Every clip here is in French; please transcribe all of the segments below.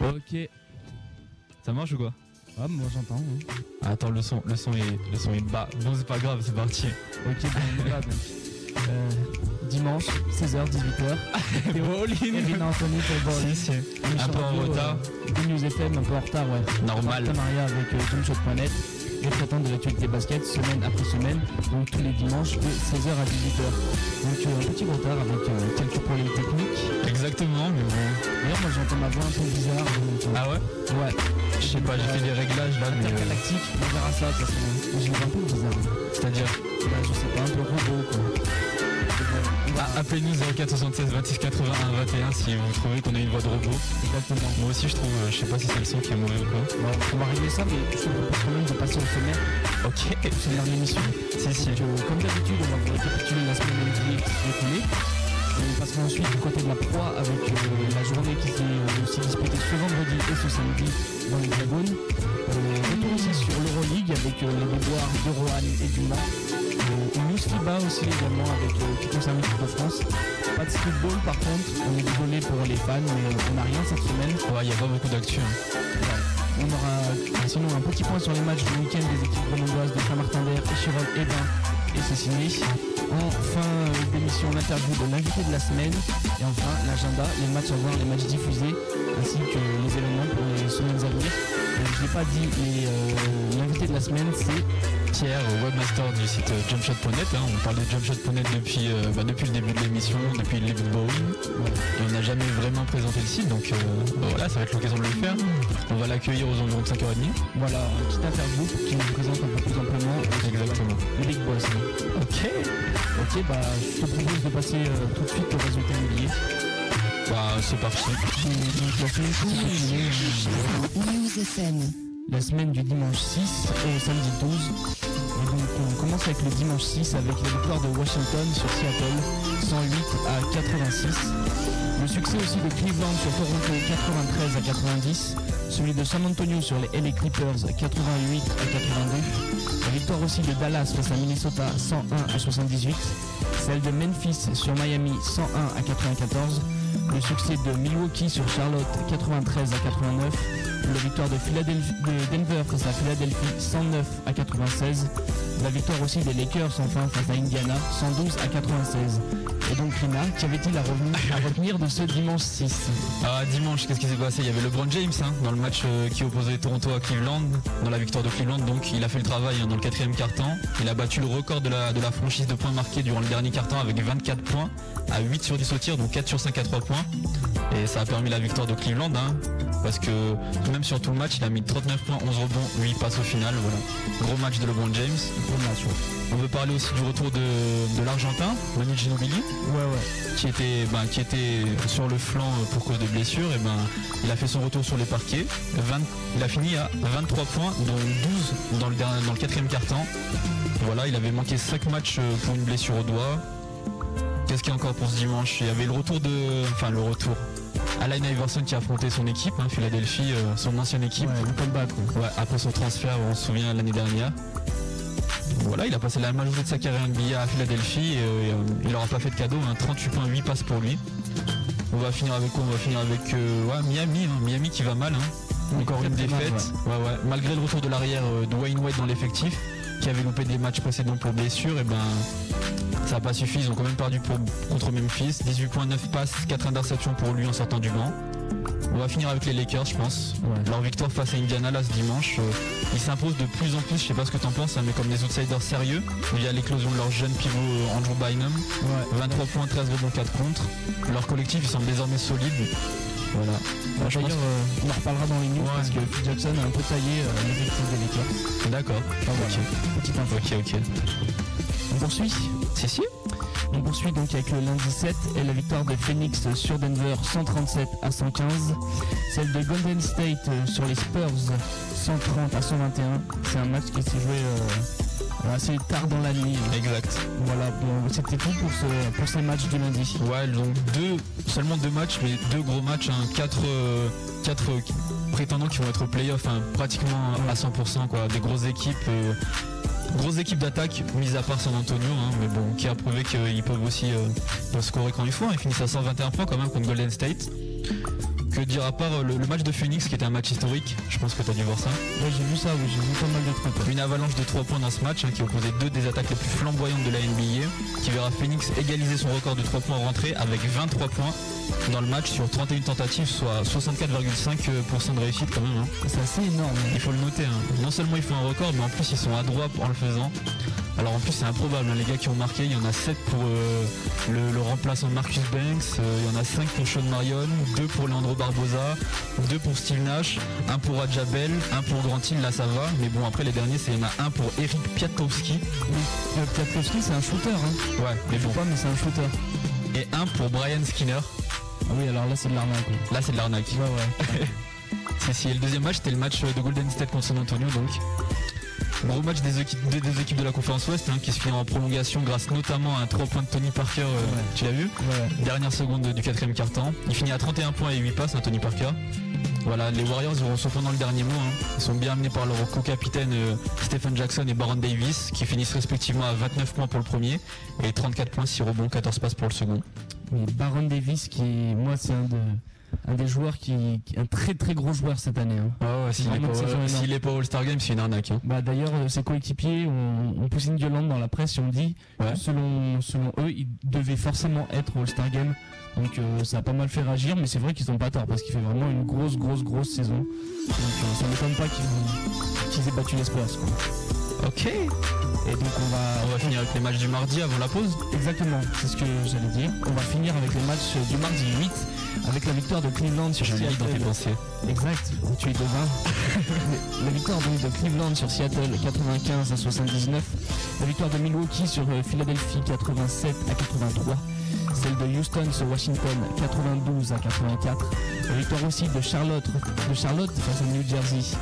Ok. Ça marche ou quoi Ah, moi j'entends. hein. Attends, le son, le son est, le son est bas. Bon, c'est pas grave, c'est parti. Ok, bon, on y va donc. Euh, dimanche, 16h, 18h. Théo, Irina Anthony pour Si, si. Un peu en retard. Euh, News FM, un peu en retard, ouais. Normal. Partenariat avec euh. Et traitant de l'actualité basket semaine après semaine, donc tous les dimanches de 16h à 18h. Donc euh, un petit retard avec euh, quelques problèmes techniques. Exactement, mais bon. D'ailleurs, moi j'entends ma voix un peu bizarre. donc, euh, Ah ouais? ouais, Je sais pas, j'ai fait des réglages là, mais. euh, intergalactique, on verra ça parce que j'ai une voix un peu bizarre. C'est-à-dire? Bah, je sais pas, un peu robot quoi. Appelez-nous 04 76 26 81 21 si vous trouvez qu'on a une voix de robot. Exactement. Moi aussi, je trouve, euh, je sais pas si c'est le son qui est mauvais ou quoi. Bon, on va régler ça, mais je te propose quand même de passer au sommaire. Ok. C'est dernière émission. Si, si. Donc, euh, comme d'habitude, on va vous récapituler la semaine écoulée. On passera ensuite du côté de la proie avec euh, la journée qui s'est euh, aussi disputée ce vendredi et ce samedi dans les Dragones. Euh, retour aussi sur l'Euroleague avec les déboires de Rohan et du Mans. Euh, une news FIBA aussi également avec euh, qui concerne l'équipe de France. Pas de streetball par contre, on est désolé pour les fans, mais on n'a rien cette semaine. Ouais, y a pas beaucoup d'actu. hein. On aura sinon un petit point sur les matchs du week-end des équipes grenobloises de Saint-Martin-d'Air, Échirol et Bain et signé. En fin euh, d'émission, l'interview de l'invité de la semaine et enfin l'agenda, les matchs à voir, les matchs diffusés ainsi que les événements pour les semaines à venir. Euh, je l'ai pas dit, mais euh, l'invité de la semaine c'est Pierre, webmaster du site euh, jumpshot.net. hein. On parle de jumpshot.net depuis, euh, bah, depuis le début de l'émission, depuis le début de Bowling. Et on n'a jamais vraiment présenté le site, donc euh, bah, voilà, ça va être l'occasion de le faire. On va l'accueillir aux environs de 5h30. voilà une petite interview qui nous présente un peu plus amplement Exactement. le Big Boss. Ok. Ok, bah je te propose de passer euh, tout de suite au résultat NBA. Bah, c'est parti. News FM. la semaine du dimanche 6 au samedi 12. Avec le dimanche 6 avec la victoire de Washington sur Seattle 108 à 86. Le succès aussi de Cleveland sur Toronto 93 à 90. Celui de San Antonio sur les LA Clippers 88 à 82. La victoire aussi de Dallas face à Minnesota 101 à 78. Celle de Memphis sur Miami 101 à 94. Le succès de Milwaukee sur Charlotte 93 à 89. La victoire de, Denver face à Philadelphie 109 à 96. La victoire aussi des Lakers enfin face à Indiana 112 à 96. Et donc Rina, qu'avait-il à, revenir- à retenir de ce dimanche 6 Ah, dimanche, qu'est-ce qui s'est passé? Il y avait LeBron James hein, dans le match euh, qui opposait Toronto à Cleveland, dans la victoire de Cleveland. Donc il a fait le travail hein, dans le quatrième quart-temps. Il a battu le record de la, de la franchise de points marqués durant le dernier quart-temps avec 24 points à 8 sur 10 au tir, donc 4 sur 5 à 3 points. Et ça a permis la victoire de Cleveland, hein, parce que même sur tout le match, il a mis 39 points, 11 rebonds, 8 passes au final. Voilà. Gros match de LeBron James. On veut parler aussi du retour de, de l'Argentin, Manu Ginobili Ouais ouais. qui était, ben, qui était sur le flanc pour cause de blessure, et ben, il a fait son retour sur les parquets. 20 il a fini à 23 points, dont 12 dans le, dernier- dans le quatrième quart-temps. Voilà, il avait manqué 5 matchs euh, pour une blessure au doigt. Qu'est-ce qu'il y a encore pour ce dimanche? Il y avait le retour de. Enfin, le retour. Alain Iverson qui a affronté son équipe, hein, Philadelphie, euh, son ancienne équipe. Ouais, quoi. Ouais, après son transfert, on se souvient l'année dernière. Voilà, il a passé la majorité de sa carrière NBA à Philadelphie et, euh, il n'aura pas fait de cadeau, hein, 38 points, 8 passes pour lui. On va finir avec quoi? On va finir avec euh, ouais, Miami, hein, Miami qui va mal. hein. Encore une mal, défaite. Ouais. Malgré le retour de l'arrière euh, de Wayne White dans l'effectif, qui avait loupé des matchs précédents pour blessure, et ben ça n'a pas suffi. Ils ont quand même perdu pour, contre Memphis. 18 points, 9 passes, 4 interceptions pour lui en sortant du banc. On va finir avec les Lakers, je pense. Ouais. Leur victoire face à Indiana là ce dimanche. euh, ils s'imposent de plus en plus, je sais pas ce que t'en penses, hein, mais comme des outsiders sérieux. Il y a l'éclosion de leur jeune pivot euh, Andrew Bynum. Ouais. 23 points, 13 rebonds, 4 contre. Leur collectif, ils semblent désormais solides. Voilà. Bah, je D'ailleurs, euh, on en reparlera dans les news Ouais. parce que Phil Jackson a un peu taillé euh, l'effectif des Lakers. D'accord. Enfin, voilà. Petite info. Ok, ok. On poursuit Si, si. On poursuit donc avec le lundi 7 et la victoire de Phoenix sur Denver 137 à 115. Celle de Golden State euh, sur les Spurs 130 à 121. C'est un match qui s'est joué euh, assez tard dans la nuit. Exact. Voilà, bon, c'était tout pour, ce, pour ces matchs du lundi. Ouais, donc deux, seulement deux matchs, mais deux gros matchs, hein, quatre, euh, quatre euh, prétendants qui vont être playoff, hein, pratiquement à 100%, quoi. Des grosses équipes, euh, grosses équipes d'attaque, mis à part San Antonio, hein, mais bon, qui a prouvé qu'ils peuvent aussi euh, scorer quand il faut. Ils finissent à 121 points quand même contre Golden State. Que dire à part euh, le, le match de Phoenix qui était un match historique, je pense que tu as dû voir ça. Ouais, j'ai vu ça, oui, j'ai vu pas mal de trucs. Une avalanche de 3 points dans ce match hein, qui opposait deux des attaques les plus flamboyantes de la NBA, qui verra Phoenix égaliser son record de 3 points en rentrée avec 23 points dans le match sur 31 tentatives, soit 64,5% de réussite quand même. hein. C'est assez énorme. Il faut le noter. hein. Non seulement ils font un record, mais en plus ils sont adroits en le faisant. Alors en plus c'est improbable, les gars qui ont marqué, il y en a 7 pour euh, le, le remplaçant Marcus Banks, euh, il y en a 5 pour Sean Marion, 2 pour Leandro Barbosa, 2 pour Steve Nash, 1 pour Rajabel, 1 pour Grant Hill, là ça va, mais bon après les derniers c'est il y en a un pour Eric Piatowski, Euh, Piatkowski, c'est un shooter, hein. ouais, mais bon, pas, mais c'est un shooter. et un pour Brian Skinner, Ah oui, alors là, c'est de l'arnaque. là c'est de l'arnaque. Ouais, ouais. C'est si, et le deuxième match c'était le match de Golden State contre San Antonio donc. Gros match des équipes, des, des équipes de la conférence Ouest hein, qui se finit en prolongation grâce notamment à un 3 points de Tony Parker, euh, Ouais. tu l'as vu ouais. Dernière seconde du quatrième quart-temps. Il finit à 31 points et 8 passes, hein, Tony Parker. Voilà, les Warriors ils sont pendant le dernier mot. hein. Ils sont bien amenés par leur co-capitaine euh, Stephen Jackson et Baron Davis qui finissent respectivement à 29 points pour le premier et 34 points, 6 rebonds, 14 passes pour le second. Mais Baron Davis, qui moi, c'est un, de, un des joueurs qui, un très très gros joueur cette année. hein. Ah ouais, s'il est, pas- est All-Star Game, c'est une arnaque. hein. Bah d'ailleurs, euh, ses coéquipiers ont, ont poussé une violente dans la presse et ont dit Ouais. que selon, selon eux, il devait forcément être All-Star Game. Donc euh, ça a pas mal fait réagir, mais c'est vrai qu'ils ont pas tort parce qu'il fait vraiment une grosse, grosse, grosse saison. Donc euh, ça m'étonne pas qu'ils aient battu les Spurs. quoi. Ok. Et donc on va, On va finir avec les matchs du mardi avant la pause. Exactement, c'est ce que j'allais dire. On va finir avec les matchs du mardi 8 avec la victoire de Cleveland sur lis dans tes Seattle. pensées. Exact, tu es devin. la victoire donc de Cleveland sur Seattle 95 à 79. La victoire de Milwaukee sur euh, Philadelphie 87 à 83. Celle de Houston sur Washington 92 à 84. La victoire aussi de Charlotte, de Charlotte face à New Jersey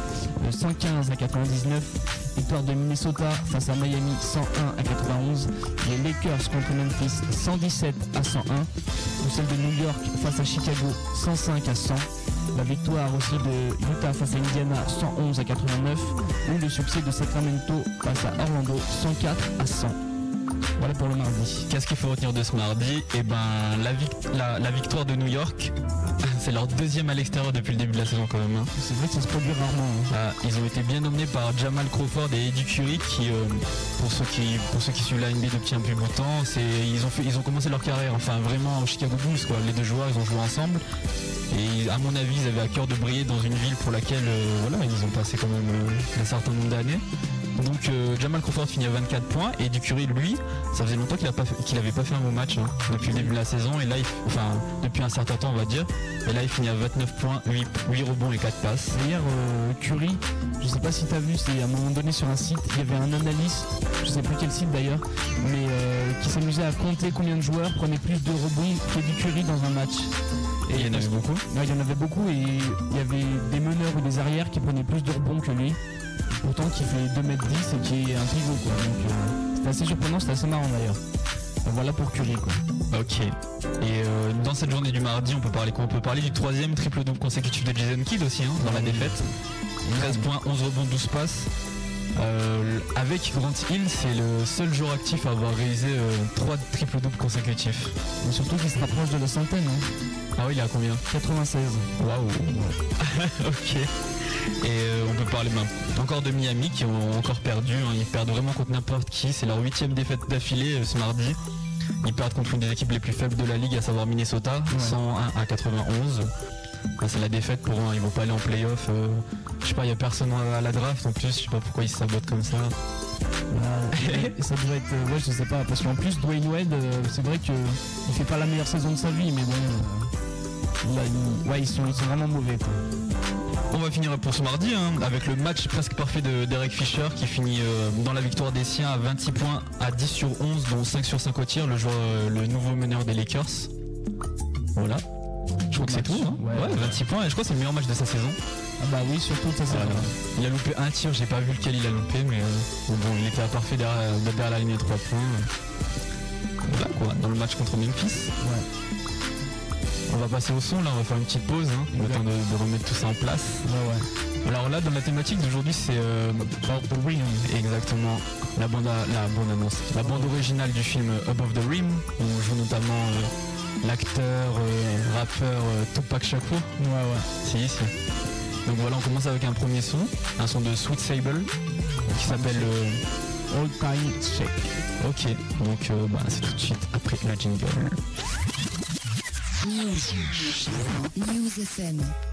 euh, 115 à 99. Victoire de Minnesota face à Miami 101 à 91. Les Lakers contre Memphis 117 à 101. Ou celle de New York face à Chicago 105 à 100. La victoire aussi de Utah face à Indiana 111 à 89 ou le succès de Sacramento face à Orlando 104 à 100. Voilà pour le mardi. Qu'est-ce qu'il faut retenir de ce mardi Eh ben, la, vic- la- la victoire de New York, c'est leur deuxième à l'extérieur depuis le début de la saison quand même. hein. C'est vrai que ça se produit rarement. hein. Ah, ils ont été bien nommés par Jamal Crawford et Eddie Curry qui, euh, pour, ceux qui, pour ceux qui suivent la NBA depuis un plus bout de temps, c'est, ils, ont fait, ils ont commencé leur carrière, enfin vraiment au Chicago Bulls. Quoi. Les deux joueurs, ils ont joué ensemble. Et à mon avis, ils avaient à cœur de briller dans une ville pour laquelle euh, voilà, ils ont passé quand même euh, un certain nombre d'années. Donc euh, Jamal Crawford finit à 24 points et Curry, lui, ça faisait longtemps qu'il a pas fait- qu'il avait pas fait un bon match hein, depuis le début de la saison. Et là, il- enfin, depuis un certain temps, on va dire. Et là, il finit à 29 points, 8, 8 rebonds et 4 passes. D'ailleurs, euh, Curry, je sais pas si tu as vu, c'est à un moment donné sur un site, il y avait un analyste, je sais plus quel site d'ailleurs, mais euh, qui s'amusait à compter combien de joueurs prenaient plus de rebonds qu'Eddie Curry dans un match. Et il y en avait beaucoup. Ouais, il y en avait beaucoup et il y avait des meneurs ou des arrières qui prenaient plus de rebonds que lui. Pourtant qui fait 2m10 et qui est un pivot quoi. Donc euh, c'était assez surprenant, c'était assez marrant d'ailleurs. Voilà pour Curry quoi. Ok. Et euh, dans cette journée du mardi, on peut parler quoi? On peut parler du troisième triple double consécutif de Jason Kidd aussi, hein, dans la défaite. 13 points, 11 rebonds, 12 passes. Euh, avec Grant Hill, c'est le seul joueur actif à avoir réalisé 3 triple doubles consécutifs. Et surtout qu'il se rapproche de la centaine, hein. Ah oui, il est à combien? 96. Waouh Ok. Et euh, on peut parler ben, encore de Miami qui ont encore perdu. hein. Ils perdent vraiment contre n'importe qui. C'est leur huitième défaite d'affilée euh, ce mardi. Ils perdent contre une des équipes les plus faibles de la ligue, à savoir Minnesota, 101 à 91. Ben, c'est la défaite pour eux. Ils vont pas aller en playoff. euh, je sais pas, il y a personne à la draft en plus. Je sais pas pourquoi ils se sabotent comme ça. Bah, ça doit être, ouais, je sais pas, parce qu'en plus Dwayne Wade, c'est vrai que il fait pas la meilleure saison de sa vie, mais bon, euh, ouais, ils sont, ils sont vraiment mauvais. Quoi. On va finir pour ce mardi hein, avec le match presque parfait de Derek Fisher qui finit euh, dans la victoire des siens à 26 points à 10 sur 11 dont 5 sur 5 au tir, le joueur euh, le nouveau meneur des Lakers. Voilà. Je crois que c'est tout. hein. Ouais. Ouais, 26 points et je crois que c'est le meilleur match de sa saison. Ah bah oui, surtout ça c'est Voilà. Il a loupé un tir, j'ai pas vu lequel il a loupé mais euh, bon il était à parfait derrière, derrière la ligne à 3 points. Voilà quoi, dans le match contre Memphis. Ouais. On va passer au son là, on va faire une petite pause, hein, le temps de, remettre tout ça en place. Alors là, dans la thématique d'aujourd'hui, c'est euh, Above the Rim, exactement la bande, à, la bande annonce, la bande originale du film Above the Rim, où on joue notamment euh, l'acteur, euh, rappeur euh, Tupac Shakur. Ouais, ouais. Si, si. Donc voilà, on commence avec un premier son, un son de Sweet Sable qui s'appelle All Kind Shake. Ok, donc bah, c'est tout de suite après la jingle. News FM.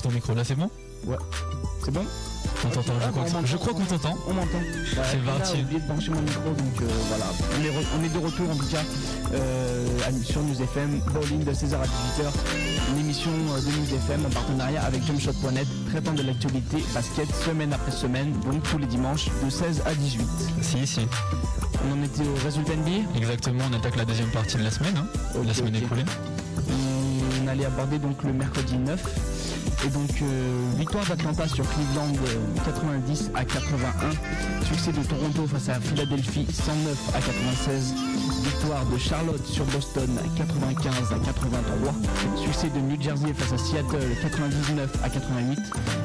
ton micro. Là, c'est bon? Ouais. C'est bon? On t'entend, ah, je, crois, qu'on t'entend. On m'entend. C'est parti. De mon micro, donc euh, voilà. On est, on est, de retour en tout cas euh, sur News FM, bowling de 16h à 18h. Une émission euh, de News FM en partenariat avec Jumpshot.net, traitant de l'actualité basket semaine après semaine, donc tous les dimanches de 16 à 18. Si, si. On en était au résultat NBA Exactement, on attaque la deuxième partie de la semaine, hein. la semaine écoulée. On allait aborder donc le mercredi 9 et donc euh, victoire d'Atlanta sur Cleveland euh, 90 à 81. Succès de Toronto face à Philadelphie 109 à 96. Victoire de Charlotte sur Boston 95 à 83. Succès de New Jersey face à Seattle 99 à 88.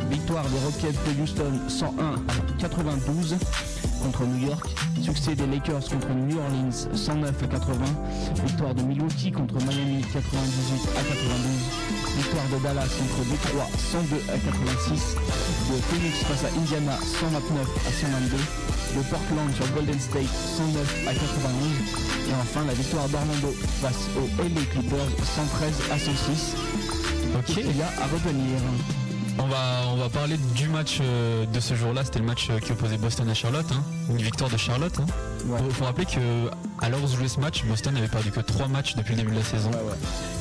Victoire des Rockets de Houston 101 à 92 contre New York. Succès des Lakers contre New Orleans 109 à 80. Victoire de Milwaukee contre Miami 98 à 92. Victoire de Dallas contre Detroit 102 à 86. De Phoenix face à Indiana 129 à 122. De Portland sur Golden State 109 à 91. Et enfin la victoire d'Orlando face aux LA Clippers 113 à 106. Ok. Qu'il y a à retenir On va, on va parler du match euh, de ce jour-là. C'était le match euh, qui opposait Boston à Charlotte. hein. Une victoire de Charlotte. hein. Ouais. Faut, faut rappeler que à l'heure où se jouait ce match, Boston n'avait perdu que 3 matchs depuis le début de la saison.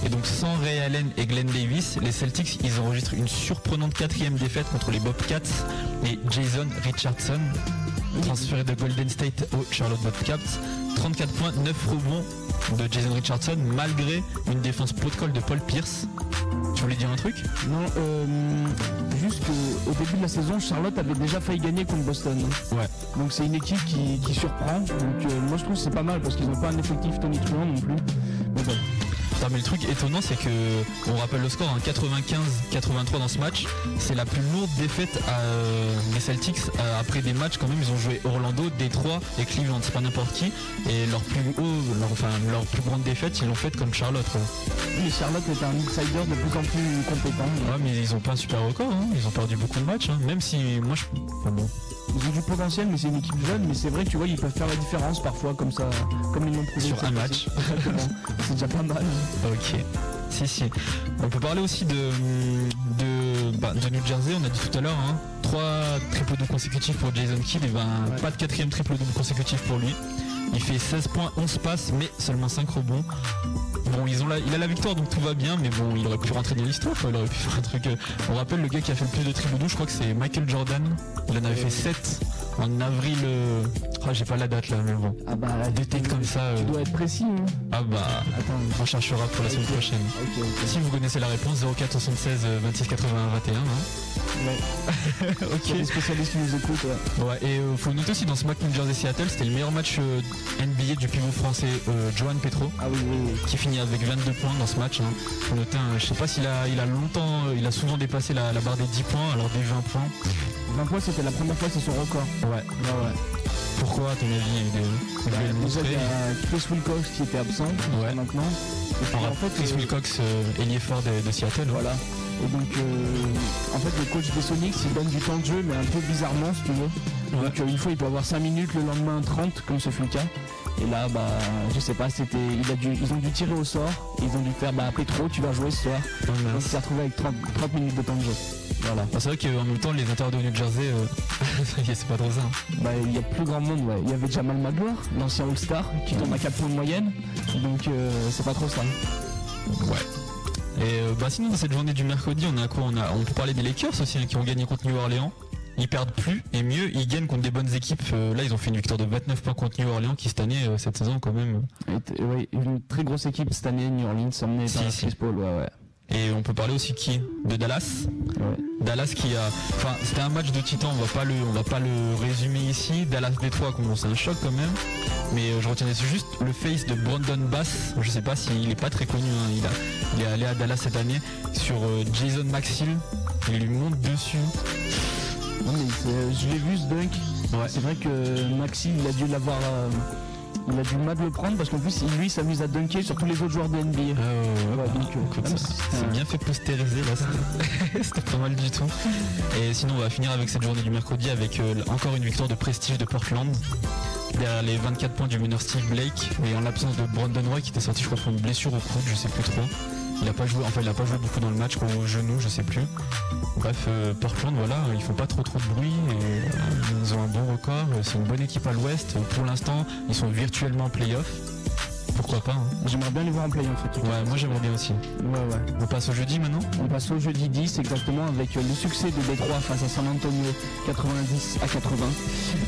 Et donc sans Ray Allen et Glenn Davis, les Celtics ils enregistrent une surprenante quatrième défaite contre les Bobcats et Jason Richardson, transféré de Golden State aux Charlotte Bobcats. 34 points, 9 rebonds de Jason Richardson malgré une défense protocole de Paul Pierce. Tu voulais dire un truc? Non, euh, juste qu'au début de la saison, Charlotte avait déjà failli gagner contre Boston. Ouais. Donc c'est une équipe qui, qui surprend. Donc euh, moi je trouve que c'est pas mal parce qu'ils n'ont pas un effectif tonitruant non plus. Mais bon, Mais le truc étonnant, c'est que on rappelle le score, hein, 95-83 dans ce match. C'est la plus lourde défaite euh, des Celtics euh, après des matchs quand même. Ils ont joué Orlando, Détroit et Cleveland, c'est pas n'importe qui. Et leur plus haut, leur, enfin leur plus grande défaite, ils l'ont faite contre Charlotte. quoi. mais Charlotte est un outsider de plus en plus compétent. Ouais, mais ils ont pas un super record. hein. Ils ont perdu beaucoup de matchs. hein. Même si moi, je, enfin bon, Ils ont du potentiel, mais c'est une équipe jeune. Mais c'est vrai que tu vois, ils peuvent faire la différence parfois comme ça, comme ils l'ont prouvé. Sur un match. C'est déjà pas mal. Ok. Si, si. On peut parler aussi de, de, bah, de New Jersey, on a dit tout à l'heure, hein, trois triple doubles consécutifs pour Jason Kidd, et ben Ouais. pas de quatrième triple double consécutif pour lui. Il fait 16 points, 11 passes, mais seulement 5 rebonds. Bon, ils ont la, il a la victoire, donc tout va bien, mais bon, il aurait pu rentrer dans l'histoire, il aurait pu faire un truc. euh, On rappelle le gars qui a fait le plus de doubles, je crois que c'est Michael Jordan. Il en avait fait 7 en avril. euh, Ah, j'ai pas la date là, mais bon. Ah bah, Des têtes comme ça. Tu euh, dois être précis. Hein. Ah bah, Attends. on cherchera pour la semaine prochaine. Ok, ok. Si vous connaissez la réponse, 04 76 euh, 26 81 21. hein. Ouais. A des spécialistes qui nous écoutent. ouais. Ouais, et euh, faut noter aussi dans ce match New Jersey Seattle, c'était le meilleur match euh, NBA du pivot français euh, Johan Petro, Ah oui, oui, oui. qui finit avec 22 points dans ce match. hein. Faut noter, un- je sais pas s'il a, il a longtemps, il a souvent dépassé la, la barre des 10 points, alors des 20 points. 20 points, c'était la première fois c'est son record. Ouais. Ouais, ouais. Pourquoi, à ton avis, il, est- Bah, voulait le déjà, il y montrer a Chris Wilcox qui était absent Ouais. maintenant. Et puis, Alors, en fait, Chris euh, Wilcox, euh, ailier fort de, de Seattle. ouais. Voilà. Et donc, euh, en fait, le coach des Sonics, il donne du temps de jeu, mais un peu bizarrement, si tu veux. Ouais. Donc, une fois, il peut avoir 5 minutes, le lendemain 30, comme ce fut le cas. Et là, bah, je sais pas, c'était, il a dû, ils ont dû tirer au sort. Ils ont dû faire, bah, après trop, tu vas jouer ce soir. Oh, mince. Donc, il s'est retrouvé avec 30, 30 minutes de temps de jeu. Voilà. C'est vrai qu'en même temps, les intérieurs de New Jersey, euh, c'est pas trop ça. hein. Bah, il y a plus grand monde, ouais. Il y avait Jamal Magloire, l'ancien All-Star, qui tourne à 4 points de moyenne. Donc, euh, c'est pas trop ça. Ouais. Et euh, bah sinon dans cette journée du mercredi on a quoi? On a on peut parler des Lakers aussi hein, qui ont gagné contre New Orleans. Ils perdent plus et mieux ils gagnent contre des bonnes équipes. Euh, là ils ont fait une victoire de 29 points contre New Orleans qui cette année euh, cette saison quand même. Ouais, une très grosse équipe cette année, New Orleans, emmenée Si, par si. Chris Paul, ouais, ouais. Et on peut parler aussi qui de Dallas. Ouais. Dallas qui a enfin c'était un match de titan on va pas le on va pas le résumer ici. Dallas Détroit bon c'est un choc quand même. Mais euh, je retiendrai juste le face de Brandon Bass. Je sais pas s'il est pas très connu. hein. Il, a, il est allé à Dallas cette année sur euh, Jason Maxfield. Il lui monte dessus. Non, mais c'est- je l'ai vu ce dunk. Ouais. C'est vrai que Maxi, il a dû l'avoir. euh, il a du mal de le prendre parce qu'en plus, lui, il s'amuse à dunker sur tous les autres joueurs de NBA. Ah ouais, ouais, Ouais, bah, donc, euh, écoute, mais ça- c'est- c'est bien fait postériser là, c'était- c'était pas mal du tout. Et sinon on va finir avec cette journée du mercredi avec euh, encore une victoire de prestige de Portland. Derrière les 24 points du meneur Steve Blake et en l'absence de Brandon Roy qui était sorti je crois pour une blessure au coude, je sais plus trop. Il a pas joué, enfin il a pas joué beaucoup dans le match au genou, je sais plus. Bref, euh, Portland, voilà, ils font pas trop trop de bruit. Et, euh, ils ont un bon record. C'est une bonne équipe à l'Ouest. Pour l'instant, ils sont virtuellement en playoff. Pourquoi pas hein. J'aimerais bien les voir en play en fait. Ouais, moi j'aimerais bien aussi. Ouais, ouais. On passe au jeudi maintenant? On passe au jeudi 10 exactement avec le succès de Détroit face à San Antonio 90 à 80,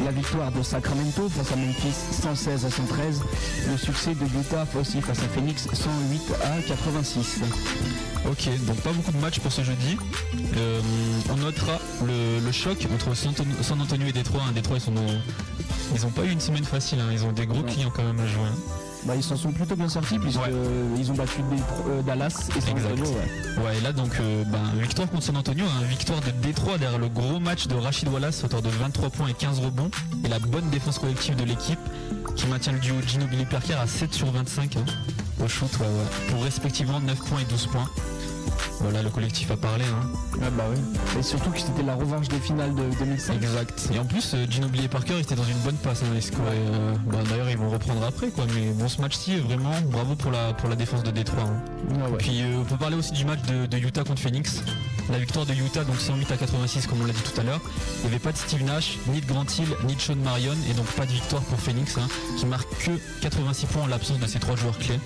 la victoire de Sacramento face à Memphis 116 à 113, le succès de Utah aussi face à Phoenix 108 à 86. Ok, donc pas beaucoup de matchs pour ce jeudi. Euh, on notera le, le choc entre San Antonio, et Détroit. hein. Détroit, ils sont dans- ils ont pas eu une semaine facile. hein. Ils ont des gros clients quand même à jouer. hein. Bah, ils s'en sont plutôt bien sortis puisque Ouais. ils ont battu euh, Dallas et San. Antonio. ouais. Ouais, et là donc euh, ben, victoire contre San Antonio, hein, victoire de Détroit derrière le gros match de Rachid Wallace, auteur de 23 points et 15 rebonds, et la bonne défense collective de l'équipe qui maintient le duo Ginobili Perker à 7 sur 25 hein, au shoot, ouais, pour respectivement 9 points et 12 points. Voilà, le collectif a parlé. Hein. Ah bah oui. Et surtout que c'était la revanche des finales de 2005. Exact. Et en plus, euh, Ginobili et Parker étaient dans une bonne passe. Hein, ils scoraient, euh, bah, D'ailleurs, ils vont reprendre après, quoi. Mais bon, ce match-ci, vraiment, bravo pour la, pour la défense de Détroit. hein. Ah ouais. Puis euh, on peut parler aussi du match de, de Utah contre Phoenix. La victoire de Utah, donc 108 à 86, comme on l'a dit tout à l'heure. Il n'y avait pas de Steve Nash, ni de Grant Hill, ni de Sean Marion, et donc pas de victoire pour Phoenix, hein, qui marque que 86 points en l'absence de ses trois joueurs clés.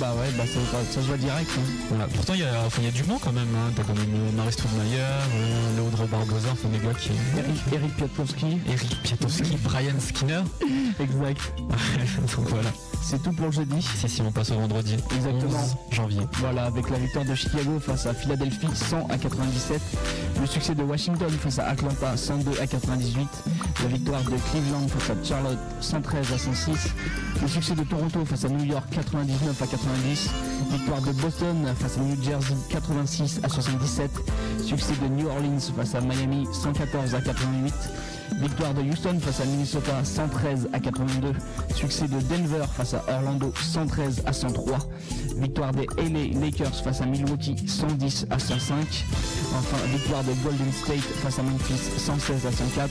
Bah ouais, bah ça, ça se voit direct. hein. Voilà. Pourtant, il y, a, enfin, il y a du bon quand même. Hein. T'as quand même Maris Strudmayer, euh, Leandro Barbosa, enfin des gars qui. Eric, Eric Piatkowski. Eric Piatowski, Brian Skinner. Exact. donc voilà. C'est tout pour le jeudi. Si, si, on passe au vendredi. Exactement. 11 janvier. Voilà, avec la victoire de Chicago face à Philadelphie 100 à 97, le succès de Washington face à Atlanta 102 à 98, la victoire de Cleveland face à Charlotte 113 à 106, le succès de Toronto face à New York 99 à 90, victoire de Boston face à New Jersey 86 à 77, succès de New Orleans face à Miami 114 à 88, victoire de Houston face à Minnesota 113 à 82, succès de Denver face à Orlando 113 à 103, victoire des LA Lakers face à Milwaukee 110 à 105, enfin victoire de Golden State face à Memphis 116 à 104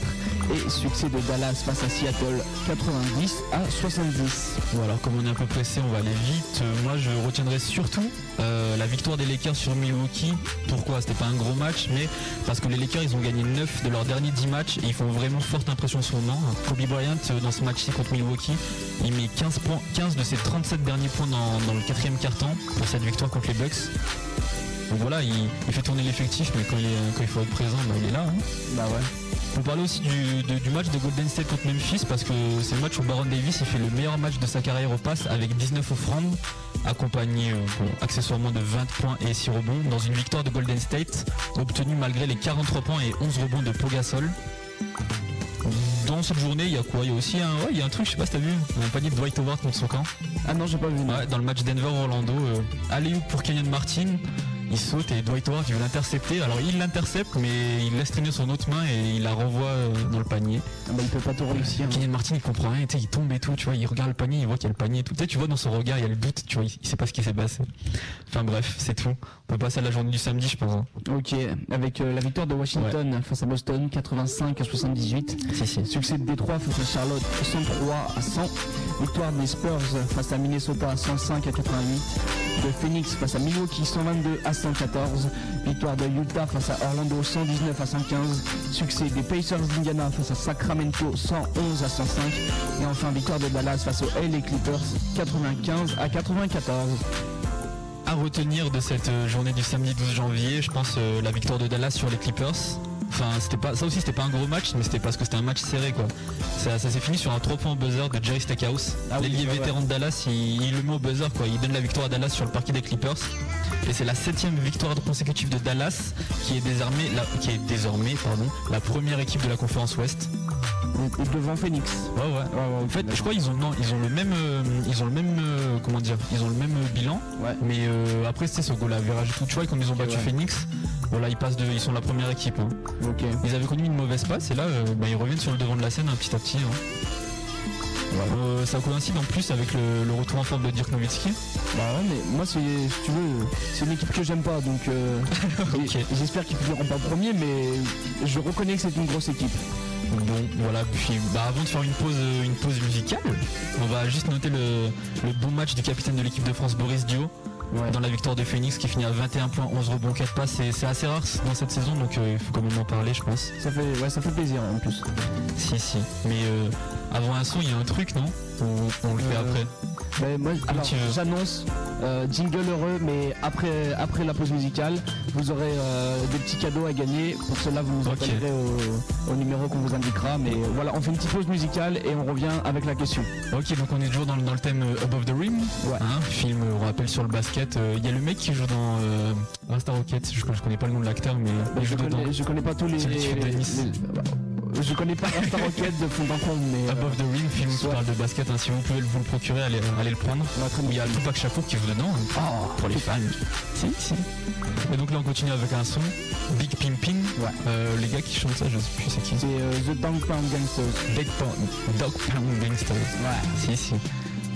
et succès de Dallas face à Seattle 90 à 70. Bon alors comme on est un peu pressé, on va aller vite. Euh, moi je retiendrai surtout euh, la victoire des Lakers sur Milwaukee. Pourquoi? C'était pas un gros match, mais parce que les Lakers ils ont gagné 9 de leurs derniers 10 matchs ils font vraiment forte impression sur le moment. Kobe Bryant euh, dans ce match-ci contre Milwaukee, il met 15, points, 15 de ses 37 derniers points dans, dans le quatrième quart-temps pour cette victoire contre les Bucks. Donc voilà, il, il fait tourner l'effectif, mais quand il, est- quand il faut être présent, bah, il est là. hein. Bah ouais. On parler aussi du, de- du match de Golden State contre Memphis parce que c'est le match où Baron Davis il fait le meilleur match de sa carrière au pass avec 19 offrandes, accompagné euh, bon, accessoirement de 20 points et 6 rebonds dans une victoire de Golden State obtenue malgré les 43 points et 11 rebonds de Pogasol. Dans cette journée, il y a quoi? Il y a aussi un, ouais, il y a un truc, je sais pas si t'as vu, un panier de Dwight Howard contre son camp. Ah non, j'ai pas vu. Ouais, dans le match Denver-Orlando, euh, allez pour Kenyon Martin, il saute et Dwight Howard il veut l'intercepter. Alors il l'intercepte, mais il laisse traîner son autre main et il la renvoie euh, dans le panier. Ah bah il peut pas tout réussir. Kenyon Martin il comprend rien, il tombe et tout, tu vois, il regarde le panier, il voit qu'il y a le panier et tout. Tu sais, tu vois dans son regard, il y a le doute, tu vois, il, sait pas ce qui s'est passé. Enfin bref, c'est tout. On peut passer à la journée du samedi, je pense. hein. Ok, avec euh, la victoire de Washington face à Boston 85 à 78. Si, si. Succès de Détroit face à Charlotte 103 à 100. Victoire des Spurs face à Minnesota 105 à 88. De Phoenix face à Milwaukee 122 à 114. Victoire de Utah face à Orlando 119 à 115. Succès des Pacers d'Indiana face à Sacramento 111 à 105. Et enfin victoire de Dallas face aux LA Clippers 95 à 94. À retenir de cette euh, journée du samedi 12 janvier, je pense euh, la victoire de Dallas sur les Clippers. Enfin, c'était pas, ça aussi c'était pas un gros match, mais c'était parce que c'était un match serré quoi. Ça, ça s'est fini sur un 3 points buzzer de Jerry Stackhouse. Ah oui, L'ailier ouais. vétéran de Dallas, il, il le met au buzzer quoi. Il donne la victoire à Dallas sur le parquet des Clippers. Et c'est la septième victoire consécutive de Dallas qui est désormais la, qui est désormais pardon, la première équipe de la conférence Ouest. Devant Phoenix. Ouais ouais. En fait, je crois ils ont non, ils ont le même, euh, ils ont le même, euh, comment dire, ils ont le même euh, bilan. Mais euh, après c'est ce goal average et tout. Tu vois quand ils ont battu ouais. Phoenix, voilà ils passent de, ils sont la première équipe. hein. Ils avaient connu une mauvaise passe et là euh, bah, ils reviennent sur le devant de la scène un petit à petit. hein. Euh, ça coïncide en plus avec le, le retour en forme de Dirk Nowitzki. Bah ouais, mais moi, c'est, si tu veux, c'est une équipe que j'aime pas, donc euh, j'espère qu'ils finiront pas premier, mais je reconnais que c'est une grosse équipe. Bon voilà puis bah, avant de faire une pause, une pause musicale, on va juste noter le, le bon match du capitaine de l'équipe de France Boris Dio. Ouais. dans la victoire de Phoenix qui finit à 21 points, 11 rebonds, 4 passes. C'est c'est assez rare dans cette saison, donc euh, il faut quand même en parler, je pense. Ça fait, ouais, ça fait plaisir en plus. Si, si. Mais euh, avant un son, il y a un truc, non on le fait Euh, après Ben, moi, alors, j'annonce euh, jingle heureux, mais après, après la pause musicale, vous aurez euh, des petits cadeaux à gagner. Pour cela, vous nous Ok. appellerez au, au numéro qu'on vous indiquera. Mais voilà, on fait une petite pause musicale et on revient avec la question. Ok, donc on est toujours dans, le- dans le thème euh, Above the Rim. Ouais. Hein, film, on rappelle sur le basket. Il y a le mec qui joue dans euh, Rasta Rocket. Je, je connais pas le nom de l'acteur, mais il je, joue dedans. connais, je connais pas tous les. C'est le type de Nice. les- je connais pas Rasta Rocket de fond en mais. euh, Above the Rim, film qui parle de basket. hein, si vous pouvez vous le procurer, allez, allez le prendre. Il y a. Tupac Shakur qui joue dedans. hein, Oh, pour les fans. Si, si. Et donc là, on continue avec un son. Big Pimping. Ouais. Euh, les gars qui chantent ça, je sais plus c'est qui. C'est euh, The Downtown Gangsters. Dead Pound, Dog Pound Gangsters. Ouais. Si, si.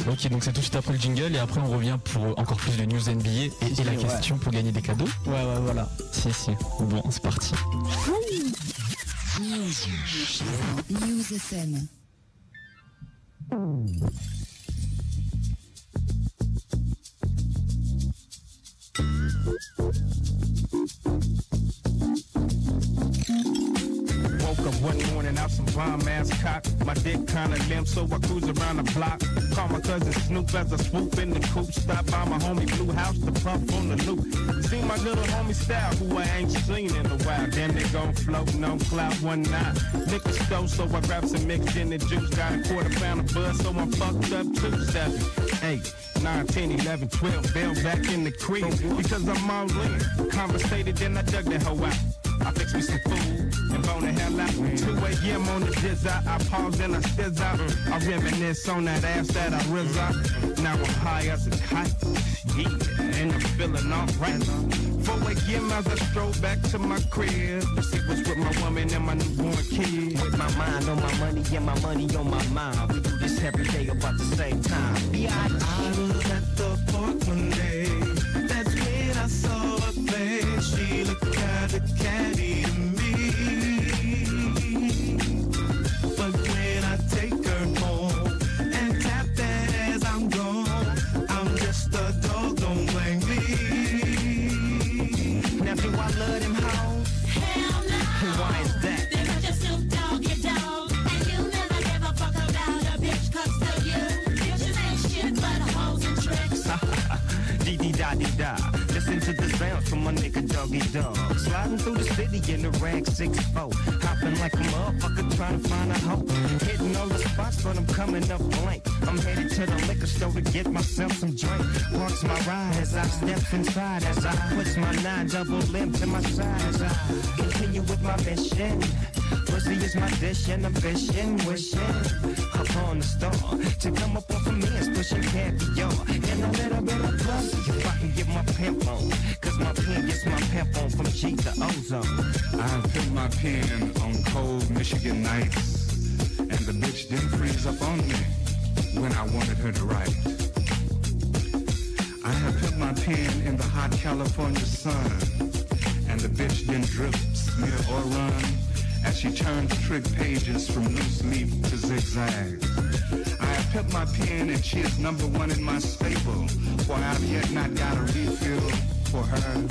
Ok, donc c'est tout de suite après le jingle et après on revient pour encore plus de news NBA et, et la Ouais. question pour gagner des cadeaux. Ouais, ouais, voilà. Si, si. Bon, c'est parti. News. News FM. Woke up one morning out some bomb ass cock. My dick kinda limp, so I cruise around the block. Call my cousin Snoop as I swoop in the coupe. Stop by my homie Blue House to puff on the loop. See my little homie style, who I ain't seen in a while. Damn, they gon' float, no cloud one night. Liquor store, so I grab some mixed in the juice. Got a quarter pound of bud, so I'm fucked up two, seven, eight. 9, 10, 11, 12, bail back in the crib because I'm all in. Conversated, then I dug the hoe out. I fix me some food and bone the hell out. 2 a.m. on the jizz out. I pause and I stiz out. I reminisce on that ass that I riz out. Now I'm high as a kite. Yeah, and I'm feeling alright. 4 a.m. as I stroll back to my crib. See what's with my woman and my newborn kid. With my mind on my money and my money on my mind. We do this every day about the same time. I was at the park one day. Double limb to my I continue with my mission. Pussy is my dish and ambition. Wishing upon the star to come up off of me and pushing caviar. And a little bit of plus if I can get my pimp on. Cause my pen gets my pimp on from G to ozone. I put my pen on cold Michigan nights, and the bitch didn't freeze up on me when I wanted her to write. Hot California sun, and the bitch didn't drip, smear, or run as she turns trick pages from loose leaf to zigzag. I have put my pen and she is number one in my stable, for I have yet not got a refill for her.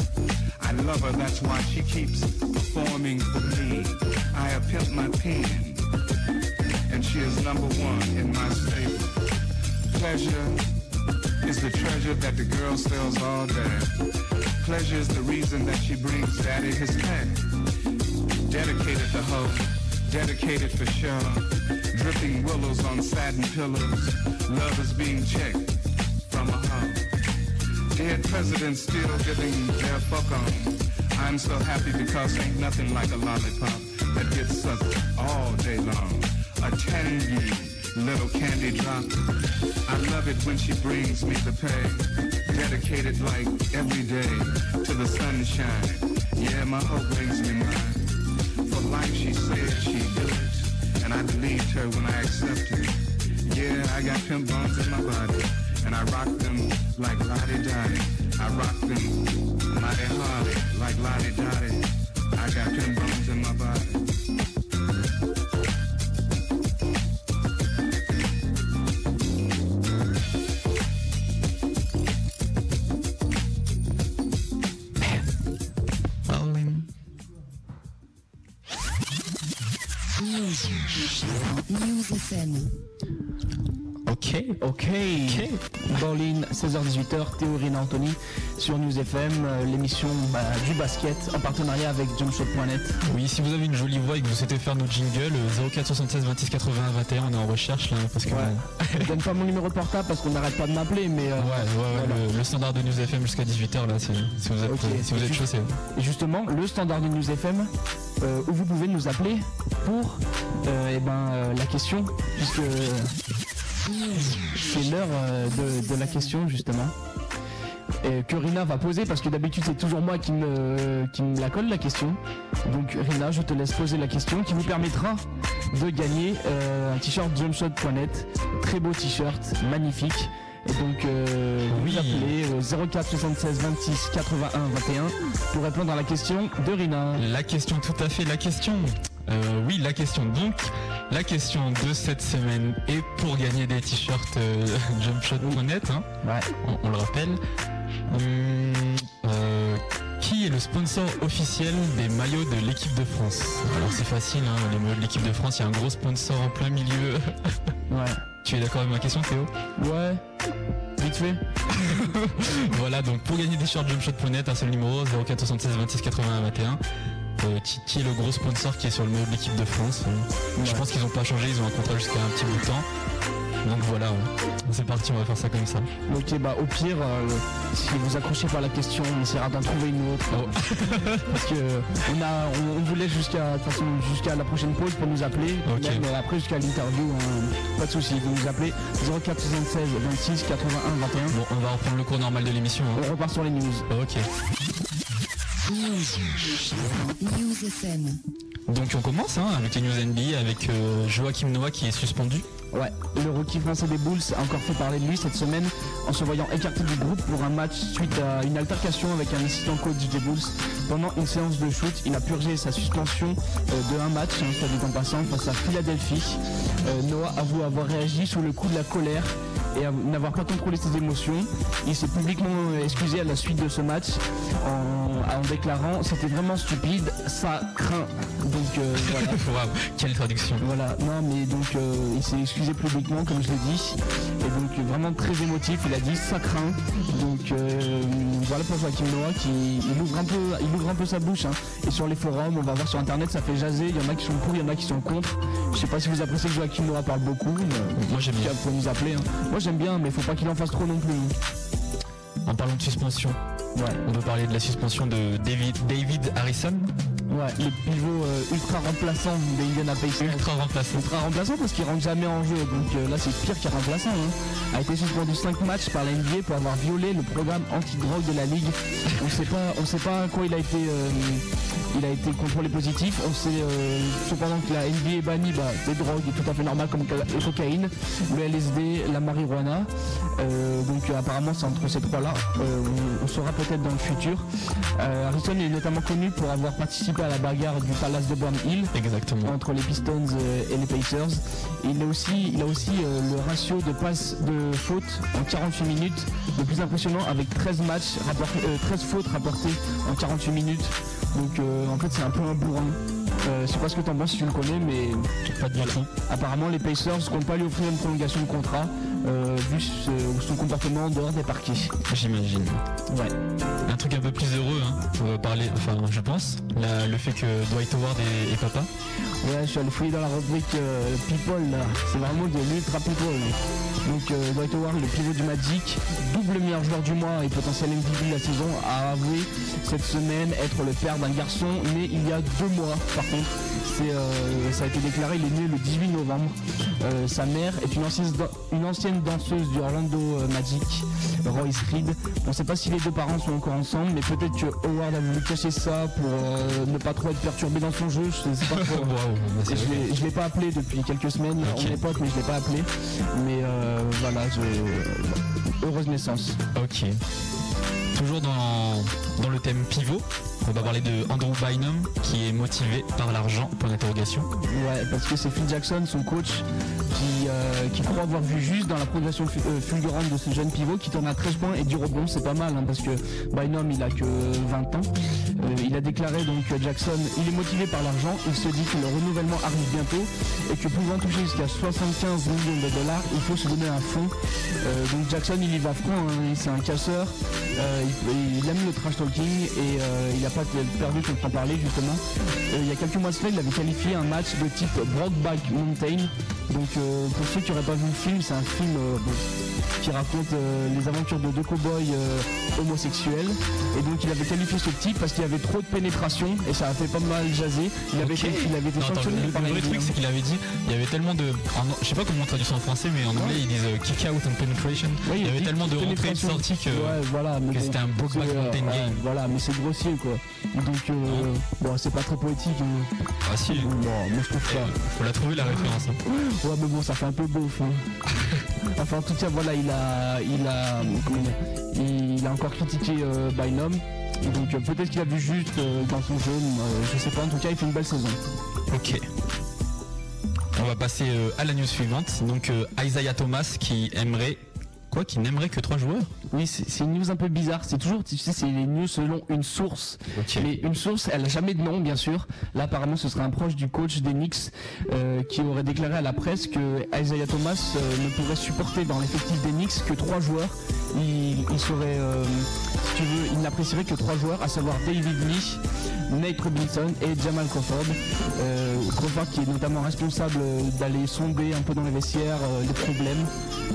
I love her, that's why she keeps performing for me. I have pimped my pen, and she is number one in my stable. Pleasure is the treasure that the girl sells all day. Pleasure is the reason that she brings daddy his pay. Dedicated to hoe, dedicated for sure. Dripping willows on satin pillows. Love is being checked from a hoe. Dead presidents still giving their fuck on. I'm so happy because ain't nothing like a lollipop that gets sucked all day long. A tangy little candy drop. I love it when she brings me the pay. Dedicated like every day to the sunshine. Yeah, my hoe brings me mine. For life she said she'd do it. And I believed her when I accepted. Yeah, I got pimp bones in my body. And I rock them like Lottie Dottie. I rock them mighty hard like Lottie Dottie. I got pimp bones in my body. L'émission bah, du basket en partenariat avec jumpshot.net. Oui, si vous avez une jolie voix et que vous souhaitez faire nos jingles, euh, 04 76 26 81 21, on est en recherche là, parce que Ouais. bon, Je donne pas mon numéro de portable parce qu'on n'arrête pas de m'appeler, mais euh, Ouais, ouais, ouais, le, le standard de News FM jusqu'à 18h là, c'est- si vous êtes, Ok. si vous êtes chaud, justement, le standard de News FM, euh, où vous pouvez nous appeler pour euh, eh ben, euh, la question, puisque c'est l'heure de, de la question justement. Et que Rina va poser parce que d'habitude c'est toujours moi qui me, qui me la colle la question. Donc Rina, je te laisse poser la question qui vous permettra de gagner euh, un t-shirt jumpshot.net. Très beau t-shirt, magnifique. Et donc euh, Oui. vous appelez au 04 76 26 81 21 pour répondre à la question de Rina. La question, tout à fait, la question. Euh, oui, la question. Donc, la question de cette semaine est pour gagner des t-shirts euh, jumpshot.net, hein, Ouais. on, on le rappelle. Hum, euh, qui est le sponsor officiel des maillots de l'équipe de France Alors c'est facile, hein, les maillots de l'équipe de France, il y a un gros sponsor en plein milieu. Ouais. tu es d'accord avec ma question Théo? Ouais. Vite fait. Voilà, donc pour gagner des shirts jumpshot.net, un seul numéro 04 76 26 81 21. Euh, qui, est le gros sponsor qui est sur le maillot de l'équipe de France Euh, Je pense qu'ils ont pas changé, ils ont un contrat jusqu'à un petit bout de temps. Donc voilà, c'est parti, on va faire ça comme ça. Ok, bah au pire, euh, si vous accrochez pas à la question, on essaiera d'en trouver une autre. Oh. Parce que on a, on, on vous laisse jusqu'à, jusqu'à la prochaine pause pour nous appeler. Même euh, après jusqu'à l'interview, hein, pas de souci. Vous nous appelez 04 76 26 81 21. Bon, on va reprendre le cours normal de l'émission. hein. On repart sur les news. Ok. News. News FM. Donc on commence hein, avec les news NBA, avec euh, Joachim Noah qui est suspendu. Ouais, le rookie français des Bulls a encore fait parler de lui cette semaine en se voyant écarté du groupe pour un match suite à une altercation avec un assistant coach des Bulls. Pendant une séance de shoot, il a purgé sa suspension euh, de un match, hein, soit dit en passant, face à Philadelphie. Euh, Noah avoue avoir réagi sous le coup de la colère et av- n'avoir pas contrôlé ses émotions. Il s'est publiquement euh, excusé à la suite de ce match en, en déclarant c'était vraiment stupide, ça craint. Donc euh, voilà. Quelle traduction. Voilà, non mais donc euh, il s'est excusé publiquement comme je l'ai dit et donc vraiment très émotif, il a dit ça craint donc euh, voilà pour Joachim Noah qui il ouvre un peu il ouvre un peu sa bouche hein. et sur les forums on va voir sur internet ça fait jaser, il y en a qui sont pour, il y en a qui sont contre je sais pas si vous appréciez que Joachim Noah parle beaucoup mais Moi j'aime bien. pouvez nous appeler hein. moi j'aime bien mais faut pas qu'il en fasse trop non plus. En parlant de suspension, ouais, on peut parler de la suspension de David, David Harrison, ouais le pivot euh, ultra remplaçant des Indiana Pacers ultra remplaçant. ultra remplaçant parce qu'il rentre jamais en jeu. Donc euh, là c'est pire qu'un remplaçant hein. a été suspendu 5 matchs par la NBA pour avoir violé le programme anti-drogue de la ligue. On sait pas on sait pas à quoi il a été euh, il a été contrôlé positif. On sait cependant que la NBA bannit bah, des drogues tout à fait normales comme la cocaïne le LSD la marijuana. Donc apparemment c'est entre ces trois là on, on saura peut-être dans le futur. Harrison est notamment connu pour avoir participé à la bagarre du Palace de Burn Hill Exactement. entre les Pistons euh, et les Pacers. Il a aussi, il a aussi euh, le ratio de passes de fautes en 48 minutes le plus impressionnant avec 13 matchs rapportés, euh, 13 fautes rapportées en 48 minutes. Donc en fait c'est un peu un bourrin. Euh, je sais pas ce que t'en penses si tu le connais mais Pas tout. apparemment les Pacers comptent pas lui offrir une prolongation de contrat euh, vu ce- son comportement en dehors des parquets. J'imagine. Ouais. Un truc un peu plus heureux, hein, va parler, enfin je pense, la- le fait que Dwight Howard est, est papa. Ouais, je suis allé fouiller dans la rubrique euh, People là. C'est vraiment de l'ultra people. Donc euh, Dwight Howard, le pivot du Magic, double meilleur joueur du mois et potentiel MVP de la saison, a avoué cette semaine être le père d'un garçon né il y a deux mois. Par contre, c'est, euh, ça a été déclaré, il est né le 18 novembre. Euh, sa mère est une ancienne, une ancienne danseuse du Orlando euh, Magic, Royce Reed. On ne sait pas si les deux parents sont encore ensemble, mais peut-être que Howard a voulu cacher ça pour euh, ne pas trop être perturbé dans son jeu. Je sais pas trop. Je l'ai- je l'ai pas appelé depuis quelques semaines, Ok. on est potes mais je l'ai pas appelé. Mais voilà, heureuse naissance. Ok. Toujours dans, dans le thème pivot, on va parler de Andrew Bynum qui est motivé par l'argent, point d'interrogation. Ouais, parce que c'est Phil Jackson, son coach, qui, euh, qui croit avoir vu juste dans la progression euh, fulgurante de ce jeune pivot qui tourne à 13 points et du rebond, c'est pas mal hein, parce que Bynum il a que 20 ans. Euh, il a déclaré donc à Jackson, il est motivé par l'argent, il se dit que le renouvellement arrive bientôt et que pouvant toucher jusqu'à 75 millions de dollars, il faut se donner un fond. Donc Jackson il y va franc, hein, c'est un casseur, il, il aime le trash talking et il n'a pas perdu qu'on en parler justement. Euh, il y a quelques mois de cela, il avait qualifié un match de type Brokeback Mountain. Donc euh, pour ceux qui n'auraient pas vu le film, c'est un film euh, qui raconte les aventures de deux cow-boys homosexuels. Et donc il avait qualifié ce type parce qu'il y avait trop de pénétration et ça a fait pas mal jaser. Il avait, Ok. il avait été Non, attends, sanctionné le, par le la vrai truc, c'est qu'il avait dit, il y avait tellement de, en- je sais pas comment on traduit ça en français, mais en anglais ils disent kick out and penetration. Il y avait tellement de rentrées et de sorties que. Ouais, voilà, mais que bon, c'était un Brokeback Mountain game. Voilà, mais c'est grossier quoi. Donc euh, bon, c'est pas très poétique. hein. Ah si. Bon, moi je trouve pas. faut la trouver la référence. hein. Ouais, mais bon, ça fait un peu beauf. hein. enfin, en tout cas, voilà, il a, il a, il a encore critiqué euh, Bynum. Donc euh, peut-être qu'il a vu juste euh, dans son euh, je sais pas. En tout cas, il fait une belle saison. Ok. On va passer à la news suivante. Donc Isaiah Thomas qui aimerait quoi Qui n'aimerait que trois joueurs Oui, c'est une news un peu bizarre. C'est toujours, tu sais, c'est les news selon une source. Mais une source, elle a jamais de nom, bien sûr. Là, apparemment, ce serait un proche du coach des Knicks euh, qui aurait déclaré à la presse que Isaiah Thomas euh, ne pourrait supporter dans l'effectif des Knicks que trois joueurs. Il, il serait, euh, si tu veux, il n'apprécierait que trois joueurs, à savoir David Lee, Nate Robinson et Jamal Crawford. Crawford qui est notamment responsable d'aller sonder un peu dans les vestiaires les problèmes.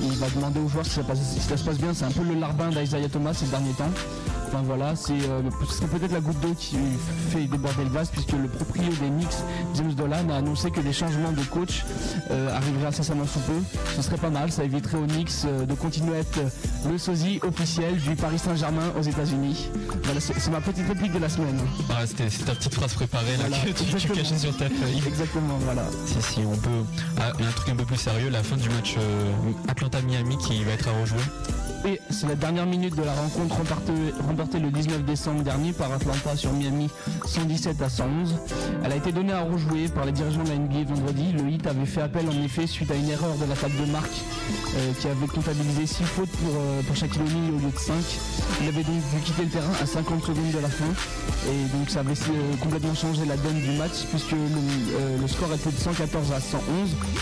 Il va demander aux joueurs si ça, passe- si ça se passe bien. C'est un peu le larbin d'Isaiah Thomas ces derniers temps. Enfin voilà, c'est euh, ce serait peut-être la goutte d'eau qui fait déborder le vase puisque le proprio des Knicks, James Dolan, a annoncé que des changements de coach euh, arriveraient incessamment sous peu. Ce serait pas mal, ça éviterait aux Knicks euh, de continuer à être le sosie officiel du Paris Saint-Germain aux États-Unis. Voilà, c'est c'est ma petite réplique de la semaine. Ah, C'était c'est ta petite phrase préparée là Voilà, que tu, tu cachais sur ta feuille. Exactement, voilà. Si si, on peut. Ah, un truc un peu plus sérieux, la fin du match euh, Atlanta-Miami qui va être à rejouer. Et c'est la dernière minute de la rencontre remportée, le 19 décembre dernier par Atlanta sur Miami 117 à 111. Elle a été donnée à rejouer par les dirigeants de la NBA vendredi. Le Heat avait fait appel en effet suite à une erreur de la table de marque euh, qui avait comptabilisé 6 fautes pour, euh, pour au lieu de 5. Il avait donc dû quitter le terrain à 50 secondes de la fin. Et donc ça avait euh, complètement changé la donne du match puisque le, euh, le score était de 114 à 111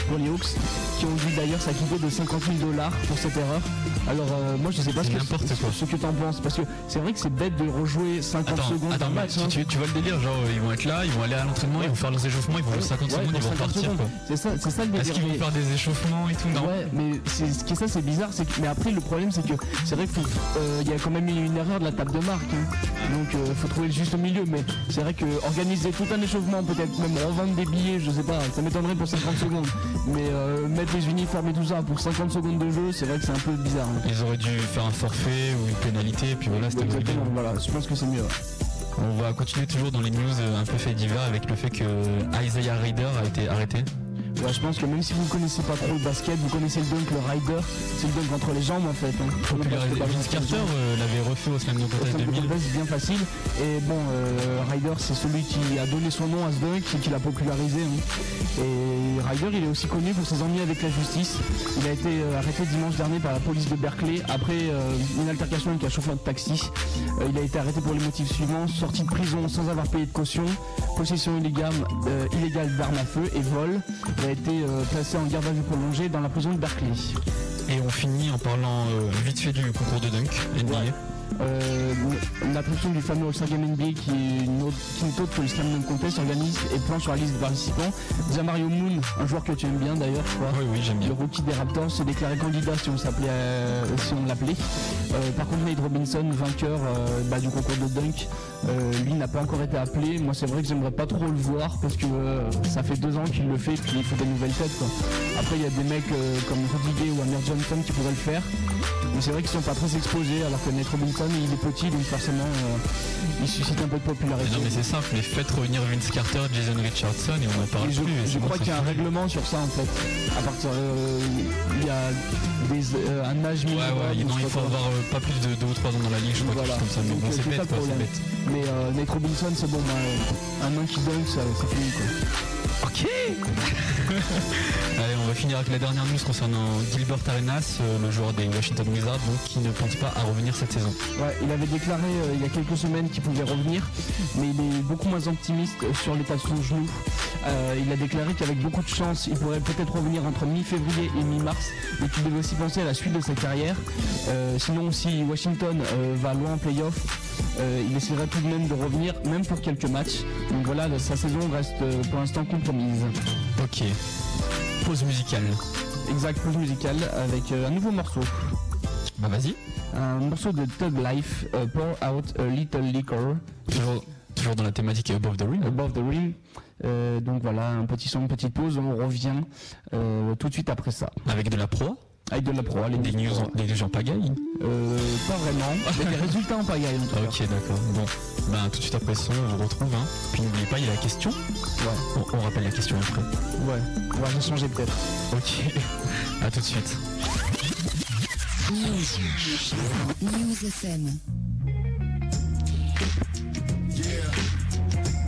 pour les Hawks qui ont dû d'ailleurs s'acquitter de 50 000 dollars pour cette erreur. Alors euh, moi je sais pas ce que, n'importe quoi. ce que t'en penses parce que c'est vrai que c'est bête de rejouer 50 Attends, secondes attends, d'un mais match. tu, hein. tu- tu vois le délire, genre euh, ils vont être là, ils vont aller à l'entraînement, ils vont faire leurs échauffements, ils vont jouer 50 Ouais, secondes, ils vont 50 partir quoi. C'est ça, c'est ça le Est-ce délire. qu'ils vont faire des échauffements et tout Non. Ouais, mais c'est, ce qui est ça, c'est bizarre, c'est que, mais après le problème c'est que c'est vrai qu'il y a quand même une erreur de la table de marque, hein. donc il faut trouver le juste milieu. Mais c'est vrai que organiser tout un échauffement, peut-être même revendre des billets, je sais pas, ça m'étonnerait pour 50 secondes. Mais euh, mettre les uniformes et tout ça pour 50 secondes de jeu, c'est vrai que c'est un peu bizarre. hein. Ils auraient dû faire un forfait ou une pénalité, et puis voilà, c'était. Exactement, voilà, je pense que c'est mieux. On va continuer toujours dans les news euh, un peu fait divers avec le fait que Isaiah Ryder a été arrêté. Ouais, je pense que même si vous connaissez pas trop le basket, vous connaissez le dunk, le rider, c'est le dunk entre les jambes en fait. hein. Popularisé. Vince Carter euh, l'avait refait au Slam Dunk Contest Au 2000. c'est bien facile. Et bon, euh, Ryder, c'est celui qui a donné son nom à ce dunk et qui l'a popularisé. hein. Et Ryder, il est aussi connu pour ses ennuis avec la justice. Il a été euh, arrêté dimanche dernier par la police de Berkeley après une altercation avec un chauffeur de taxi. Il a été arrêté pour les motifs suivants sortie de prison sans avoir payé de caution, possession illégale, illégale d'armes à feu et vol. Il a été euh, placé en garde à vue prolongée dans la prison de Berkeley. Et on finit en parlant euh, vite fait du concours de dunk NBA. Ouais. Euh, L'attraction du fameux All-Star Game NBA qui est une autre, qui est autre que le Slam Dunk Contest organise et plan sur la liste des participants. Jamario Moon, un joueur que tu aimes bien d'ailleurs, je crois. Oui, oui, j'aime bien. Le rookie des Raptors se déclarait candidat si on s'appelait, euh, si on l'appelait. Euh, par contre, Nate Robinson, vainqueur euh, bah, du concours de dunk, lui n'a pas encore été appelé. Moi, c'est vrai que j'aimerais pas trop le voir parce que ça fait deux ans qu'il le fait, puis il faut des nouvelles têtes. Quoi. Après, il y a des mecs comme Rudy Gay ou Amir Johnson qui pourraient le faire. Mais c'est vrai qu'ils sont pas très exposés, alors que Nate Robinson, il est petit, donc forcément, euh, il suscite un peu de Mais popularité. non mais c'est simple, les faites revenir Vince Carter, Jason Richardson et on en parle je, plus. je crois qu'il y a un règlement sur ça en fait. À partir, euh, il y a des, euh, un âge Ouais, minimum. ouais, ou non, il faut avoir pas plus de 2 ou 3 ans dans la ligue, je crois, Voilà. comme ça. Mais Donc, bon, c'est bête problème. bête. Mais Nate Robinson, c'est bon, bah, un an qui ça- c'est fini quoi. Ok Allez, on va finir avec la dernière news concernant Gilbert Arenas, euh, le joueur des Washington Wizards, donc qui ne pense pas à revenir cette saison. Ouais, il avait déclaré euh, il y a quelques semaines qu'il pouvait revenir, mais il est beaucoup moins optimiste euh, sur l'état de son genou. Euh, il a déclaré qu'avec beaucoup de chance, il pourrait peut-être revenir entre mi-février et mi-mars, mais qu'il devait aussi penser à la suite de sa carrière. Euh, sinon, si Washington va loin en playoff, il essaierait tout de même de revenir, même pour quelques matchs. Donc voilà, sa saison reste pour l'instant Ok. Pause musicale. Exact, pause musicale avec euh, un nouveau morceau. Bah vas-y. Un morceau de Thug Life, euh, Pour Out a Little Liquor. Toujours, toujours dans la thématique Above the Rim. Above the Rim. Euh, donc voilà, un petit son, une petite pause, on revient tout de suite après ça. Avec de la proie. Avec de la pro, les Des news en, des news en pagaille. Euh, pas vraiment, mais des résultats en pagaille en tout cas. ok, d'accord. Bon, ben tout de suite après ça, on vous retrouve. Hein. Puis n'oubliez pas, il y a la question. Ouais, On, on rappelle la question après. ouais, on va changer peut-être. Ok. À tout de suite. News. News FM.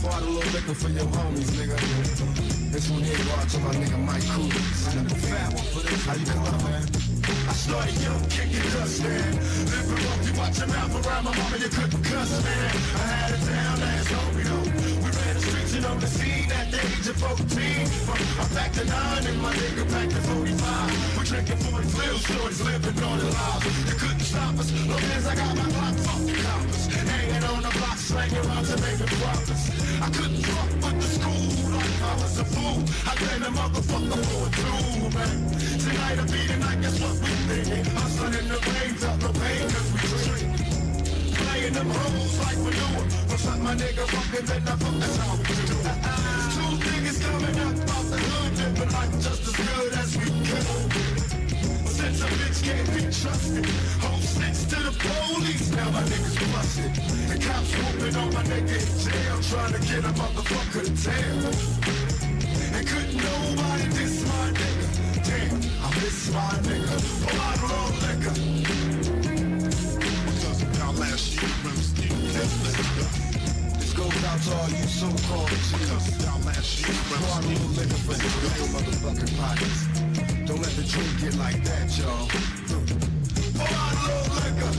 Bought a little liquor for your homies, nigga. This one here out to my nigga Mike Cooley. Fat one for this. How you doing, man? I started young, kicking dust, man. Living rough, you watch your mouth around my mama, you couldn't cuss, man. I had it down last homie, though. We ran the streets and on the scene at the age of 14. I packed a nine and my nigga packed a 45. We drinking 40 flill shorties, living on the lives. You couldn't stop us, long as I got my block, fuck the coppers. Hanging on the block, slanging rhymes and making profits. I couldn't fuck with the school I was a fool. I blame the motherfucker for it too, man. Tonight'll be the night, guess what we thinking? Hustling in the rain, felt no pain cause we drink. Playing them hoes like manure. What's up, my nigga? Fucking then I fuck, that's how we do. Two niggas coming up off the hood, living life just as good as we could. Since a bitch can't be trusted, whole snitch to the police. Now my niggas busted. The cops whooping on my nigga in jail, trying to get a motherfucker to tell. And couldn't nobody diss my nigga. Damn, I miss my nigga. A bottle of liquor. Because now last year, remember Steve This goes out to all you so-called G's. Now last year, remember Steve liquor for your real motherfucking pockets. Don't let the drink get like that, y'all. Oh, Pour out a little liquor.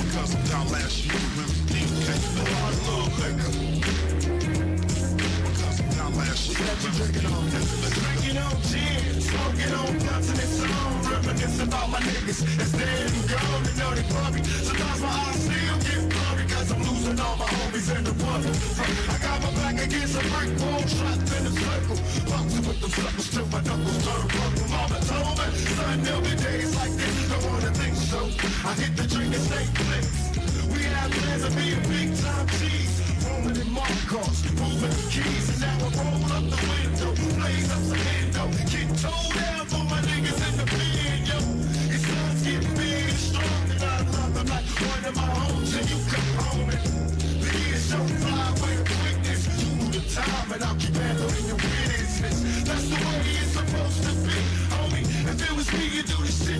Because now last year, remember Steve Pour out a little liquor. Because now last year, remember drinking on Drinking on gin, smoking on blunts and it's on. Reminisce about my niggas. It's dead and gone, they know they probably. Sometimes my eyes still get blurry I'm losing all my homies in the water. I got my back against a brick wall, trapped in a circle. Boxing with them suckers till my knuckles turn purple. Mama told me, son, there'll be days like this. Don't wanna think so. I hit the drink and stay flicks. We had plans of being big time cheese. Rolling in my cars, moving the keys, and now I roll up the window, blaze up some endo, get towed down for my niggas in the pen,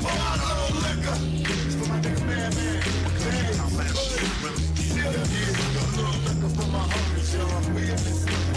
Pour out a little liquor. It's for my nigga man, man. Man, now last year, brother still yeah. A little liquor for my homies, y'all. We in this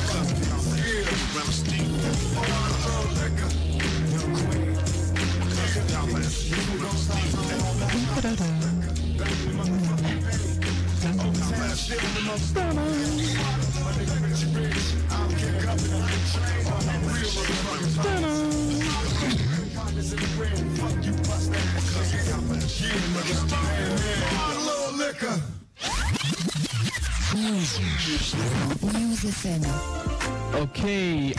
Ok,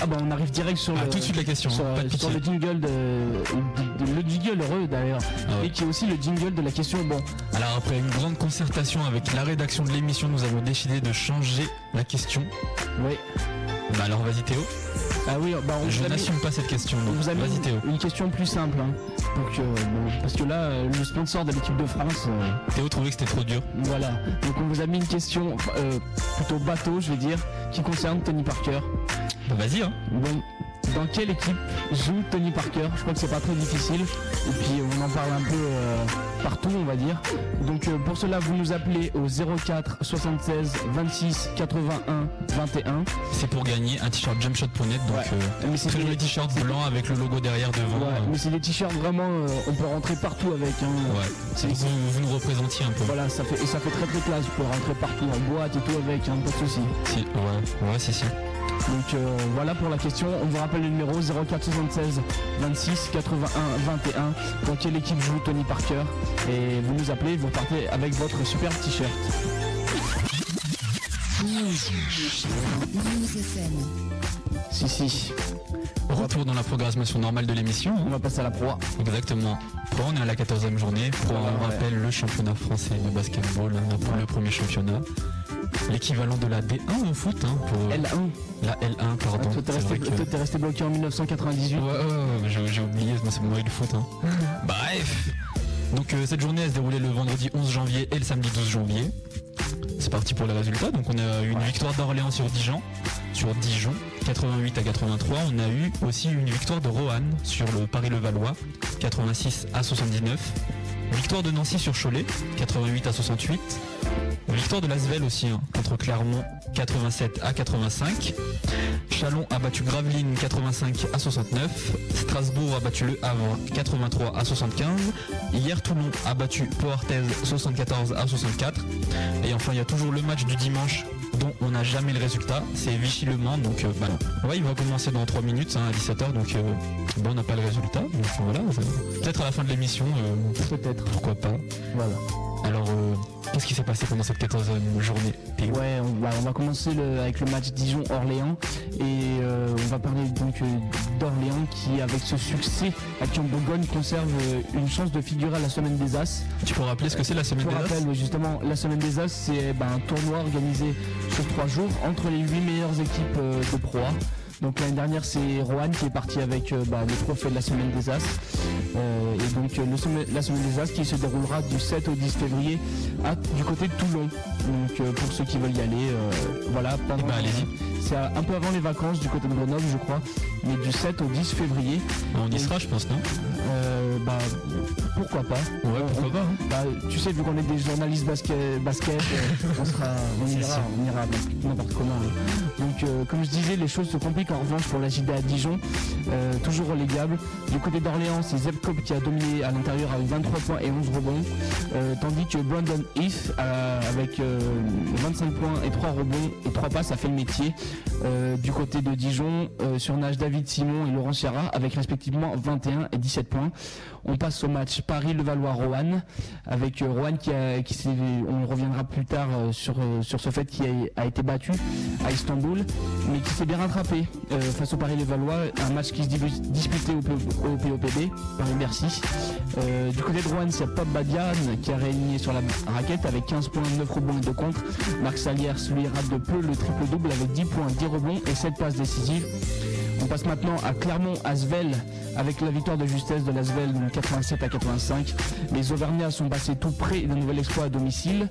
ah bah on arrive direct sur Ah, le, tout de suite la question, sur, pas de sur pitié. le jingle de, de- le jingle heureux d'ailleurs, Ah ouais. et qui est aussi le jingle de la question bon. Alors après une grande concertation avec la rédaction de l'émission, nous avons décidé de changer la question. Oui. Bah alors vas-y Théo. Ah oui, bah on Je n'assume pas cette question. on vous a mis une question plus simple. hein, pour que, bon, parce que là, euh, le sponsor de l'équipe de France, euh, Théo trouvait que c'était trop dur. voilà. Donc on vous a mis une question euh, plutôt bateau, je vais dire, qui concerne Tony Parker. Bah, Vas-y, hein. Bon, dans quelle équipe joue Tony Parker Je crois que c'est pas très difficile. Et puis on en parle un peu euh, partout, on va dire. Donc euh, pour cela, vous nous appelez au 04 76 26 81 21. C'est pour gagner un t-shirt jumpshot.net. Donc, Ouais. euh, Mais très joli t-shirt blanc avec le logo derrière devant. Ouais, mais c'est des t-shirts vraiment, on peut rentrer partout avec. hein. Ouais. Que vous, vous nous représentiez un peu. Voilà, ça fait, et ça fait très très classe. Vous pouvez rentrer partout en boîte et tout avec, hein, pas de soucis. Si, ouais, ouais, si, si. Donc euh, voilà pour la question. On vous rappelle le numéro 04 76 26 81 21. Dans quelle équipe joue Tony Parker Et vous nous appelez, vous repartez avec votre super t-shirt. Si si, Retour dans la programmation normale de l'émission. on va passer à la proie. Exactement. Pro, on est à la 14e journée. Pro, Voilà, on ouais. rappelle le championnat français de basketball, hein, pour le premier championnat. L'équivalent de la D1 au foot, hein, pour L1. la L1, pardon. toi t'es resté, que- toi, t'es resté bloqué en 1998. Ouais, ouais, ouais, j'ai oublié, moi, c'est le foot. Hein. Bref. Donc euh, cette journée elle se déroulait le vendredi 11 janvier et le samedi 12 janvier. C'est parti pour les résultats. Donc on a eu une victoire d'Orléans sur Dijon, sur Dijon, 88 à 83. On a eu aussi une victoire de Roanne sur le Paris-le-Valois, 86 à 79. Victoire de Nancy sur Cholet, 88 à 68. Victoire de Lasvel aussi hein, contre Clermont, 87 à 85. Chalon a battu Gravelines 85 à 69. Strasbourg a battu Le Havre 83 à 75. Hier Toulon a battu Pau-Arthez 74 à 64. Et enfin il y a toujours le match du dimanche dont on n'a jamais le résultat. C'est Vichy-Le Mans. Donc euh, bah, ouais, il va commencer dans 3 minutes hein, à 17h. Donc euh, on n'a pas le résultat. Peut-être à la fin de l'émission. euh, Peut-être. Pourquoi pas. Voilà. Alors euh, qu'est-ce qui s'est passé pendant cette 14e journée Ouais, on va, on va commencer le- avec le match Dijon-Orléans et euh, on va parler donc euh, d'Orléans qui, avec ce succès à qui en Bourgogne, conserve une chance de figurer à la semaine des As. Tu peux rappeler ce que c'est la semaine des As? rappel, oui, justement, la semaine des As, c'est ben, un tournoi organisé sur trois jours entre les huit meilleures équipes de Pro A. Donc l'année dernière, c'est Rohan qui est parti avec euh, bah, le trophée de la semaine des As. Euh, et donc euh, le la semaine des As qui se déroulera du 7 au 10 février à- du côté de Toulon. Donc euh, pour ceux qui veulent y aller, voilà. pendant- ben, allez-y. C'est un peu avant les vacances du côté de Grenoble, je crois, mais du 7 au 10 février. On y sera, je pense, non? Bah, pourquoi pas Ouais, pourquoi pas hein. bah, tu sais, vu qu'on est des journalistes basket, basket euh, on, sera, on C'est ira, sûr. on ira n'importe comment. hein. Donc, euh, comme je disais, les choses se compliquent en revanche pour la JDA Dijon, euh, toujours relégable. Du côté d'Orléans, c'est Zebkop qui a dominé à l'intérieur avec 23 points et 11 rebonds, euh, tandis que Brandon Heath, euh, avec euh, 25 points et 3 rebonds et 3 passes, a fait le métier. Euh, du côté de Dijon, euh, surnage David Simon et Laurent Sierra, avec respectivement 21 et 17 points. On passe au match Paris-Levallois-Roanne, avec euh, Roanne qui, a, qui on reviendra plus tard euh, sur, euh, sur ce fait qui a, été battu à Istanbul, mais qui s'est bien rattrapé face au Paris-Levallois, un match qui se disputait au, au POPB, Paris-Bercy. Du côté de Roanne, c'est Pop Badian qui a réaligné sur la raquette avec 15 points, 9 rebonds et 2 contre. Marc Saliers lui rate de peu le triple-double avec 10 points, 10 rebonds et 7 passes décisives. On passe maintenant à Clermont-Asvel avec la victoire de justesse de l'Asvel donc 87 à 85. Les Auvergnats sont passés tout près d'un nouvel exploit à domicile.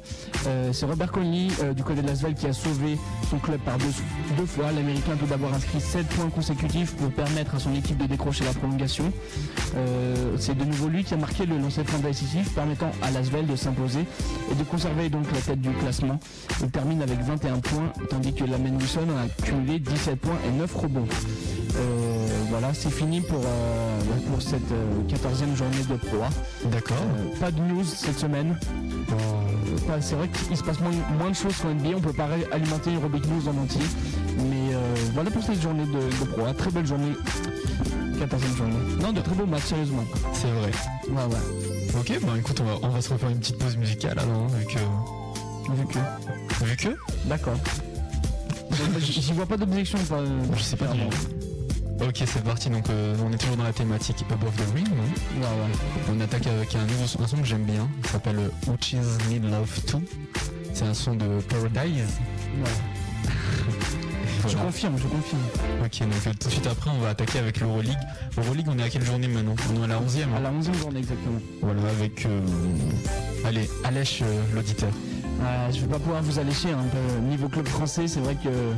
Euh, C'est Robert Conley euh, du côté de l'Asvel qui a sauvé son club par deux, fois. L'Américain tout d'abord inscrit 7 points consécutifs pour permettre à son équipe de décrocher la prolongation. Euh, C'est de nouveau lui qui a marqué le lancer franc décisif permettant à l'Asvel de s'imposer et de conserver donc la tête du classement. Il termine avec 21 points tandis que la Wilson a cumulé 17 points et 9 rebonds. Voilà, c'est fini pour, euh, pour cette euh, 14e journée de Pro A. D'accord. Euh, pas de news cette semaine. Euh, c'est vrai qu'il se passe moins, moins de choses sur NBA, on peut pas alimenter une rubrique news en entier. Mais euh, voilà pour cette journée de, de Pro A. Très belle journée. 14e journée. Non, de très beaux matchs, sérieusement. C'est vrai. Ouais, ouais. Ok, bah écoute, on va, on va se refaire une petite pause musicale alors, hein, vu que. Vu que. Vu que D'accord. J'y vois pas d'objection. pas, euh, Je sais pas du Ok, c'est parti, donc euh, on est toujours dans la thématique Above the Ring. non Ouais, ouais. On attaque avec un nouveau son, un son que j'aime bien, il s'appelle Witches Need Love 2. C'est un son de Paradise. Ouais. Je confirme, je confirme. Ok, donc euh, tout de suite après, on va attaquer avec l'Euroleague. L'Euroleague, on est à quelle journée maintenant On est à la 11e. À hein. la 11e journée exactement. Voilà, avec. euh, Allez, Alèche euh, l'auditeur. Euh, je vais pas pouvoir vous allécher. Hein. Euh, Niveau club français, c'est vrai que euh,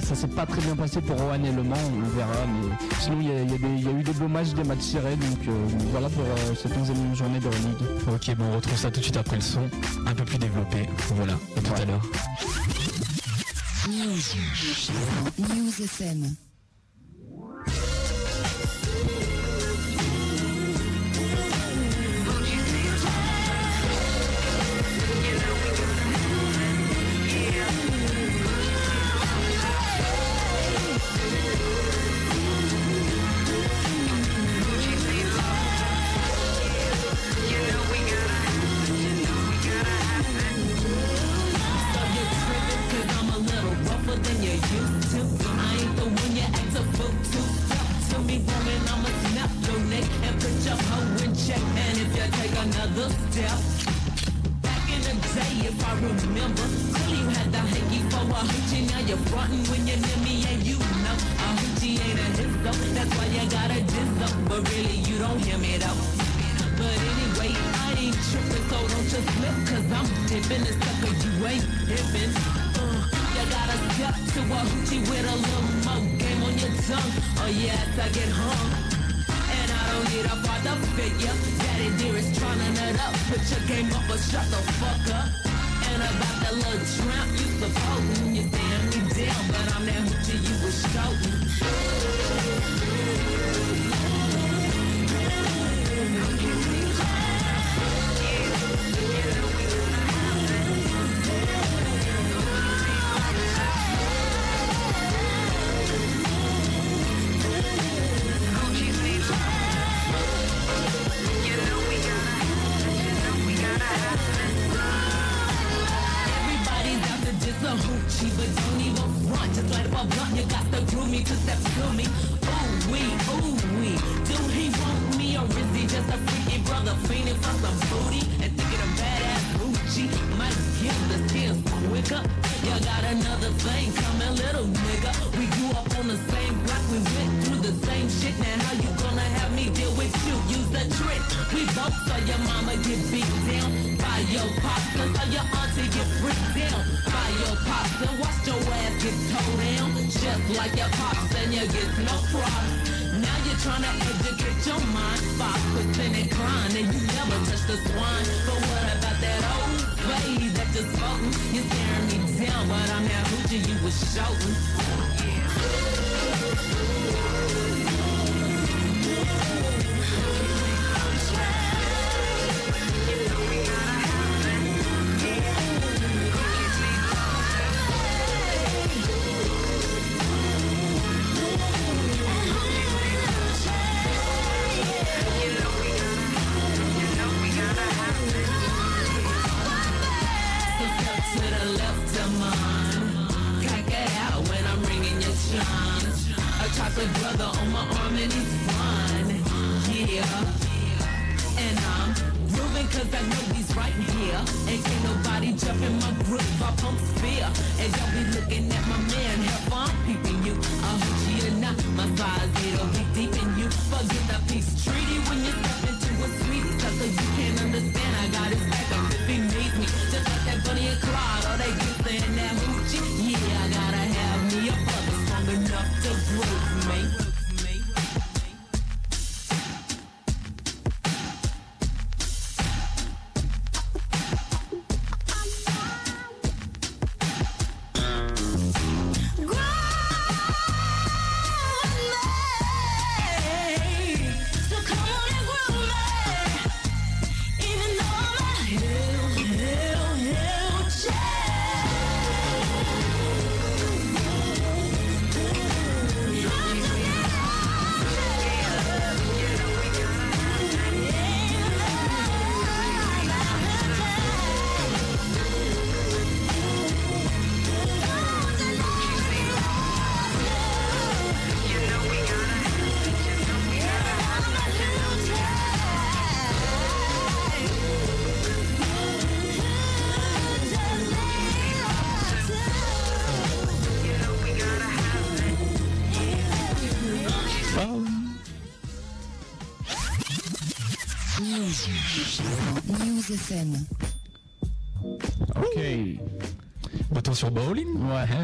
ça s'est pas très bien passé pour Rohan et Le Mans, on verra. Mais sinon, il y a, y y eu des beaux matchs, des matchs serrés. Donc euh, voilà pour euh, cette 11e journée de Ligue. Ok, bon, on retrouve ça tout de suite après le son, un peu plus développé. Voilà, à tout à l'heure. News. News FM. Take another back in the day, if I remember, clearly you had the hanky for a hoochie. Now you're frontin' when you're near me, and you know a hoochie ain't a hit though. That's why you got a diss up, but really you don't hear me though. But anyway, I ain't trippin', so don't you slip, cause I'm dippin' and sucker, you ain't dippin'. Uh, you gotta step to a hoochie with a little more game on your tongue, or yes, I get hung. Don't need a father figure. Daddy dear is tryna nut up, put your game up or shut the fuck up. And about that little tramp you supportin', you stand me down, but I'm that hoochie you was shoutin'. Hoochie, but don't even front. Just light up a blunt, you got to groove me to step to me. Ooh wee, ooh trying to educate your mind, five percent incline, and you never touch the swine. But what about that old way that you're floating? You're staring me down, but I'm that hoochie you was shouting.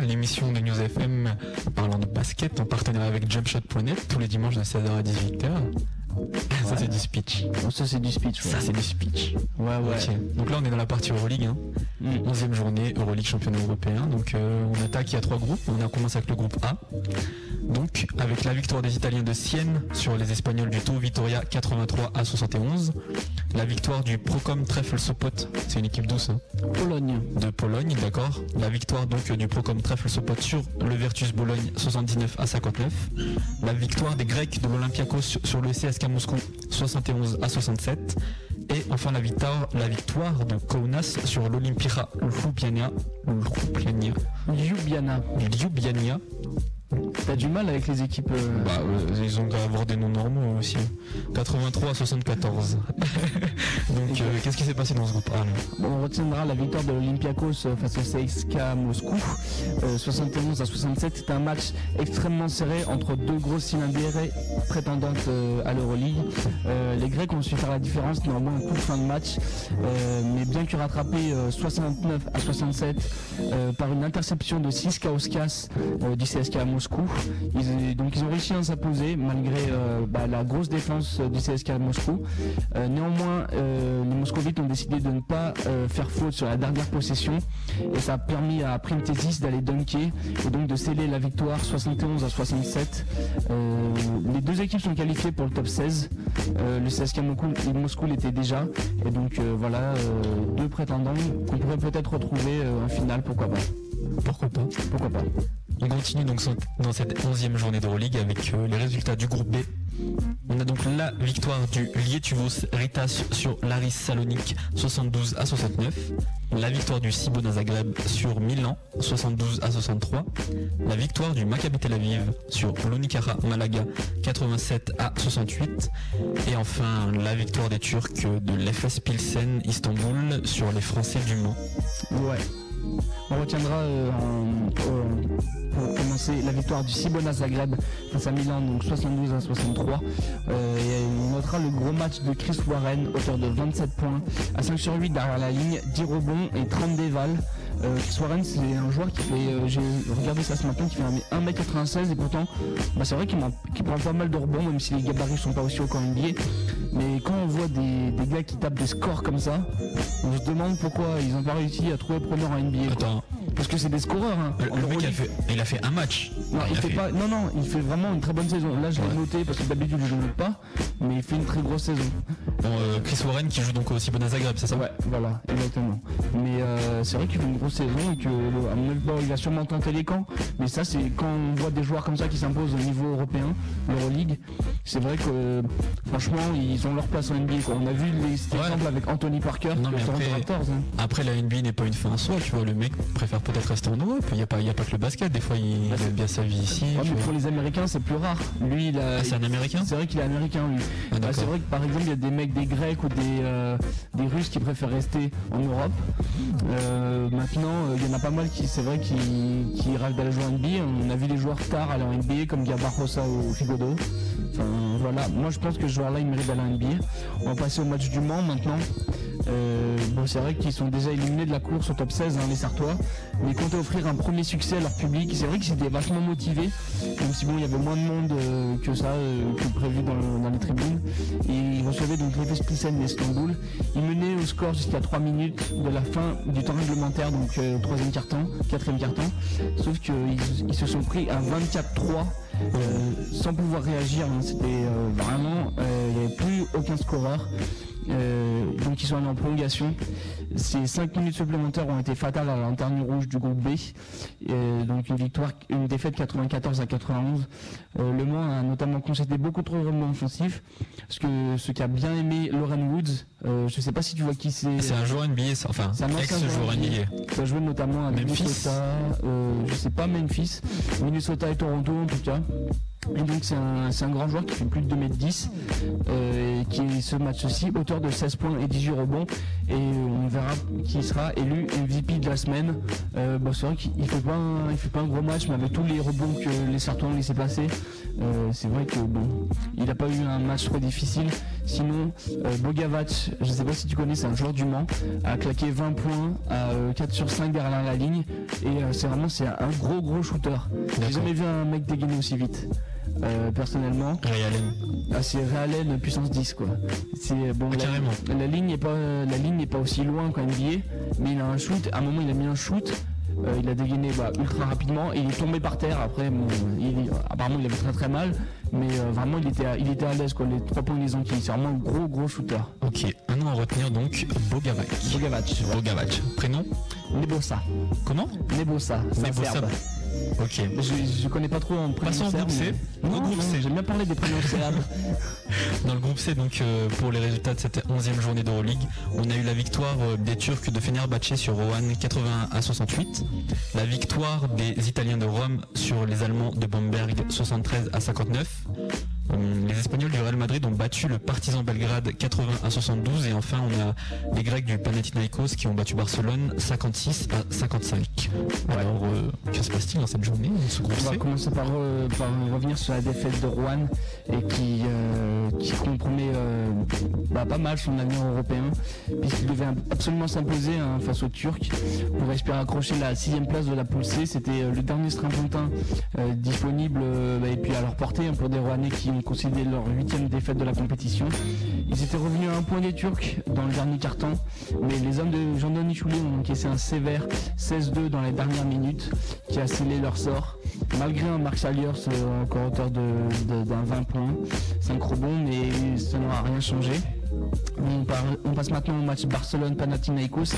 L'émission de News FM parlant de basket en partenariat avec Jumpshot.net tous les dimanches de 16h à 18h. Ça c'est du speech. Ça c'est du speech. ouais. Ça c'est du speech. Ouais, ouais. Donc là on est dans la partie Euroleague. Hein. Mm. 11e journée, Euroleague championnat européen. Donc euh, on attaque, il y a trois groupes. On a commencé avec le groupe A. Donc avec la victoire des Italiens de Sienne sur les Espagnols du Tau Vitoria 83 à 71. La victoire du Procom Treffel Sopot, c'est une équipe douce. hein Pologne. de Pologne, d'accord. La victoire donc du Procom Treffel Sopot sur le Virtus Bologne 79 à 59. La victoire des Grecs de l'Olympiakos sur, sur le CSK Moscou 71 à 67. Et enfin la victoire, la victoire de Kaunas sur l'Olympia Ljubljana, Ljubljana, Ljubljana. T'as du mal avec les équipes. euh, Bah, euh, ils ont qu'à avoir des noms normaux aussi. 83 à 74. donc euh, qu'est-ce qui s'est passé dans ce groupe Bon, on retiendra la victoire de l'Olympiakos face au CSK Moscou, euh, 71 à 67. C'était un match extrêmement serré entre deux grosses cylindrées prétendantes à l'Euroleague. Les Grecs ont su faire la différence normalement en toute fin de match, mais bien que rattrapé euh, 69 à 67 euh, par une interception de 6 Kauskas euh, du CSK à Moscou, ils, donc ils ont réussi à s'imposer malgré euh, bah, la grosse défense du CSK Moscou. Euh, néanmoins, euh, les Moscovites ont décidé de ne pas faire faute sur la dernière possession et ça a permis à Primtesis d'aller dunker et donc de sceller la victoire 71 à 67. Euh, les deux équipes sont qualifiées pour le top 16. Euh, le CSK Moscou, Moscou l'était déjà et donc voilà deux prétendants qu'on pourrait peut-être retrouver en finale, pourquoi pas. Pourquoi pas Pourquoi pas. On continue donc dans cette 11e journée d'Euroleague avec euh, les résultats du groupe B. On a donc la victoire du Lietuvos Ritas sur l'Aris Salonique 72 à 69. La victoire du Cibona Zagreb sur Milan 72 à 63. La victoire du Maccabi Tel Aviv sur l'Unikara Malaga 87 à 68. Et enfin la victoire des Turcs de l'FS Pilsen Istanbul sur les Français du Mans. Ouais. On retiendra euh, en- pour commencer la victoire du Cibona Zagreb face à Milan, donc 72 à 63. Euh, et on notera le gros match de Chris Warren, auteur de 27 points, à 5 sur 8 derrière la ligne, 10 rebonds et 30 dévals. Euh, Chris Warren, c'est un joueur qui fait, euh, j'ai regardé ça ce matin, qui fait un 1m96 et pourtant, bah, c'est vrai qu'il prend pas mal de rebonds, même si les gabarits sont pas aussi hauts qu'en NBA. Mais quand on voit des, gars qui tapent des scores comme ça, on se demande pourquoi ils n'ont pas réussi à trouver preneur en NBA. Parce que c'est des scoreurs. Hein. le, En le mec Euroleague. a fait, il a fait un match. Non, il a fait pas. Non, non, il fait vraiment une très bonne saison. Là, je l'ai noté parce que d'habitude je ne note pas, mais il fait une très grosse saison. Bon, euh, Chris Warren qui joue donc au Cibona Zagreb, c'est ça? Ouais, voilà, exactement. Mais euh, c'est vrai qu'il fait une grosse saison et que à bon, il a sûrement tenté les camps. Mais ça, c'est quand on voit des joueurs comme ça qui s'imposent au niveau européen, l'Euroleague. C'est vrai que franchement, ils ont leur place en NBA. Quoi. On a vu les Ouais. exemple avec Anthony Parker, Non, mais après- Raptors. hein. Après, la NBA n'est pas une fin en soi, tu vois. Le mec préfère peut-être rester en Europe. Il n'y a, pas- y a pas que le basket. Des fois, il Bah, aime bien sa vie ici. Ouais, mais pour les Américains, c'est plus rare. Lui, il a. Ah, c'est un américain? C'est vrai qu'il est américain, lui. Ah, Bah, c'est vrai que par exemple, il y a des mecs, des Grecs ou des, euh, des Russes qui préfèrent rester en Europe. Euh, maintenant, euh, il y en a pas mal qui, c'est vrai, qui, qui rêvent d'aller jouer en NBA. On a vu les joueurs tard aller en NBA comme Gabarrosa ou Rigodo. Enfin, voilà. Moi, je pense que ce joueur-là, il mérite d'aller en NBA. On va passer au match du Mans maintenant. Euh, bon, c'est vrai qu'ils sont déjà éliminés de la course au top 16, hein, les Sartois, mais ils comptaient offrir un premier succès à leur public. C'est vrai qu'ils étaient vachement motivés, même si bon, il y avait moins de monde euh, que ça, euh, que prévu dans, le- dans les tribunes. Et ils recevaient donc l'Efes Pilsen d'Istanbul. Ils menaient au score jusqu'à 3 minutes de la fin du temps réglementaire, donc euh, troisième quart-temps, quatrième quart-temps. Sauf qu'ils ils se sont pris à 24-3 euh, sans pouvoir réagir. hein. C'était euh, vraiment, euh, il n'y avait plus aucun scoreur. Euh, donc ils sont allés en prolongation. Ces 5 minutes supplémentaires ont été fatales à la lanterne rouge du groupe B. Euh, donc une victoire, une défaite 94 à 91. Euh, le Mans a notamment concédé beaucoup trop de rebonds offensifs. Parce que ce qu'a bien aimé Lauren Woods, euh, je sais pas si tu vois qui c'est. C'est un joueur NBA, ça. enfin, C'est un ex-joueur joueur NBA. qui a joué notamment à Memphis. Minnesota, euh, je sais pas Memphis, Minnesota et Toronto en tout cas. Et donc c'est un, un grand joueur qui fait plus de 2m10 euh, et qui est ce match-ci auteur de 16 points et 18 rebonds et on verra qui sera élu MVP de la semaine. Euh, bon, c'est vrai qu'il fait pas un, fait pas un gros match mais avec tous les rebonds que les Sartons ont laissé passer, euh, c'est vrai que bon, il n'a pas eu un match trop difficile. Sinon, euh, Bogavac, je sais pas si tu connais, c'est un joueur du Mans, a claqué 20 points à euh, 4 sur 5 derrière la ligne. Et euh, c'est vraiment c'est un gros gros shooter. J'ai jamais vu un mec dégainer aussi vite. Euh, personnellement, Ray Allen. ah, c'est Ray Allen puissance 10 quoi. C'est bon. Ah, la, carrément. la ligne n'est pas la ligne n'est pas aussi loin qu'un NBA, mais il a un shoot. À un moment, il a mis un shoot. euh, il a dégainé bah, ultra rapidement et il est tombé par terre. Après, bon, il, apparemment, il avait très très mal, mais euh, vraiment, il était à, il était à l'aise quoi. Les trois points ils les ont C'est vraiment un gros gros shooter. Ok, un nom à retenir donc, Bogavac. Bogavac. Bogavac. Prénom? Nebossa. Comment? Nebossa. Serbe. Ok. Je, je connais pas trop en prénom Passons au groupe C. mais- Au Non, groupe non, C. J'aime bien parler des prénoms serbes. Dans le groupe C, donc euh, pour les résultats de cette 11e journée d'Euroleague, on a eu la victoire euh, des Turcs de Fenerbahçe sur Roanne 81 à 68, la victoire des Italiens de Rome sur les Allemands de Bamberg 73 à 59. Hum, Les Espagnols du Real Madrid ont battu le Partizan Belgrade 80 à 72 et enfin on a les Grecs du Panathinaikos qui ont battu Barcelone 56 à 55. Alors euh, que se passe-t-il dans cette journée, ce On va commencer par, euh, par revenir sur la défaite de Rouen et qui, euh, qui compromet euh, bah, pas mal son avenir européen puisqu'il devait absolument s'imposer hein, face aux Turcs pour espérer accrocher la sixième place de la poule C. C'était le dernier strapontin disponible bah, et puis à leur portée hein, pour des Rouennais qui ont concédé leur huitième défaite de la compétition. Ils étaient revenus à un point des Turcs dans le dernier carton, mais les hommes de Jean-Denis Choulet ont encaissé un sévère 16-2 dans les dernières minutes qui a scellé leur sort. Malgré un Mark Saliers encore auteur de- de- d'un 20 points, 5 rebonds, mais ça n'aura rien changé. On, passe maintenant au match Barcelone-Panathinaikos,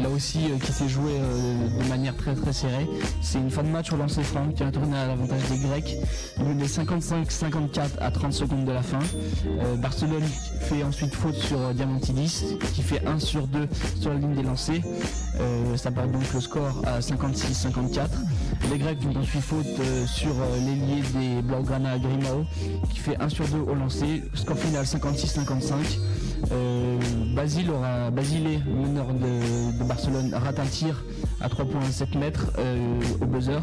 là aussi euh, qui s'est joué euh, de manière très très serrée. C'est une fin de match au lancer franc qui a tourné à l'avantage des Grecs. Il menait 55-54 à 30 secondes de la fin. Euh, Barcelone fait ensuite faute sur Diamantidis qui fait 1 sur 2 sur la ligne des lancers. Ça porte donc le score à 56-54. Les Grecs font ensuite faute sur l'ailier des Blaugrana Grimao qui fait 1 sur 2 au lancer. Score final 56-55. Euh, Basile aura, Basile, le meneur de, de Barcelone, rate un tir à 3,7 mètres euh, au buzzer.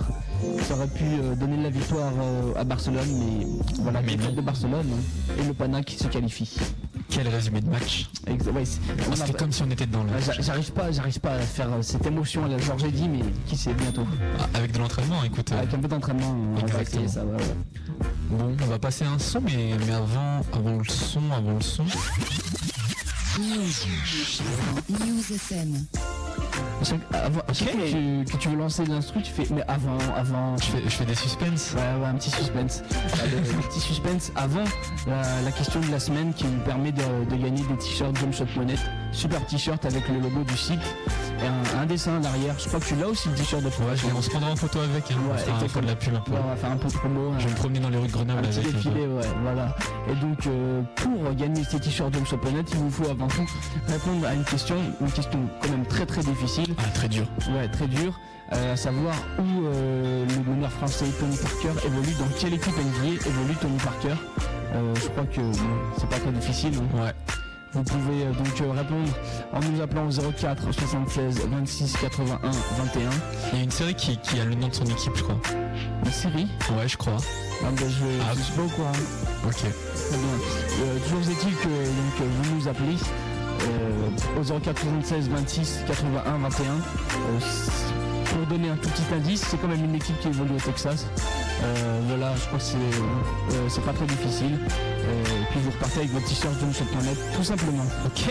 Ça aurait pu euh, donner la victoire à Barcelone, mais voilà, Mais de Barcelone hein, et le Pana qui se qualifie. Quel résumé de match ouais, C'était comme si on était dedans. Ah, j'a- J'arrive pas, j'arrive pas à faire cette émotion à la Georges dit, mais qui sait bientôt. Ah, Avec de l'entraînement, écoute. Avec un peu d'entraînement, on va Exactement. essayer ça. ouais, ouais. Bon, on va passer à un son, mais, mais avant, avant le son, avant le son. News. News FM. Avant- chaque fois que, tu, que tu veux lancer l'instru, tu fais mais avant, avant. Je fais, je fais des suspens. Ouais, ouais, un petit suspense. Ah, le, le petit suspense avant la, la question de la semaine qui nous permet de, de gagner des t-shirts Jump Shot Monet. Super t-shirt avec le logo du site et un, un dessin à l'arrière. Je crois que tu l'as aussi le t-shirt de Ouais, je on se prendra en photo avec. Hein. Ouais, on un peu de la pub un peu. Ouais, on va faire un peu de promo. Je vais me promener dans les rues de Un Grenoble petit avec. défilé, ouais, voilà. Et donc, euh, pour gagner ces t-shirts Jump Shot Monet, il vous faut avant tout répondre à une question, une question quand même très très difficile. Ah, très dur. Ouais, très dur. euh, à savoir où euh, le meneur français Tony Parker évolue, dans quelle équipe NBA évolue Tony Parker. Euh, je crois que c'est pas très difficile. hein. Ouais. Vous pouvez donc répondre en nous appelant au 04 76 26 81 21. Il y a une série qui, qui a le nom de son équipe, je crois. Une série? Ouais, je crois. ah, bah, je, Ah. je suis pas courant. Ok. Très bien. Toujours est-il que donc, vous nous appelez au 04 76 26 81 21. Euh, s- pour donner un tout petit indice, c'est quand même une équipe qui évolue au Texas. Euh, voilà, je crois que c'est euh, pas très difficile. Euh, et puis vous repartez avec votre t-shirt John Shot Planet, tout simplement. Ok.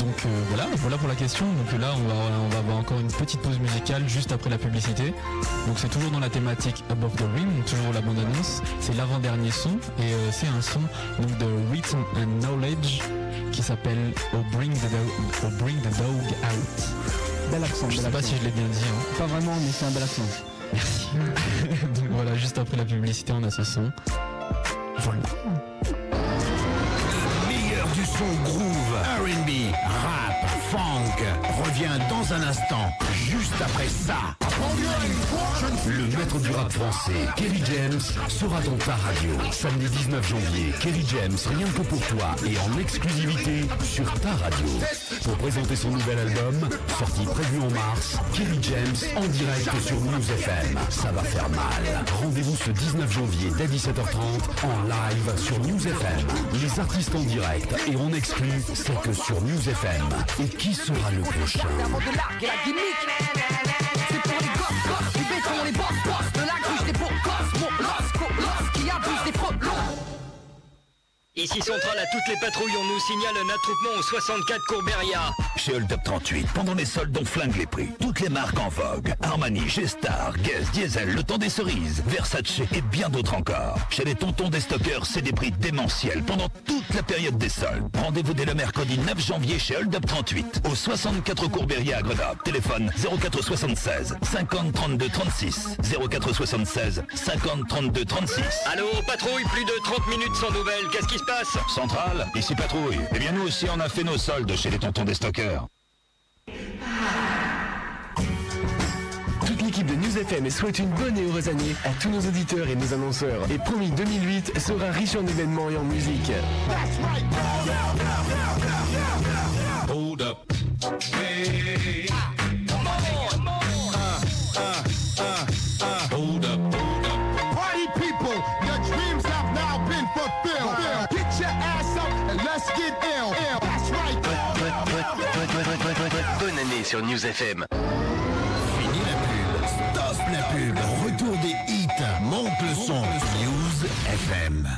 Donc euh, voilà, voilà pour la question. Donc là, on va, on va avoir encore une petite pause musicale juste après la publicité. Donc c'est toujours dans la thématique Above the Rim, toujours la bande annonce. C'est l'avant-dernier son et euh, c'est un son donc de Written and Knowledge qui s'appelle oh Bring the, Dog- Oh Bring the Dog Out. Bel accent, Je sais pas accent. si je l'ai bien dit. hein. Pas vraiment, mais c'est un bel accent. Merci. donc voilà, juste après la publicité, on a ce son. Voilà. meilleur du son groove, R&B, rap, funk revient dans un instant, juste après ça. Le maître du rap français, Kerry James, sera dans ta radio. Samedi 19 janvier, Kerry James, rien que pour toi et en exclusivité sur ta radio. Pour présenter son nouvel album, sorti prévu en mars, Kerry James en direct sur News FM. Ça va faire mal. Rendez-vous ce 19 janvier dès 17h30 en live sur News FM. Les artistes en direct et en exclu, c'est que sur News FM. Et qui sera le prochain? Ici Centrale à toutes les patrouilles, on nous signale un attroupement au 64 Courberia. Chez Hold Up 38, pendant les soldes, on flingue les prix. Toutes les marques en vogue. Armani, G-Star, Guess, Diesel, Le Temps des Cerises, Versace et bien d'autres encore. Chez les tontons des stockeurs, c'est des prix démentiels pendant toute la période des soldes. Rendez-vous dès le mercredi 9 janvier chez Hold Up 38, au 64 Courberia à Grenoble. Téléphone 04 76 50 32 36. 04 76 50 32 36. Allô, patrouille, plus de 30 minutes sans nouvelles, qu'est-ce qui se passe Centrale, ici patrouille. Eh bien nous aussi on a fait nos soldes chez les tontons des stockeurs. Toute l'équipe de News FM souhaite une bonne et heureuse année à tous nos auditeurs et nos annonceurs. Et promis 2008 sera riche en événements et en musique. Hold up. Hey. News FM. Fini la pub. Stop la pub. Retour des hits. Monte le son. News FM.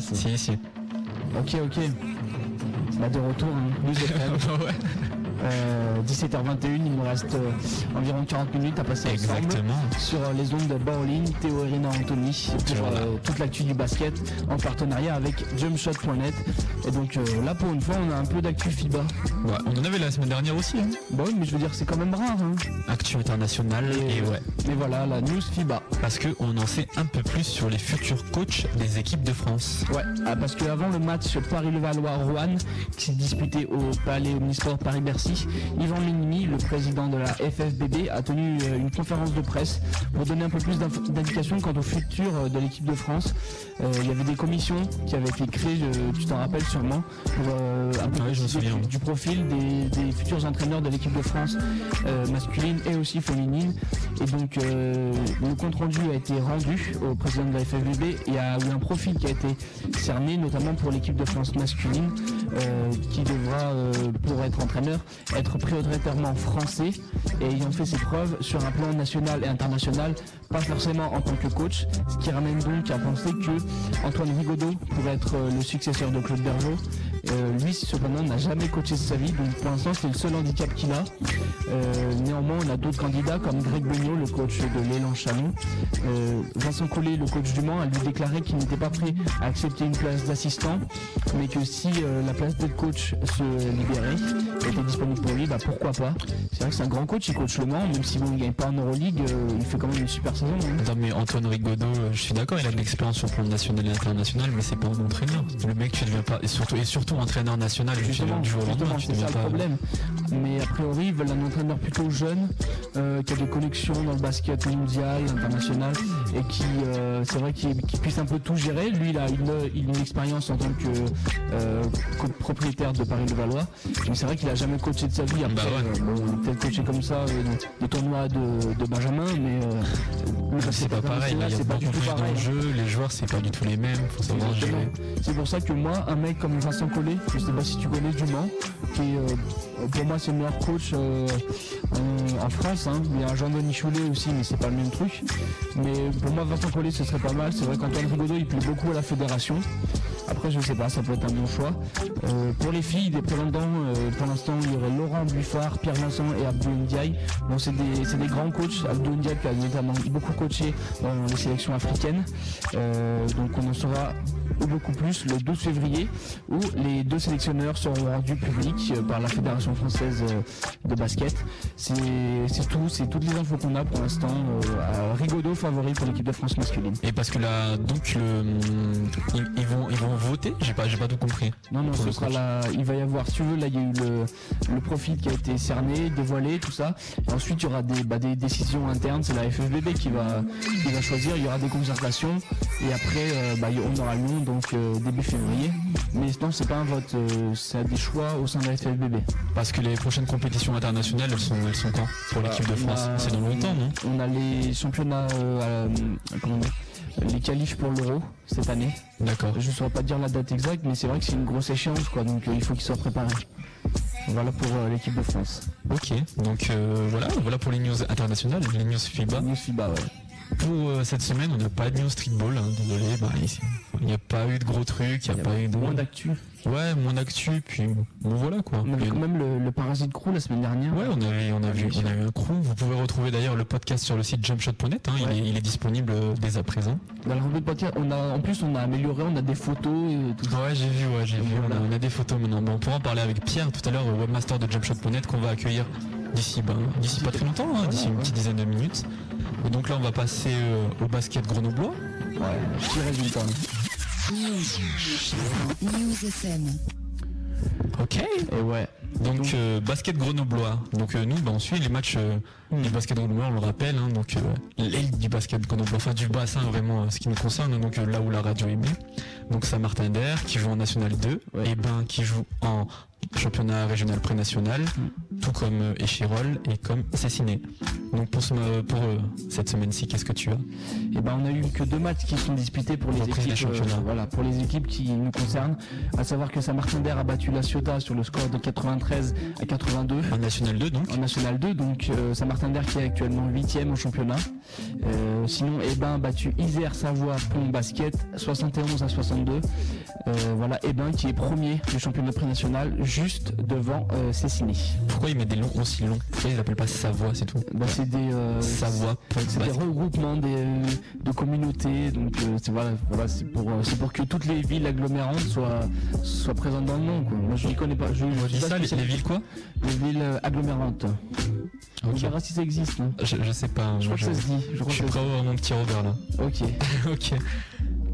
Ça. Si, si. Ok, ok. Bah de retour, hein. News FM. Euh, 17h21, il nous reste euh, environ 40 minutes à passer ensemble Exactement. sur euh, les ondes de Baolin, Théo Irina Anthony pour toute l'actu du basket en partenariat avec jumpshot.net. Et donc là pour une fois on a un peu d'actu FIBA. Ouais, on en avait la semaine dernière aussi. Hein. Bah oui mais je veux dire c'est quand même rare. Hein. Actu internationale et, ouais. Mais voilà la news FIBA. Parce qu'on en sait un peu plus sur les futurs coachs des équipes de France. Ouais, ah, parce qu'avant le match Paris-Levallois-Rouen qui s'est disputé au Palais Omnisport Paris-Bercy, Yvan Minimi, le président de la FFBB, a tenu euh, une conférence de presse pour donner un peu plus d'indications quant au futur euh, de l'équipe de France. Euh, il y avait des commissions qui avaient été créées, tu t'en rappelles sûrement, pour euh, un peu Ouais, du, du profil des, des futurs entraîneurs de l'équipe de France euh, masculine et aussi féminine. Et donc le compte a été rendu au président de la FFBB et il a eu un profil qui a été cerné, notamment pour l'équipe de France masculine, euh, qui devra, euh, pour être entraîneur, être prioritairement français et ayant fait ses preuves sur un plan national et international, pas forcément en tant que coach, ce qui ramène donc à penser que Antoine Rigaudot pourrait être euh, le successeur de Claude Bergeau. Euh, lui, cependant, n'a jamais coaché de sa vie, donc pour l'instant, c'est le seul handicap qu'il a. Euh, néanmoins, on a d'autres candidats comme Greg Beugnot, le coach de l'élan Chalon. Euh, Vincent Collet, le coach du Mans, a lui déclaré qu'il n'était pas prêt à accepter une place d'assistant, mais que si euh, la place d'être coach se libérait, était disponible pour lui, bah pourquoi pas. C'est vrai que c'est un grand coach, il coach le Mans, même si bon, il gagne pas en Euroleague, euh, il fait quand même une super saison. hein. Non mais Antoine Rigaudot, je suis d'accord, il a de l'expérience sur le plan national et international, mais c'est pas un entraîneur. Le mec, tu deviens pas, et surtout entraîneur national, Justement, du jour c'est ça le problème. Mais a priori, ils veulent un entraîneur plutôt jeune, euh, qui a des connexions dans le basket mondial, international, et qui, euh, c'est vrai, qu'il qu'il puisse un peu tout gérer. Lui, il a une, il a une expérience en tant que euh, propriétaire de Paris-Levallois. Mais c'est vrai qu'il a jamais coaché de sa vie. Après, Bah ouais. bon, il a peut-être coaché comme ça euh, dans des tournois de, de Benjamin, mais le C'est pas pareil, là, c'est pas du tout pareil. d'enjeux, les joueurs c'est pas du tout les mêmes. C'est pour ça que moi, un mec comme Vincent Je sais pas si tu connais du Mans, qui euh, pour moi c'est le meilleur coach euh, en, en France. hein. Il y a Jean-Denis Choulet aussi, mais c'est pas le même truc. Mais pour moi, Vincent Collet, ce serait pas mal. C'est vrai qu'Antoine Rigaudot, il plaît beaucoup à la fédération. Après, je sais pas, ça peut être un bon choix. Euh, pour les filles, des prétendants, euh, pour l'instant, il y aurait Laurent Buffard, Pierre Vincent et Abdou Ndiaye. Bon, c'est des, grands coachs. Abdou Ndiaye qui a notamment beaucoup coaché dans les sélections africaines. Euh, donc, on en saura beaucoup plus le 12 février où les deux sélectionneurs seront rendus publics euh, par la Fédération française euh, de basket. C'est tout, c'est toutes les infos qu'on a pour l'instant. Euh, Rigaudot favori pour l'équipe de France masculine. Et parce que là, donc le, ils, ils vont, ils vont voter? J'ai pas, j'ai pas tout compris. Non, non, ce sera là. Il va y avoir, si tu veux, là, il y a eu le, le profil qui a été cerné, dévoilé, tout ça. Et ensuite, il y aura des, bah, des décisions internes. C'est la FFBB qui va, qui va choisir. Il y aura des concertations. Et après, euh, bah, on aura nom, donc euh, début février. Mais non, c'est pas un vote. euh, c'est des choix au sein de la FFBB. Parce que les prochaines compétitions internationales, elles sont, elles sont quand? Pour l'équipe de France a- C'est dans longtemps, non? On a les championnats, euh, à- les qualifs pour l'Euro cette année. D'accord. Je ne saurais pas dire la date exacte, mais c'est vrai que c'est une grosse échéance, quoi. Donc euh, il faut qu'ils soient préparés. Voilà pour euh, l'équipe de France. Ok, donc voilà, voilà pour les news internationales, les news FIBA. News FIBA, ouais. Pour euh, cette semaine, on n'a pas de news streetball, hein, désolé. Bah, il n'y a pas eu de gros trucs, il n'y a, pas eu de. Moins d'actu. Ouais, moins d'actu, puis bon voilà quoi. On avait Et- quand même le, le Parasite Crew la semaine dernière. Ouais, on a, on, a vu, on a eu un crew. Vous pouvez retrouver d'ailleurs le podcast sur le site jumpshot.net. hein, il, est, il est disponible euh, dès à présent. Dans le revue de podcast, on a, en plus, on a amélioré, on a des photos et tout ça. Ouais, j'ai vu, ouais, j'ai vu. On a, on a des photos maintenant. On pourra en parler avec Pierre tout à l'heure, webmaster de jumpshot.net qu'on va accueillir d'ici ben, d'ici pas très longtemps, hein, d'ici une petite dizaine de minutes. Et donc là, on va passer euh, au basket grenoblois. Ouais, petit résultat. News. News FM. Ok. Et ouais. Donc, euh, basket grenoblois. Donc euh, nous, bah, on suit les matchs euh, du basket grenoblois, on le rappelle. hein, donc euh, l'élite du basket grenoblois, enfin du bassin vraiment, ce qui nous concerne. hein, donc là où la radio est bien. Donc Saint-Martin d'Air qui joue en National 2, et Ben qui joue en championnat régional pré-national, tout comme Échirol et comme Cessiné. Donc pour, ce, pour cette semaine-ci, qu'est-ce que tu as? Et ben on a eu que deux matchs qui sont disputés pour les Reprise équipes, voilà, pour les équipes qui nous concernent. À savoir que Saint-Martin-d'Air a battu la Sur le score de 93 à 82. En National 2 donc En National 2, donc euh, Saint-Martin-d'Air qui est actuellement 8ème au championnat. Euh, sinon, Ebin a battu Isère Savoie Pont Basket 71 à 62. Euh, voilà, Ebin qui est premier du championnat pré-national juste devant Cessini. Pourquoi il met des noms aussi longs? Pourquoi il l'appelle pas Savoie, c'est tout? Bah, c'est des, Savoie, c'est des regroupements des, de communautés, donc c'est voilà, pour, pour que toutes les villes agglomérantes soient, soient présentes dans le nom. Quoi. Moi je connais pas. Je, je Dis ça, les, les villes quoi Les villes euh, agglomérantes. On Ok. verra si ça existe. non je, je sais pas. Je moi, crois que ça se dit. Je crois Je suis prêt à voir mon petit Robert là. Ok. ok.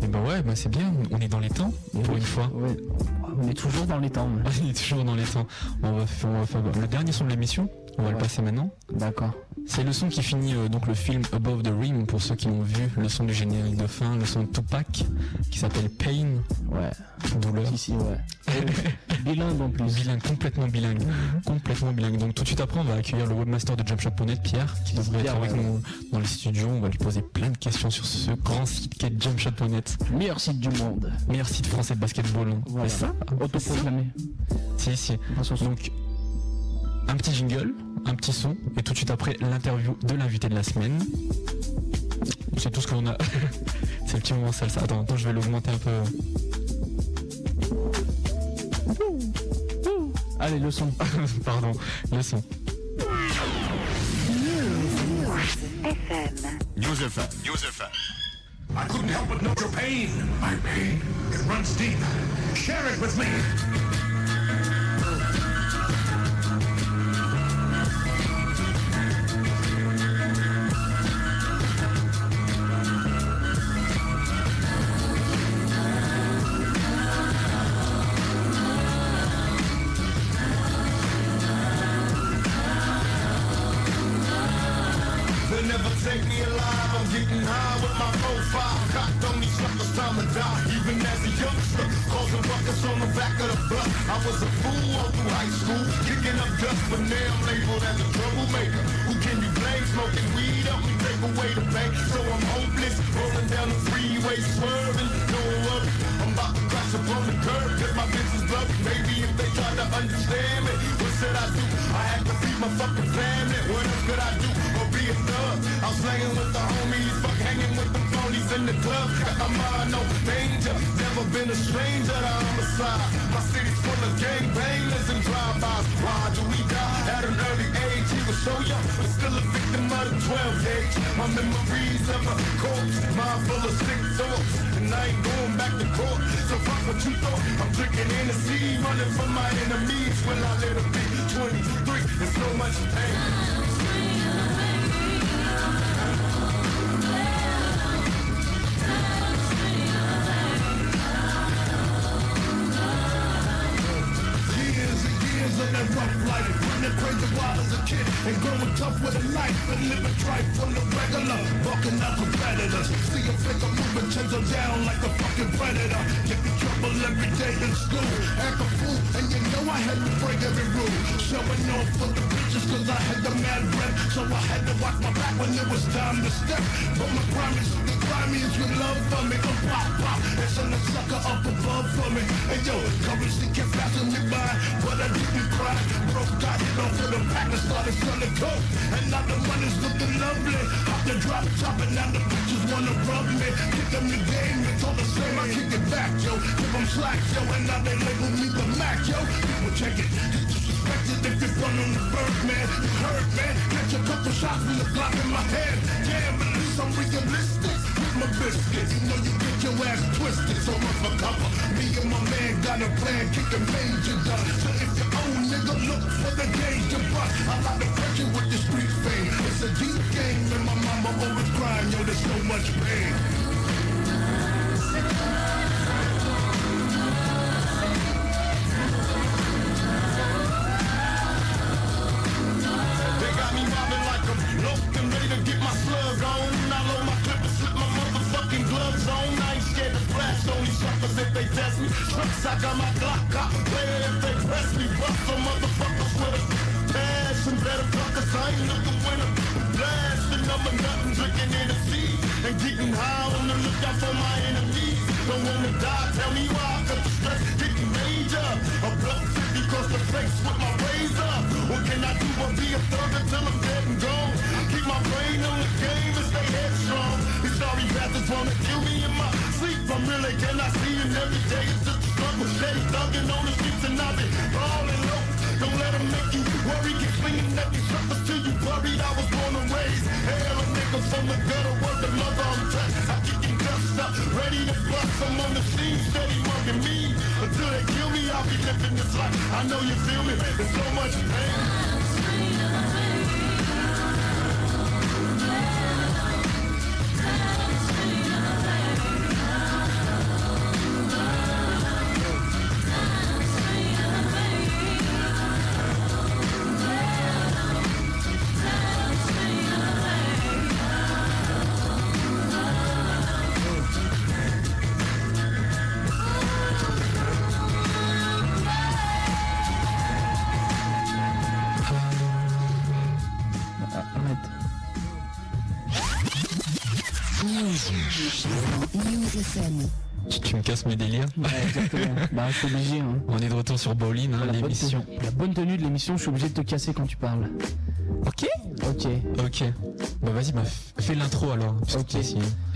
Et bah ouais, bah c'est bien, on est dans les temps pour une fois. Ouais. On est toujours dans les temps. On est toujours dans les temps. On va faire, on va faire le dernier son de l'émission. On va le passer maintenant. D'accord. C'est le son qui finit euh, donc le film Above the Rim pour ceux qui l'ont vu, le son du générique de fin, le son de Tupac qui s'appelle Pain, Ouais. douleur. Si, si, ouais. Bilingue en plus. Bilingue, complètement bilingue, complètement bilingue. Donc tout de suite après, on va accueillir le webmaster de Jumpshot.net, Pierre, qui devrait Pierre, être avec ouais. nous dans les studios. On va lui poser plein de questions sur ce grand site qu'est Jumpshot.net, Meilleur site du monde. meilleur site français de basketball. hein. Voilà. C'est ça Autoproclamé. Si, si. Donc, un petit jingle, un petit son, et tout de suite après, l'interview de l'invité de la semaine. C'est tout ce qu'on a. C'est le petit moment salsa. Attends, attends, je vais l'augmenter un peu. Allez, le son. Pardon, le son. News FM. News FM. I couldn't help but note your pain. My pain, it runs deep. Share it with me. Mind no danger. Never been a stranger to homicide. My city's full of gang bangers and drive-bys. Why do we die at an early age? He was so young, but still a victim of the 12 gauge. My memories of a corpse, mind full of sick thoughts. And I ain't going back to court. So fuck what you thought. I'm drinking in the sea. running from my enemies. When I let a be 23, there's so much pain. Kid And growing tough with a knife And living tripe from the regular. Bucking out competitors. See a figure moving chains are down like a fucking predator. Get in trouble every day in school. Act a fool And you know I had to break every rule. Showing off for the bitches Cause I had the mad breath So I had to watch my back when it was time to step. But my promise The grimiest with love for me Come pop pop. Send a sucker up above for me. And yo, currency kept passing me by. But I didn't cry. Broke got hit off with a pack and started selling coke And now the money's looking lovely. Hop the drop top and now the bitches wanna rub me. Kick them the game, it's all the same. I kick it back, yo. Give them slack, yo. And now they label me the Mac, yo. People check it. Disrespected if you run on the bird, man. You heard, man. Catch a couple shots with a Glock in my hand. Damn, at least I'm realistic My biscuit. You know you get your ass twisted So run for cover Me and my man got a plan Kicking major done So if you own nigga Look for the gauge to bust I like to pressure with the street fame. It's a deep game And my mama always crying Yo, there's so much pain tricks, I got my Glock out. Player if they press me, bust some motherfuckers with a passion. Better fuckers. I ain't looking winner. Blasting up a nothing, drinking in the sea. And getting high on the lookout for my enemies. Don't wanna die, tell me why. Cause the stress getting major. A blunt 50 cross the face with my razor. What can I do but be a thug until I'm dead and gone? Keep my brain on the game and stay headstrong. These sorry bastards wanna kill me in my I'm really cannot see and every day it's just a struggle. Steady thugging on the streets and I've been balling low. Don't let them make you worry, get swinging at these suckers till you buried. I was born and raised. Hell, a nigga from the gutter, work the mother I'm touched. I kicking dust up, ready to bust. I'm on the scene, steady mugging me. Until they kill me, I'll be living this life. I know you feel me, there's so much pain. Mes délires. Ouais, exactement. bah, c'est obligé. Hein. On est de retour sur Bowling, hein, l'émission. La bonne tenue de l'émission, je suis obligé de te casser quand tu parles. Ok Ok. Bah vas-y, bah, fais l'intro alors. Ok.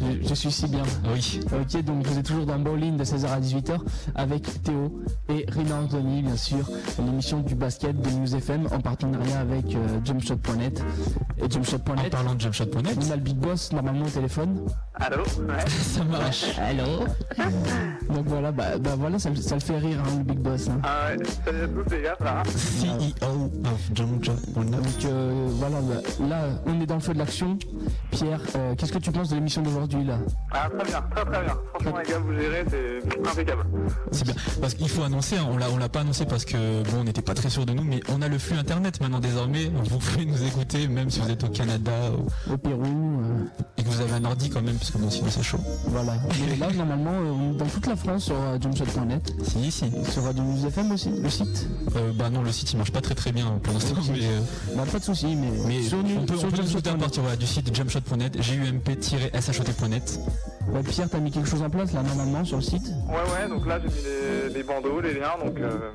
Je, je suis si bien. Oui. Ok, donc vous êtes toujours dans Bowling de 16h à 18h avec Théo et Rina Anthony, bien sûr, l'émission du basket de News FM en partenariat avec euh, Jumpshot.net. Et Jumpshot.net. En parlant de Jumpshot.net. On a le Big Boss normalement au téléphone. Allô Ouais. Ça marche. Allô Donc voilà, bah, bah voilà, ça, le- ça le fait rire, hein, le Big Boss. hein. Ah ouais, salut à tous les gars, ça CEO of Jumpshot.net. Donc euh, voilà, bah, là on est dans le feu de l'action. Pierre, euh, qu'est-ce que tu penses de l'émission d'aujourd'hui là Ah très bien, très très bien. Franchement les gars, vous gérez, c'est impeccable. C'est bien. Parce qu'il faut annoncer, hein, on l'a, on l'a pas annoncé parce que bon, on n'était pas très sûr de nous, mais on a le flux internet maintenant désormais. Vous pouvez nous écouter même si vous êtes au Canada ou- Au Pérou. euh, et que vous avez un ordi quand même, parce que sinon c'est chaud. voilà. Mais là normalement euh, on est dans toute la France sur Jumpshot.net. Si, si. Et sur Radio News FM aussi, le site. Euh, bah non, le site il marche pas très très bien pour l'instant, mais, euh, Bah pas de soucis, mais, mais sur, on peut, on peut à Jumpshot.net. partir voilà, du site jumpshot.net, gump-shot.net. Ouais, Pierre, t'as mis quelque chose en place là normalement sur le site? Ouais ouais, donc là j'ai mis les, les bandeaux, les liens, donc euh,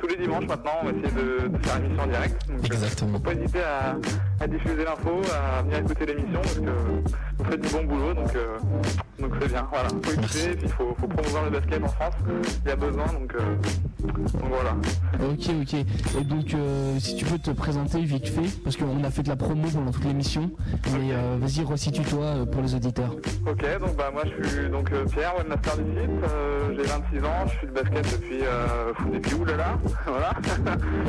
tous les dimanches maintenant on va essayer de, de faire l'émission en direct. Donc, euh, Exactement. faut pas hésiter à, à diffuser l'info, à venir écouter l'émission parce que vous faites du bon boulot, donc euh, donc c'est bien. Voilà, faut écouter, et puis il faut, faut promouvoir le basket en France, il y a besoin, donc, euh, donc voilà. Ok, ok. Et donc, euh, si tu peux te présenter vite fait, parce qu'on a fait de la promo pendant toute l'émission, mais vas-y, resitue-toi pour les auditeurs. Ok, donc bah moi je suis donc Pierre, webmaster du site, j'ai 26 ans, je suis de basket depuis, depuis oulala, voilà.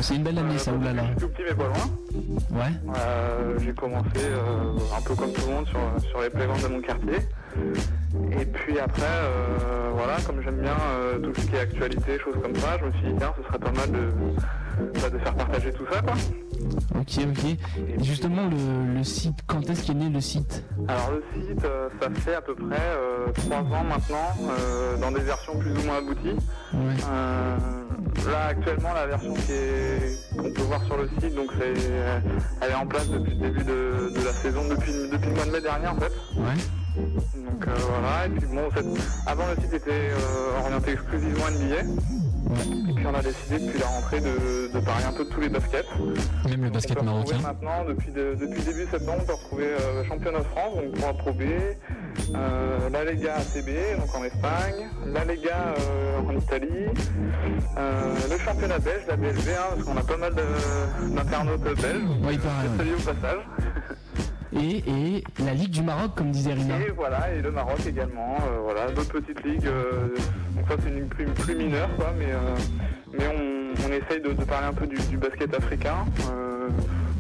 C'est une belle année ça, oulala. Je suis tout petit mais pas loin. Ouais. Euh, j'ai commencé euh, un peu comme tout le monde sur, sur les playgrounds de mon quartier. Et puis après, euh, voilà, comme j'aime bien tout ce qui est actualité, choses comme ça, je me suis dit tiens, ce serait pas mal de, bah, de faire partager tout ça quoi. Ok, ok. Et justement, le, le site, quand est-ce qu'est né le site? Alors le site, ça fait à peu près euh, 3 ans maintenant, dans des versions plus ou moins abouties. Ouais. Là actuellement la version est qu'on peut voir sur le site, donc c'est euh, elle est en place depuis le début de, de la saison, depuis, depuis le mois de mai dernier en fait. Ouais. Donc euh, voilà, et puis bon, cette- avant le site était euh, orienté exclusivement NBA. Et puis on a décidé depuis la rentrée de, de parler un peu de tous les baskets. Même le basket on peut retrouver marocain. maintenant, depuis, de- depuis début septembre, on peut retrouver euh, championnat de France, donc pour Pro B, euh, la Lega ACB, donc en Espagne, la Lega euh, en Italie, le championnat belge, la BLV, hein, parce qu'on a pas mal d'internautes belges. Ouais, il paraît, Je ouais. salue au passage. Et, la Ligue du Maroc, comme disait Rina. Et voilà, et le Maroc également, euh, voilà, d'autres petites ligues, euh, donc ça c'est une plus, plus mineure quoi, mais, euh, mais on, essaye de, parler un peu du, basket africain. Euh,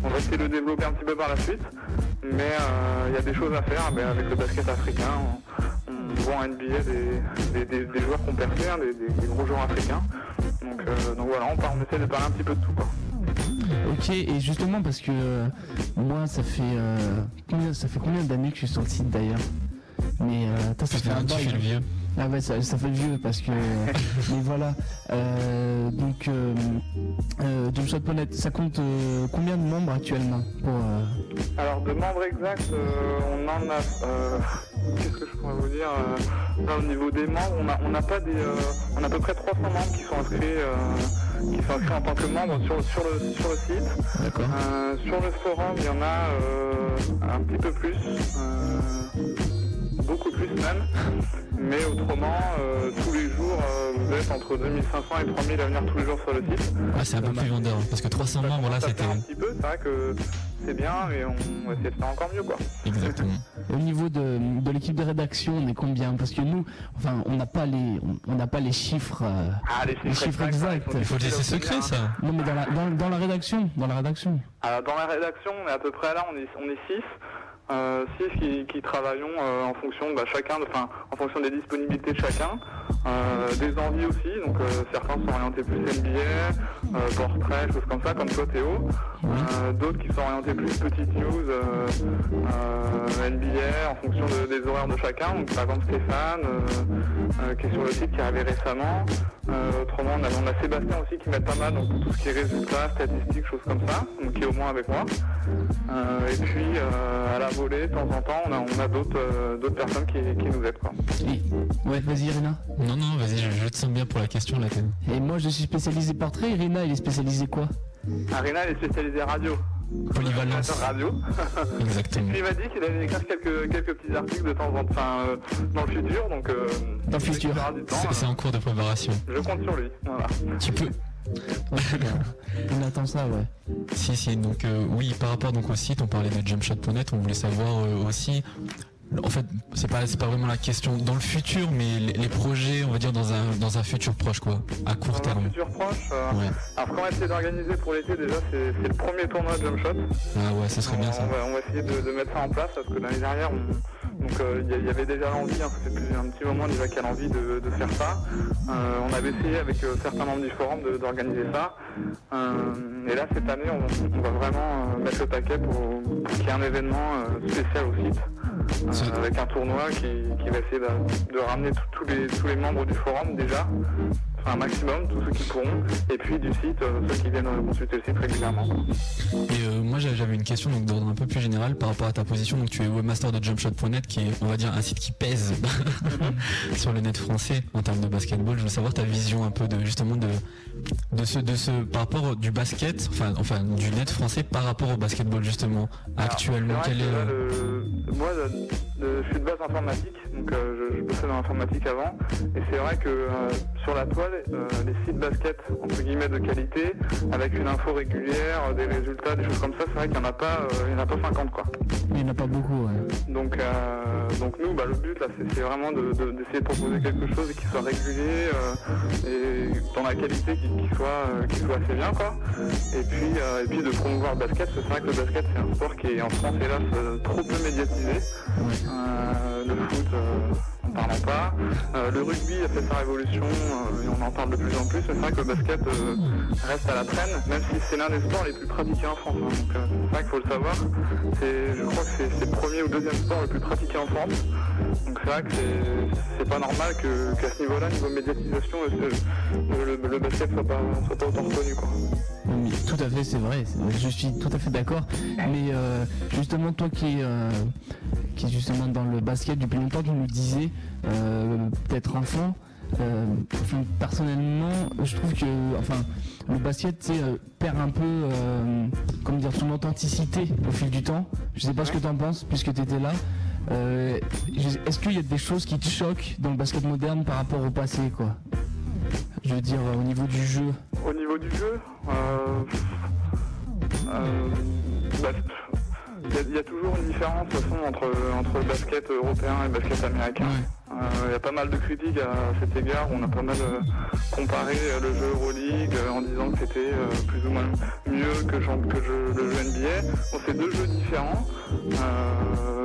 on va essayer de le développer un petit peu par la suite, mais euh, il y a des choses à faire mais avec le basket africain. On, voit en NBA des, des, joueurs percé, hein, des, gros joueurs africains. Donc, euh, donc voilà, on, part- on essaie de parler un petit peu de tout. Quoi. Ok, et justement parce que euh, moi, ça fait euh, combien, ça fait combien d'années que je suis sur le site d'ailleurs? Mais euh, toi, ça fait un bail. le vieux. Ah ouais, ça, ça fait le vieux parce que. mais voilà. Euh, donc, euh, euh, Jumpshot.net, ça compte euh, combien de membres actuellement pour, euh, Alors de membres exacts, euh, on en a euh, qu'est-ce que je pourrais vous dire euh, Là, au niveau des membres, on a, on a pas des, euh, on a à peu près 300 membres qui sont inscrits, qui sont inscrits en tant que membres sur, sur le, sur le site. Euh, sur le forum, il y en a euh, un petit peu plus, euh, beaucoup plus même. Mais autrement, euh, tous les jours, euh, vous êtes entre 2500 et 3000 à venir tous les jours sur le site. Ah, c'est un peu plus vendeur. Parce que 300 membres, là, c'était. un petit peu, c'est vrai que c'est bien, mais on va essayer de faire encore mieux, quoi. Exactement. Au niveau de, de l'équipe de rédaction, on est combien? Parce que nous, enfin, on n'a pas les, on- n'a pas les chiffres, euh, Ah, les chiffres exacts, exacts. il faut le laisser secret, ça. Non, mais dans la, dans, dans la rédaction, dans la rédaction. Alors, dans la rédaction, on est à peu près là, on est, on est six. Euh, six qui, qui travaillons euh, en fonction bah, chacun, enfin en fonction des disponibilités de chacun, euh, des envies aussi. Donc euh, certains sont orientés plus NBA, euh, portrait, choses comme ça, comme toi Théo. Euh, D'autres qui sont orientés plus petites news, NBA, en fonction de- des horaires de chacun. Donc par exemple Stéphane, qui est sur le site, qui est arrivé récemment. Euh, autrement, on a, on a Sébastien aussi qui met pas mal donc pour tout ce qui est résultats, statistiques, choses comme ça, donc qui est au moins avec moi. Euh, et puis euh, à la volée, de temps en temps, on a, on a d'autres euh, d'autres personnes qui, qui nous aident. Quoi. Ouais, vas-y Irina. Non, non, vas-y, je, je te sens bien pour la question, là, t'es- Et moi, je suis spécialisé portrait. Irina, elle est spécialisée quoi? Arena, elle est spécialisée radio. Polyvalence. Radio. Exactement. Il m'a dit qu'il allait écrire quelques, quelques petits articles de temps en temps, enfin, euh, dans le futur, donc. euh, Dans le futur. C'est en cours de préparation. euh, Je compte sur lui. Voilà. Tu peux. On attend ça, ouais. Si, si, donc euh, oui, par rapport donc au site, on parlait de jumpshot.net, on voulait savoir euh, aussi. En fait, c'est pas, pas vraiment la question dans le futur, mais les, les projets, on va dire dans un, dans un futur proche, quoi, à court Dans un terme. futur proche. euh, Ouais. Alors, ce qu'on va essayer d'organiser pour l'été, déjà, c'est le premier tournoi de jump shot. Ah ouais, ça serait bien ça. On va, on va essayer de, de mettre ça en place parce que l'année dernière, on- donc euh, il y, avait déjà l'envie, hein, ça fait plus- un petit moment déjà qu'il y a l'envie de, de faire ça. Euh, on avait essayé avec euh, certains membres du forum d'organiser ça. Et là, cette année, on, on va vraiment mettre le paquet pour, pour qu'il y ait un événement spécial au site. Avec un tournoi qui, va essayer de, ramener tous- les, membres du forum déjà, un maximum, tous ceux qui pourront, et puis du site, euh, ceux qui viennent euh, consulter le site régulièrement. Et euh, moi j'a- j'avais une question donc d'ordre un peu plus général par rapport à ta position. Donc tu es webmaster de jumpshot.net qui est on va dire un site qui pèse sur le net français en termes de basketball. Je veux savoir ta vision un peu de justement de de ce de ce par rapport du basket, enfin enfin du net français par rapport au basketball justement actuellement. C'est Quel vrai est que là, le- moi, je suis de base informatique, donc euh, je, je bossais dans l'informatique avant, et c'est vrai que euh, sur la toile, euh, les sites basket entre guillemets de qualité, avec une info régulière, des résultats, des choses comme ça, c'est vrai qu'il n'y en a pas, il y en a pas 50 quoi. Il n'y en a pas beaucoup, ouais. Donc, donc nous, bah, le but là, c'est vraiment de- de- d'essayer de, proposer quelque chose qui soit régulier et dans la qualité qui, qui soit, qui soit assez bien, quoi. Et puis, et puis de promouvoir le basket. parce que C'est vrai que le basket, c'est un sport qui est en France, hélas, trop peu médiatisé. Euh, le foot, n'en parlons pas. Euh, le rugby a fait sa révolution euh, et on en parle de plus en plus. C'est vrai que le basket euh, reste à la traîne, même si c'est l'un des sports les plus pratiqués en France. hein. Donc c'est vrai qu'il faut le savoir. C'est- Je crois que c'est le premier ou deuxième sport le plus pratiqué en France. Donc c'est vrai que c'est- pas normal que- qu'à ce niveau-là, niveau médiatisation, le, le- basket soit pas, soit pas autant reconnu. Quoi. Tout à fait, c'est vrai. Je suis tout à fait d'accord. Mais justement, toi qui es, qui est justement dans le basket depuis longtemps, tu nous disais peut-être enfant. euh, personnellement, je trouve que, enfin, le basket euh, perd un peu, euh, comment dire, son authenticité au fil du temps. Je sais pas ce que tu en penses, puisque tu étais là. Est-ce qu'il y a des choses qui te choquent dans le basket moderne par rapport au passé, quoi? Je veux dire, au niveau du jeu. Au niveau du jeu, bah, il y, a- il y a toujours une différence de toute façon, entre, entre le basket européen et le basket américain. Euh, Il y a pas mal de critiques à cet égard. On a pas mal euh, comparé euh, le jeu Euroleague en disant que c'était euh, plus ou moins mieux que, que le, le jeu NBA. Bon, c'est deux jeux différents.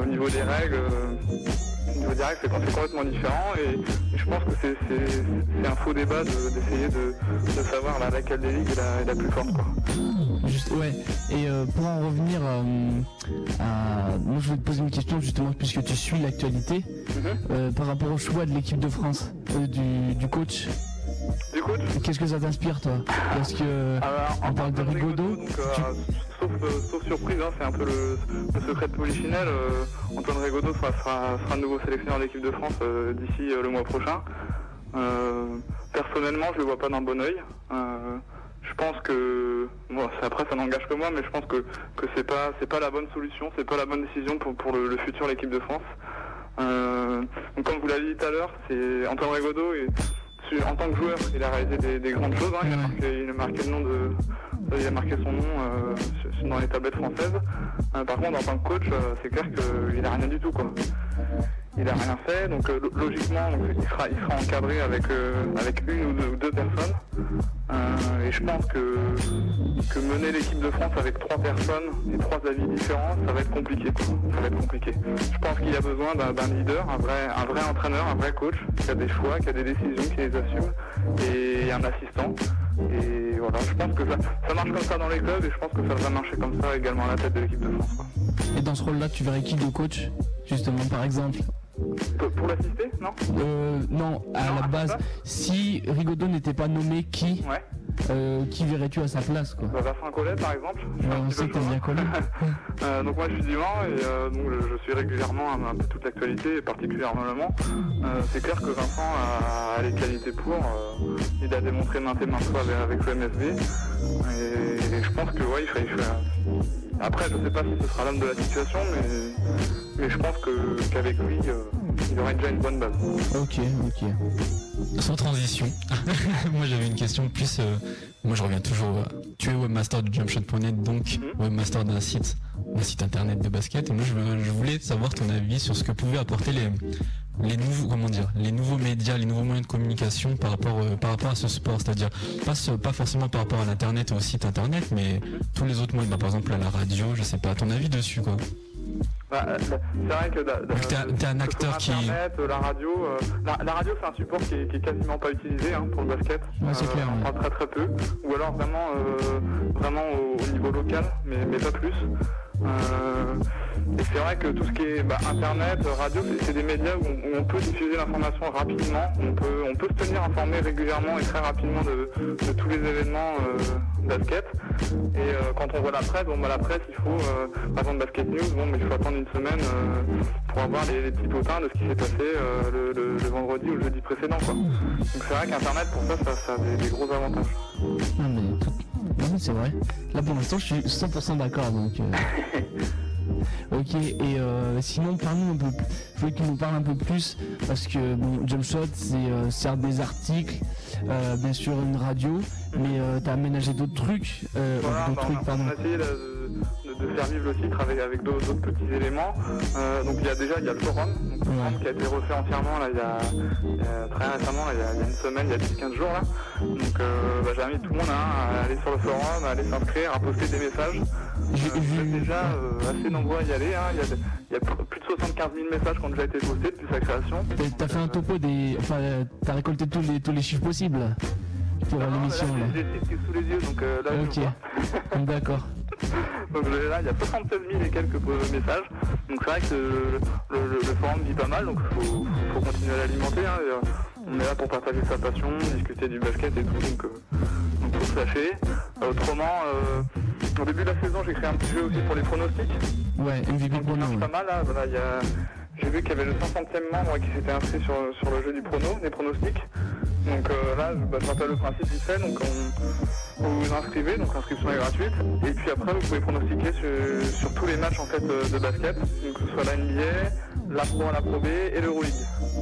Au niveau des règles, niveau règles, c'est c'est complètement différent. Et, et je pense que c'est- un faux débat de- d'essayer de, de savoir là, laquelle des ligues est la, est la plus forte. Quoi. Juste, ouais. Et euh, pour en revenir euh, à. Moi, je voulais te poser une question, justement, puisque tu suis l'actualité, euh, par rapport au choix de l'équipe de France, du, du coach. Qu'est-ce que ça t'inspire, toi Parce que. on parle de Rigaudot. Donc, euh, sauf, euh, sauf surprise, hein, c'est un peu le, le secret de Polichinelle. euh, Antoine Régaudot sera, sera, sera nouveau sélectionneur de l'équipe de France d'ici le mois prochain. Personnellement, je le vois pas d'un bon oeil. Je pense que, bon, après ça n'engage que moi, mais je pense que, que c'est pas c'est pas la bonne solution, c'est pas la bonne décision pour, pour le, le futur de l'équipe de France. Donc comme vous l'avez dit tout à l'heure, c'est Antoine Régaudot et en tant que joueur, il a réalisé des, des grandes choses. hein. Il, a marqué, il a marqué le nom de, il a marqué son nom euh, dans les tablettes françaises. Euh, par contre, en tant que coach, euh, c'est clair qu'il a rien du tout quoi. Il a rien fait, donc euh, lo- logiquement, il, sera, encadré avec, euh, avec une ou deux, personnes. Euh, et je pense que, que mener l'équipe de France avec trois personnes et trois avis différents, ça va être compliqué. Ça va être compliqué. Je pense qu'il y a besoin d'un leader, un vrai, un vrai entraîneur, un vrai coach, qui a des choix, qui a des décisions, qui les assume, et un assistant. Et voilà, je pense que ça, marche comme ça dans les clubs, et je pense que ça va marcher comme ça également à la tête de l'équipe de France. Et dans ce rôle-là, tu verrais qui de coach Justement, par exemple? Pour, pour l'assister, non Euh, non, à la base, si Rigaudot n'était pas nommé, qui euh, Qui verrais-tu à sa place quoi Bah, Vincent Collet par exemple. Ouais, on sait que t'aimes bien Collet. Euh, donc moi je suis du Mans et euh, donc, je, je suis régulièrement un, un peu toute l'actualité et particulièrement le Mans. C'est clair que Vincent a, a les qualités pour. il a démontré maintes et maintes fois avec, le MSB. Et, et je pense que ouais, il fait- Après je sais pas si ce sera l'homme de la situation mais, mais je pense que qu'avec lui euh, il aurait déjà une bonne base. Ok, ok. Sans transition, moi j'avais une question plus. euh, moi je reviens toujours. euh, tu es webmaster de jumpshot.net, donc webmaster d'un site, un site internet de basket. Et moi je, je voulais savoir ton avis sur ce que pouvaient apporter les, les nouveaux, comment dire, les nouveaux médias, les nouveaux moyens de communication par rapport, par rapport à ce sport. C'est-à-dire pas, ce- pas forcément par rapport à l'internet et au site internet, mais tous les autres moyens. Bah, par exemple à la radio, je sais pas. Ton avis dessus quoi Bah, euh, c'est vrai que t'es un- acteur qui- Internet, euh, la radio, euh, la, la radio c'est un support qui est, qui est quasiment pas utilisé hein, pour le basket. Ouais, c'est clair, ouais. très très peu. Ou alors vraiment, euh, vraiment au, au niveau local, mais, mais pas plus. Et c'est vrai que tout ce qui est bah, internet, euh, radio, c'est- des médias où on, où on peut diffuser l'information rapidement, on peut, on peut se tenir informé régulièrement et très rapidement de, de tous les événements euh, basket. Et euh, quand on voit la presse, bon bah la presse il faut, euh, par exemple Basket News, bon mais il faut attendre une semaine pour avoir les, les petits potins de ce qui s'est passé le, le- le vendredi ou le jeudi précédent quoi. Donc c'est vrai qu'internet pour ça ça, ça a des, des gros avantages. Non mais, tout- non, mais c'est vrai. Là pour l'instant je suis 100% d'accord donc. Ok et euh, sinon parle-nous un peu. Que tu nous parles un peu plus parce que bon, Jumpshot c'est euh, certes des articles, euh, bien sûr une radio, mais euh, t'as aménagé d'autres trucs, euh, Voilà, d'autres bah, on, trucs a, pardon. on a essayé de, faire vivre le site avec, avec d'autres petits éléments. Donc il y a déjà il y a le forum, donc, le forum qui a été refait entièrement là, il, y a, très récemment, là, il, y a, il y a une semaine, il y a 10-15 jours là. Donc bah, j'invite tout le monde hein, à aller sur le forum, à aller s'inscrire, à poster des messages. Vous êtes déjà assez nombreux à y aller. hein. Il, y a, il y a plus de 75 000 messages qui ont déjà été postés depuis sa création. T'as- fait un topo des. Enfin, t'as récolté tous les, tous les chiffres possibles là, pour non, l'émission là, là. J'ai sous les yeux, donc euh, là. Ok, d'accord. Donc là, il y a 76 000 et quelques messages. Donc c'est vrai que le, le- le forum vit pas mal, donc il faut, faut continuer à l'alimenter. hein. Et, euh, on est là pour partager sa passion, discuter du basket et tout, donc, euh, donc faut se lâcher. Euh, autrement, au début de la saison, j'ai créé un petit jeu aussi pour les pronostics. Ouais, MVP Prono. Pas mal là, voilà, il y a... J'ai vu qu'il y avait le 500e membre qui s'était inscrit sur, sur le jeu du prono, des pronostics. Donc euh, là, bah, je rappelle le principe vite fait, donc on, vous vous inscrivez, donc l'inscription est gratuite. Et puis après, vous pouvez pronostiquer sur, sur tous les matchs en fait euh, de basket, donc que ce soit la NBA, la Pro A, la Pro B et l'Euroleague.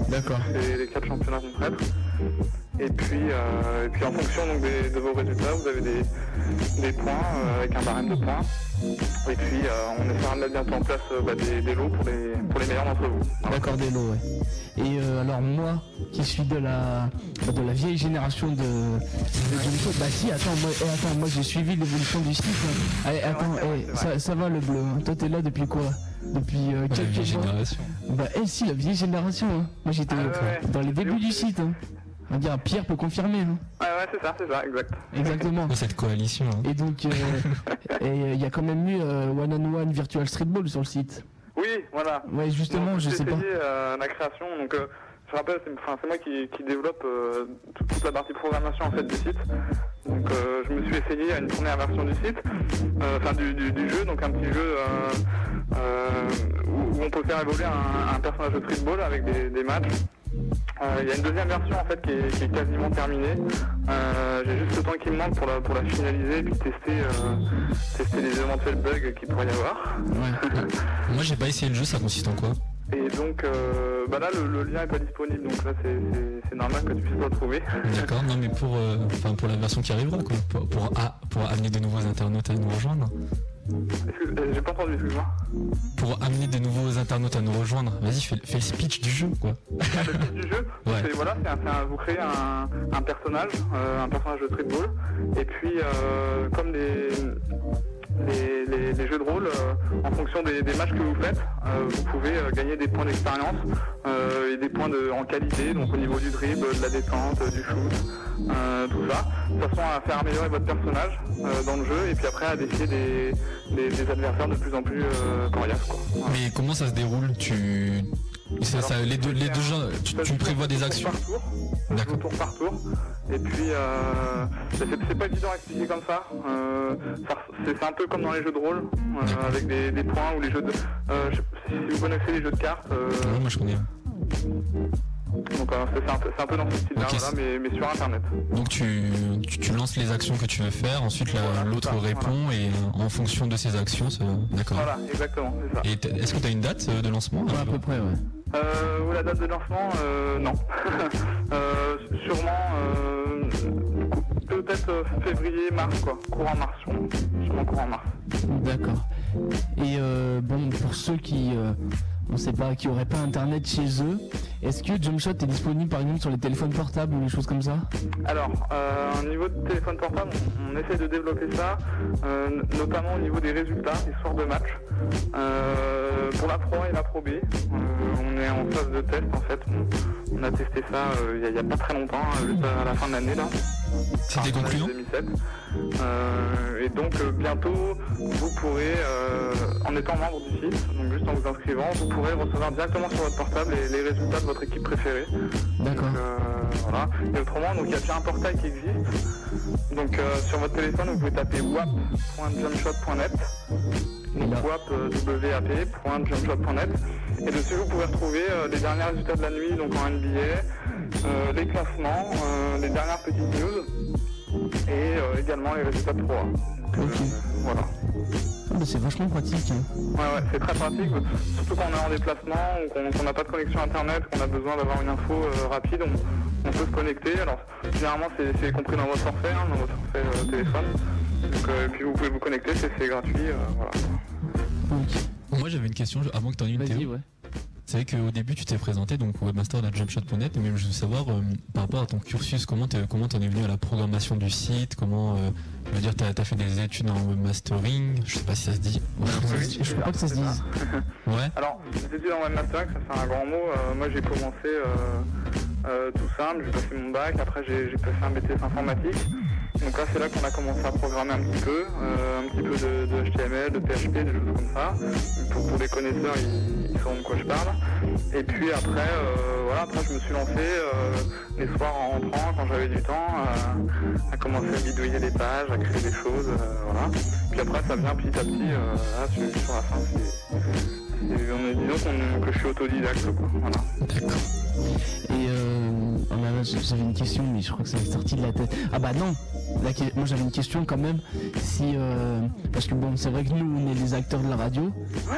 D'accord. C'est les quatre championnats qu'on traite. Et puis, euh, et puis en fonction donc, des- de vos résultats, vous avez des, des points euh, avec un barème de points. Et puis euh, on essaiera de mettre bientôt en place euh, bah, des, des lots pour les, pour les meilleurs d'entre vous. D'accord, des lots, ouais. Et euh, alors moi, qui suis de la de la vieille génération de, bah si, attends, moi, eh, attends, moi j'ai suivi l'évolution du site. hein. Allez, attends, eh, ça, ça va le bleu. hein. Toi t'es là depuis quoi? Depuis euh, quelques vieille mois génération. Bah eh si, la vieille génération. hein. Moi j'étais Ah dans les débuts du site. hein. On va dire, Pierre peut confirmer. hein. Ouais, ouais, c'est ça, c'est ça, exact. Exactement. Cette coalition. hein. Et donc, euh, et, euh, il y a quand même eu euh, One on One Virtual Streetball sur le site. Oui, voilà. Ouais, justement, Donc, je j'ai sais pas. essayé, euh, la création, donc euh, je rappelle, c'est moi qui, qui développe euh, toute, toute la partie programmation en fait du site. Donc euh, je me suis essayé à une première version du site, euh, enfin du, du- du jeu, donc un petit jeu euh, euh, où, où on peut faire évoluer un, un personnage de streetball avec des, des matchs. Euh, Il y a une deuxième version en fait qui est, qui est quasiment terminée. Euh, J'ai juste le temps qui me manque pour la, pour la finaliser et puis tester, euh, tester les éventuels bugs qu'il pourrait y avoir. Moi j'ai pas essayé le jeu, ça consiste en quoi? Et donc euh, bah là le, le lien est pas disponible donc là c'est- normal que tu puisses pas le trouver. D'accord, non mais pour, euh, pour la version qui arrivera quoi, pour, pour, ah, pour amener de nouveaux internautes à nous rejoindre. J'ai pas entendu, excuse-moi. Pour amener de nouveaux internautes à nous rejoindre, vas-y fais, fais le speech du jeu quoi. du jeu. Ouais. C'est- Voilà, c'est un- c'est un- vous créez un, un personnage, euh, un personnage de streetball, et puis euh, comme les, les, jeux de rôle, euh, en fonction des, matchs que vous faites, euh, vous pouvez euh, gagner des points d'expérience et des points en qualité, donc au niveau du dribble, de la détente, du shoot, tout ça, de façon à faire améliorer votre personnage dans le jeu, et puis après à défier des, adversaires de plus en plus coriaces. Mais comment ça se déroule? Tu, ça, ça- les deux, les deux gens, tu, tu prévois des actions D'accord. tour par tour. Et puis, euh, c'est c'est pas évident à expliquer comme ça. Euh, c'est c'est un peu comme dans les jeux de rôle, euh, avec des, des points ou les jeux de. euh, je sais pas si vous connaissez les jeux de cartes. euh, Ouais, moi je connais. donc euh, c'est c'est un, peu- c'est un peu dans ce style-là, Ok, voilà, mais, mais sur internet. Donc tu, tu, tu lances les actions que tu veux faire, ensuite la- l'autre répond et euh, en fonction de ces actions, ça- d'accord. Voilà, exactement, c'est ça. Et est-ce que tu as une date de lancement? À peu près, ouais. Euh, ou la date de lancement, euh, non. Euh, sûrement, euh, peut-être février, mars, quoi. Courant mars, sûrement. Courant mars. D'accord. Et bon, pour ceux qui, on sait pas, qui auraient pas internet chez eux, est-ce que Jumpshot est disponible par exemple sur les téléphones portables ou des choses comme ça? Alors, euh, au niveau de téléphone portable, on, essaie de développer ça, euh, notamment au niveau des résultats, des soirs de match. Euh, pour la Pro et la Pro B, on est en phase de test en fait. On, a testé ça il y a- a pas très longtemps, à la fin de l'année là. C'était concluant 2007. Euh, et donc euh, bientôt, vous pourrez, euh, en étant membre du site, donc juste en vous inscrivant, vous pourrez recevoir directement sur votre portable les, les résultats de votre équipe préférée. D'accord. Voilà. Et autrement, donc il y a déjà un portail qui existe. Donc sur votre téléphone, vous pouvez taper wap.jumpshot.net. Donc wap, euh. Et dessus, vous pouvez retrouver euh, les derniers résultats de la nuit, donc en NBA, euh, les classements, les dernières petites news et également les résultats de Pro A. Donc, euh, voilà. Ah, bah, C'est vachement pratique. hein. Ouais, ouais, c'est très pratique, surtout quand on est en déplacement ou qu'on n'a pas de connexion internet, qu'on a besoin d'avoir une info euh, rapide, on, on peut se connecter. Alors, généralement, c'est c'est compris dans votre forfait, hein, dans votre forfait euh, téléphone. Donc, euh, et puis vous pouvez vous connecter, c'est c'est gratuit, euh, voilà. Moi j'avais une question avant que tu en aies une Théo. C'est vrai qu'au début tu t'es présenté donc webmaster de la jumpshot.net mais je veux savoir euh, par rapport à ton cursus comment t'es comment t'en es venu à la programmation du site comment euh, je veux dire t'as as fait des études en webmastering je sais pas si ça se dit Je crois pas que ça se dise. ouais Alors, les études en webmastering, ça c'est un grand mot. Euh, moi, j'ai commencé euh, euh, tout simple, j'ai passé mon bac, après j'ai j'ai passé un BTS informatique. Donc là, c'est là qu'on a commencé à programmer un petit peu, euh, un petit peu de, HTML, de PHP, des choses comme ça. Pour, pour les connaisseurs, ils, ils sauront de quoi je parle. Et puis après, euh, voilà, après je me suis lancé euh, les soirs en rentrant, quand j'avais du temps, à, commencer à bidouiller des pages, à créer des choses, voilà. Puis après, ça vient petit à petit. là, sur, la fin, c'est c'est- on est, disons qu'on- que je suis autodidacte, euh, oh là là, j'avais une question, mais je crois que ça m'est sorti de la tête. Ah bah non La Moi j'avais une question quand même. Si euh, parce que bon, c'est vrai que nous on est les acteurs de la radio,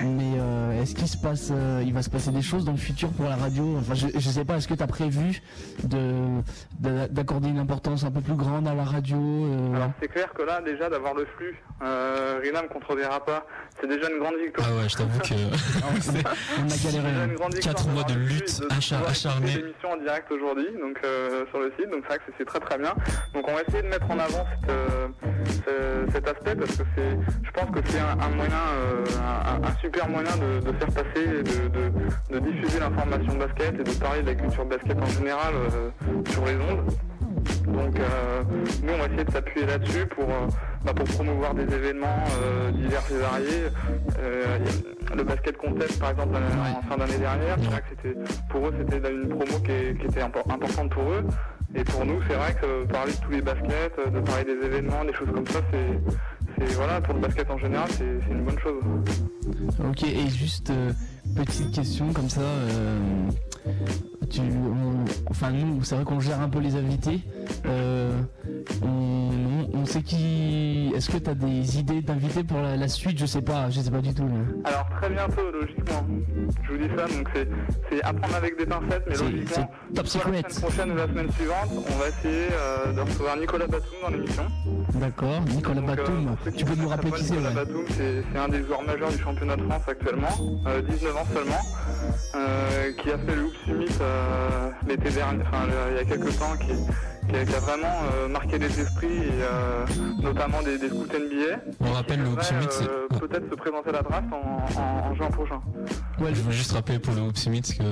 mais euh, est-ce qu'il se passe, euh, il va se passer des choses dans le futur pour la radio? Enfin, je, je sais pas. Est-ce que tu as prévu de de- d'accorder une importance un peu plus grande à la radio euh, Alors c'est clair que là déjà d'avoir le flux, euh, Rina me contredira pas, c'est déjà une grande victoire. ah ouais je t'avoue que on a galéré. Déjà une grande victoire 4 mois de lutte acharnée en direct aujourd'hui, donc euh, sur le site, donc c'est vrai que c'est- très très bien. Donc on va essayer de mettre en avant euh, ce- cet aspect parce que je pense que c'est un, moyen, euh, un, super moyen de, faire passer, et de, de, diffuser l'information basket et de parler de la culture basket en général sur les ondes. Donc euh, nous on va essayer de s'appuyer là-dessus pour, euh, bah, pour promouvoir des événements euh, divers et variés. Le basket contest par exemple en fin d'année dernière, c'est vrai que c'était pour eux c'était une promo qui, était impor- importante pour eux. Et pour nous, c'est vrai que parler de tous les baskets, de parler des événements, des choses comme ça, c'est, voilà, pour le basket en général, c'est, une bonne chose. Ok, et juste petite question comme ça. euh, tu, on- enfin nous, c'est vrai qu'on gère un peu les invités. Euh, on, on sait qui. Est-ce que tu as des idées d'invités pour la, la suite? Je sais pas, je sais pas du tout. Alors très bientôt, logiquement. Je vous dis ça, donc c'est, c'est à prendre avec des pincettes, mais logiquement, c'est top soit la secret. semaine prochaine ou la semaine suivante, on va essayer euh, de recevoir Nicolas Batum dans l'émission. D'accord, Nicolas Donc, Batum. tu peux nous rappeler qui c'est Nicolas ouais. Batum, c'est un des joueurs majeurs du championnat de France actuellement, euh, 19 ans seulement, euh, qui a fait le Hoop Summit euh, l'été dernier, enfin il y a quelques temps, qui, qui a, qui a vraiment euh, marqué les esprits, et, euh, notamment des, des scouts NBA. On rappelle le Hoop Summit, euh, peut-être se présenter à la draft en, en- en juin prochain. Ouais, Je veux juste rappeler pour le Hoop Summit que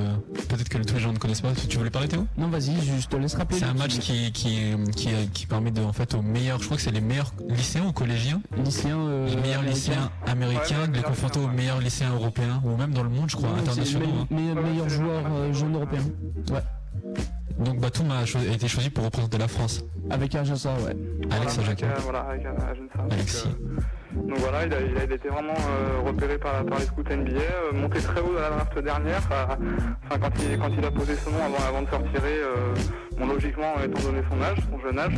peut-être que tous les gens ne connaissent pas. Tu voulais parler Théo? Non, vas-y, je te laisse rappeler. C'est un match qui, qui, qui, qui permet de, en fait, aux meilleurs, je crois que c'est les meilleurs lycéens ou collégiens? Lycéens, euh, Les meilleurs américains. lycéens américains de les confronter aux meilleurs lycéens européens ou même dans le monde, je crois, internationaux. le hein. me- me- meilleur joueur euh, jeune européen. Ouais. Donc Batum a, cho- a été choisi pour représenter la France. Avec Ajassa, ouais. Alex Voilà, euh, voilà, avec un, un jeune femme. Alexis. Donc, euh, donc voilà, il a, il été vraiment euh, repéré par, par les scouts NBA, euh, monté très haut dans la draft dernière. à- Enfin, quand il, quand il a posé son nom avant, avant de se retirer, euh, bon, logiquement, étant donné son âge, son jeune âge,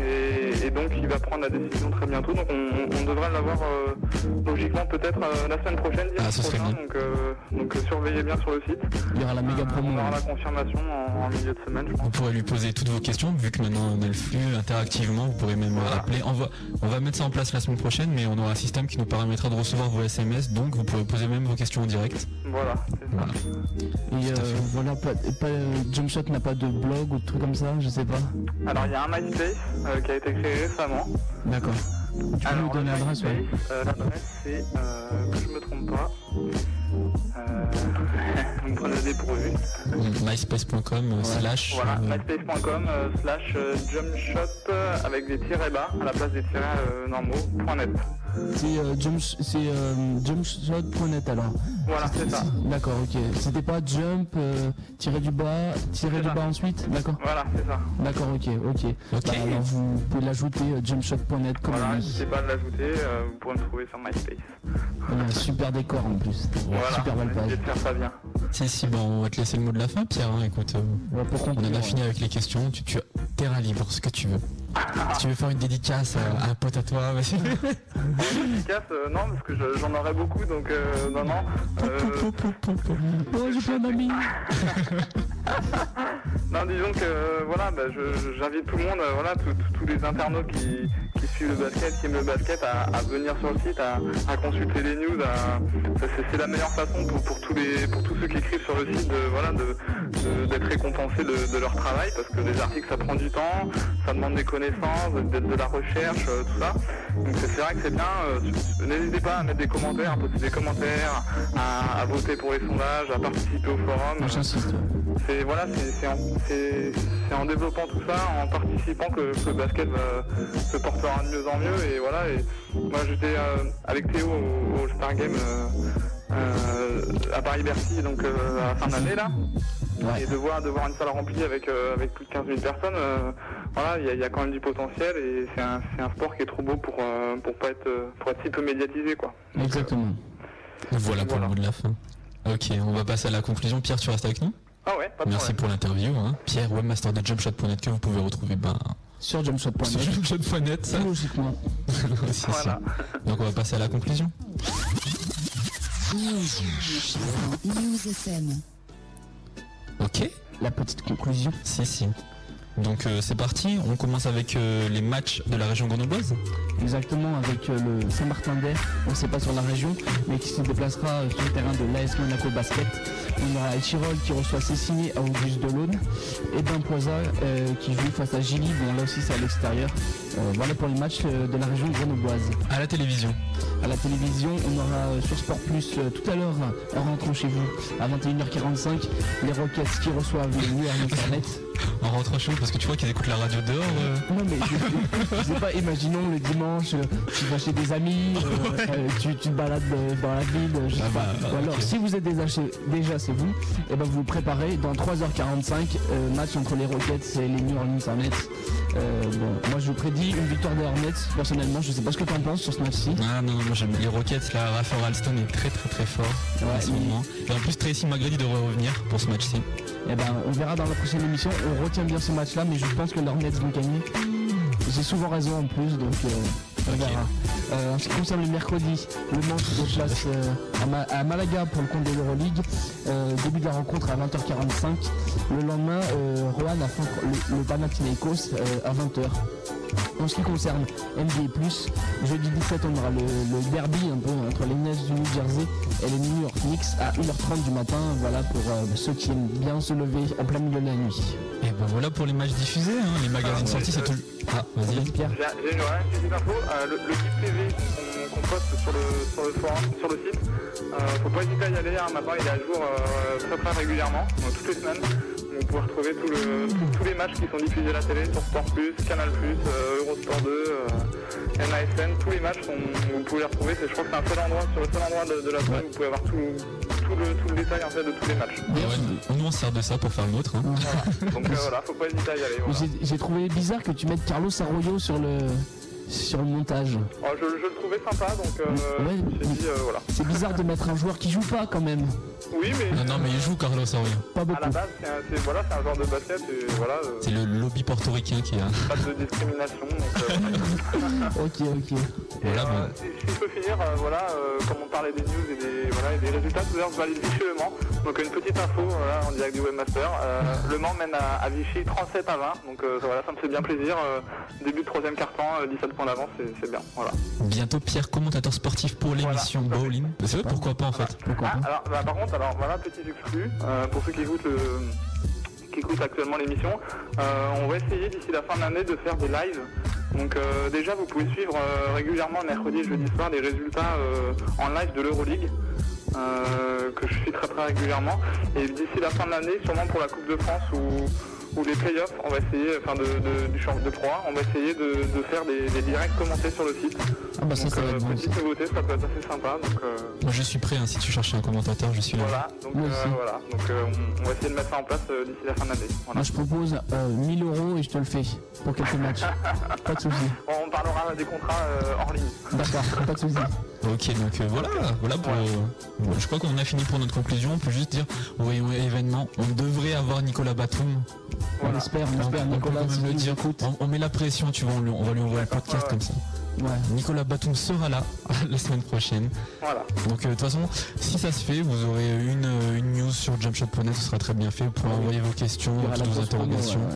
et, et donc il va prendre la décision très bientôt. Donc on, on- on devrait l'avoir logiquement peut-être la semaine prochaine, Ah, ce prochain. Donc, donc surveillez bien sur le site. Il y aura la méga promo. On aura la confirmation en, en milieu de semaine, je pense. Vous pourrez lui poser toutes vos questions, vu que maintenant on a le flux interactivement, vous pourrez même rappeler. On va, on va mettre ça en place la semaine prochaine, mais on aura un système qui nous permettra de recevoir vos SMS, donc vous pourrez poser même vos questions en direct. Voilà, c'est ça. Et euh, voilà, pas, pas, euh, Jumpshot n'a pas de blog ou de trucs comme ça, je sais pas. Alors il y a un MySpace euh, qui a été créé récemment. D'accord. Tu peux Alors, nous donner l'adresse, ouais. Euh, L'adresse c'est, euh, que je me trompe pas, euh, vous me prenez le dépourvu. myspace.com euh, slash Voilà, euh, myspace.com euh, slash jumpshot avec des tirets bas à la place des tirets euh, normaux, point net. C'est euh, jump, c'est euh, jumpshot.net alors. Voilà, c'est ça. D'accord, ok. C'était pas jump, euh, tirer du bas, tirer du bas ensuite, d'accord Voilà, c'est ça. D'accord, ok, ok. Bah, alors vous pouvez l'ajouter jumpshot.net comme Voilà, n'hésitez pas à l'ajouter, euh, vous pourrez me trouver sur MySpace. Super décor en plus. Voilà, Super belle page. essayez de faire ça bien. Si, si, bon, on va te laisser le mot de la fin, Pierre. hein, écoute, euh, on en a fini avec les questions. Tu, tu as terrain libre, ce que tu veux. si tu veux faire une dédicace à, à un pote à toi, vas-y. Dédicace, euh, non, parce que je- j'en aurais beaucoup, donc euh, non, non. Euh, Oh, j'ai plein d'amis. Non, disons que euh, voilà, bah, j'invite tout le monde, voilà, tous les internautes qui, qui suivent le basket, qui aiment le basket, à, à venir sur le site, à, à consulter les news. à- ça, c'est- la meilleure façon pour, pour tous les, pour tous ceux qui écrivent sur le site, de, voilà, de- d'être récompensés de, de leur travail, parce que les articles ça prend du temps, ça demande des connaissances, de, de la recherche, euh, tout ça. Donc c'est vrai que c'est bien. euh, N'hésitez pas à mettre des commentaires, à poster des commentaires, à, à voter pour les sondages, à participer au forum. J'insiste. C'est voilà, c'est en, en développant tout ça, en participant que, que le basket va- se portera de mieux en mieux. Et voilà, et moi j'étais euh, avec Théo au, au Star Game euh, à Paris-Bercy, donc euh, à la fin d'année là. Et de voir, de voir une salle remplie avec, euh, avec plus de 15 000 personnes, euh, voilà, il y, a- il y a quand même du potentiel et c'est un, c'est un sport qui est trop beau pour, euh, pour, pas être, euh, pour être si peu médiatisé. Quoi. Exactement. Voilà pour le mot de la fin. Ok, on va passer à la conclusion. Pierre, tu restes avec nous? Ah ouais, pas de Merci problème. pour l'interview. Hein. Pierre, webmaster de jumpshot.net que vous pouvez retrouver ben, Sur jumpshot.net. sur jumpshot.net. ça. Logiquement. Si, si. Donc on va passer à la conclusion. News. News FM. Ok. La petite conclusion. Si, si. Donc euh, c'est parti, on commence avec euh, les matchs de la région grenobloise. Exactement, avec euh, le Saint-Martin d'Air, on ne sait pas sur la région, mais qui se déplacera sur le terrain de l'AS Monaco Basket. On aura Echirol qui reçoit Cessigny à Auguste Delaune et Poisa euh, qui joue face à Gilly, bon là aussi c'est à l'extérieur. Voilà pour les matchs de la région grenobloise. À la télévision. À la télévision, on aura sur Sport Plus tout à l'heure, en rentrant chez vous, à 21h45, les Rockets qui reçoivent les New Orleans Rentre chaud parce que tu vois qu'ils écoutent la radio dehors. euh. Non mais je, je sais pas, imaginons le dimanche, euh, tu vas chez des amis, euh, tu, tu te balades dans la ville, je sais Ah pas. bah, alors si vous êtes déjà chez, déjà chez vous, et ben vous vous préparez dans 3h45, euh, match entre les Rockets et les New Orleans Hornets. Bon, moi je vous prédis une victoire des Hornets, personnellement, je sais pas ce que tu en penses sur ce match-ci. Ah non, moi j'aime les Rockets, là, Raphaël Alston est très très très fort en ce il- moment. Et en plus, Tracy McGrady devrait revenir pour ce match-ci. Eh ben, on verra dans la prochaine émission. On retient bien ce match-là, mais je pense que les Hornets vont gagner. J'ai souvent raison en plus, donc euh, on verra. En ce qui concerne le mercredi, le Mans se déplace euh, à, Ma- à Malaga pour le compte de l'Euroleague. Euh, début de la rencontre à 20h45. Le lendemain, euh, Rohan affronte le, le Panathinaikos euh, à 20h. En ce qui concerne NBA+, jeudi 17, on aura le, le derby un peu entre les Nets du New Jersey et les New York Knicks à 1h30 du matin. Voilà pour euh, ceux qui aiment bien se lever en plein milieu de la nuit. Et ben voilà pour les matchs diffusés, hein, les magazines sortis, c'est tout. Ah, vas-y. Pierre. J'ai une, petite info. Le, le qu'on poste sur le, sur le forum, sur le site, euh, faut pas hésiter à y aller. hein. Maintenant, il est à jour euh, très très régulièrement, donc toutes les semaines. Vous pouvez retrouver tout le- tous les matchs qui sont diffusés à la télé sur Sport Plus, Canal Plus, euh, Eurosport 2, euh, NASN. Tous les matchs, sont- vous pouvez les retrouver. C'est- Je crois que c'est un seul endroit, sur le seul endroit de, de la semaine où vous pouvez avoir tout, tout, le, tout le détail en fait, de tous les matchs. Ouais, nous on se sert de ça pour faire le nôtre. hein. Donc euh, voilà, faut pas hésiter à y aller. voilà. J'ai- J'ai trouvé bizarre que tu mettes Carlos Arroyo sur le, sur le montage. Oh, je, je le trouvais sympa, donc euh, Ouais, j'ai dit euh, voilà. C'est bizarre de mettre un joueur qui joue pas quand même. Oui, mais Non, non, mais il joue Carlos Arroyo. Pas beaucoup. à la base, c'est un, c'est- voilà, c'est un genre de basket et voilà, euh, C'est le lobby portoricain qui a. pas de discrimination. Donc, euh, Ok, ok. Voilà, bon. euh, si, si je peux finir, euh, voilà, euh, comme on parlait des news et des, voilà, et des résultats, tout à l'heure je vais aller Vichy Le Mans. Donc une petite info, voilà, en direct du Webmaster. Euh, le Mans mène à, à Vichy 37 à 20, donc euh, voilà, ça me fait bien plaisir. Euh, début de troisième euh, 17 points d'avance, c'est c'est bien. Voilà. Bientôt Pierre, commentateur sportif pour l'émission Bowling. C'est vrai, pourquoi pas en fait Ah, alors, bah, par contre, alors voilà, petit exclu, euh, pour ceux qui écoutent, le, qui écoutent actuellement l'émission, euh, on va essayer d'ici la fin de l'année de faire des lives. Donc euh, déjà, vous pouvez suivre euh, régulièrement mercredi et jeudi soir les résultats euh, en live de l'Euroleague. euh, que je suis très très régulièrement et d'ici la fin de l'année sûrement pour la Coupe de France ou, ou les playoffs on va essayer enfin de, de- du champ de 3 on va essayer de, de faire des, des directs commentés sur le site Ah bah ça, donc ça va euh, être bon, petite nouveauté ça peut être assez sympa donc euh, Moi je suis prêt, hein, si tu cherches un commentateur, je suis là. voilà, donc, Moi euh, voilà. donc euh, on, on va essayer de mettre ça en place euh, d'ici la fin de l'année. Voilà. Moi je propose euh, 1000 euros et je te le fais pour quelques matchs. pas de soucis. Bon, on parlera des contrats euh, hors ligne. D'accord, pas de soucis. Ok, donc euh, voilà, voilà pour. bon, je crois qu'on a fini pour notre conclusion. On peut juste dire, oui, oui, événement, on devrait avoir Nicolas Batum. On espère, on espère, peut Nicolas, quand si même le dire. On, on met la pression, tu vois, on, lui- on va lui envoyer le podcast comme ça. Ouais. Nicolas Batum sera là la semaine prochaine. Voilà. Donc euh, de toute façon, si ça se fait, vous aurez une, euh, une news sur jumpshot.net, ce sera très bien fait. Vous pourrez envoyer vos questions, toutes vos interrogations. ouais.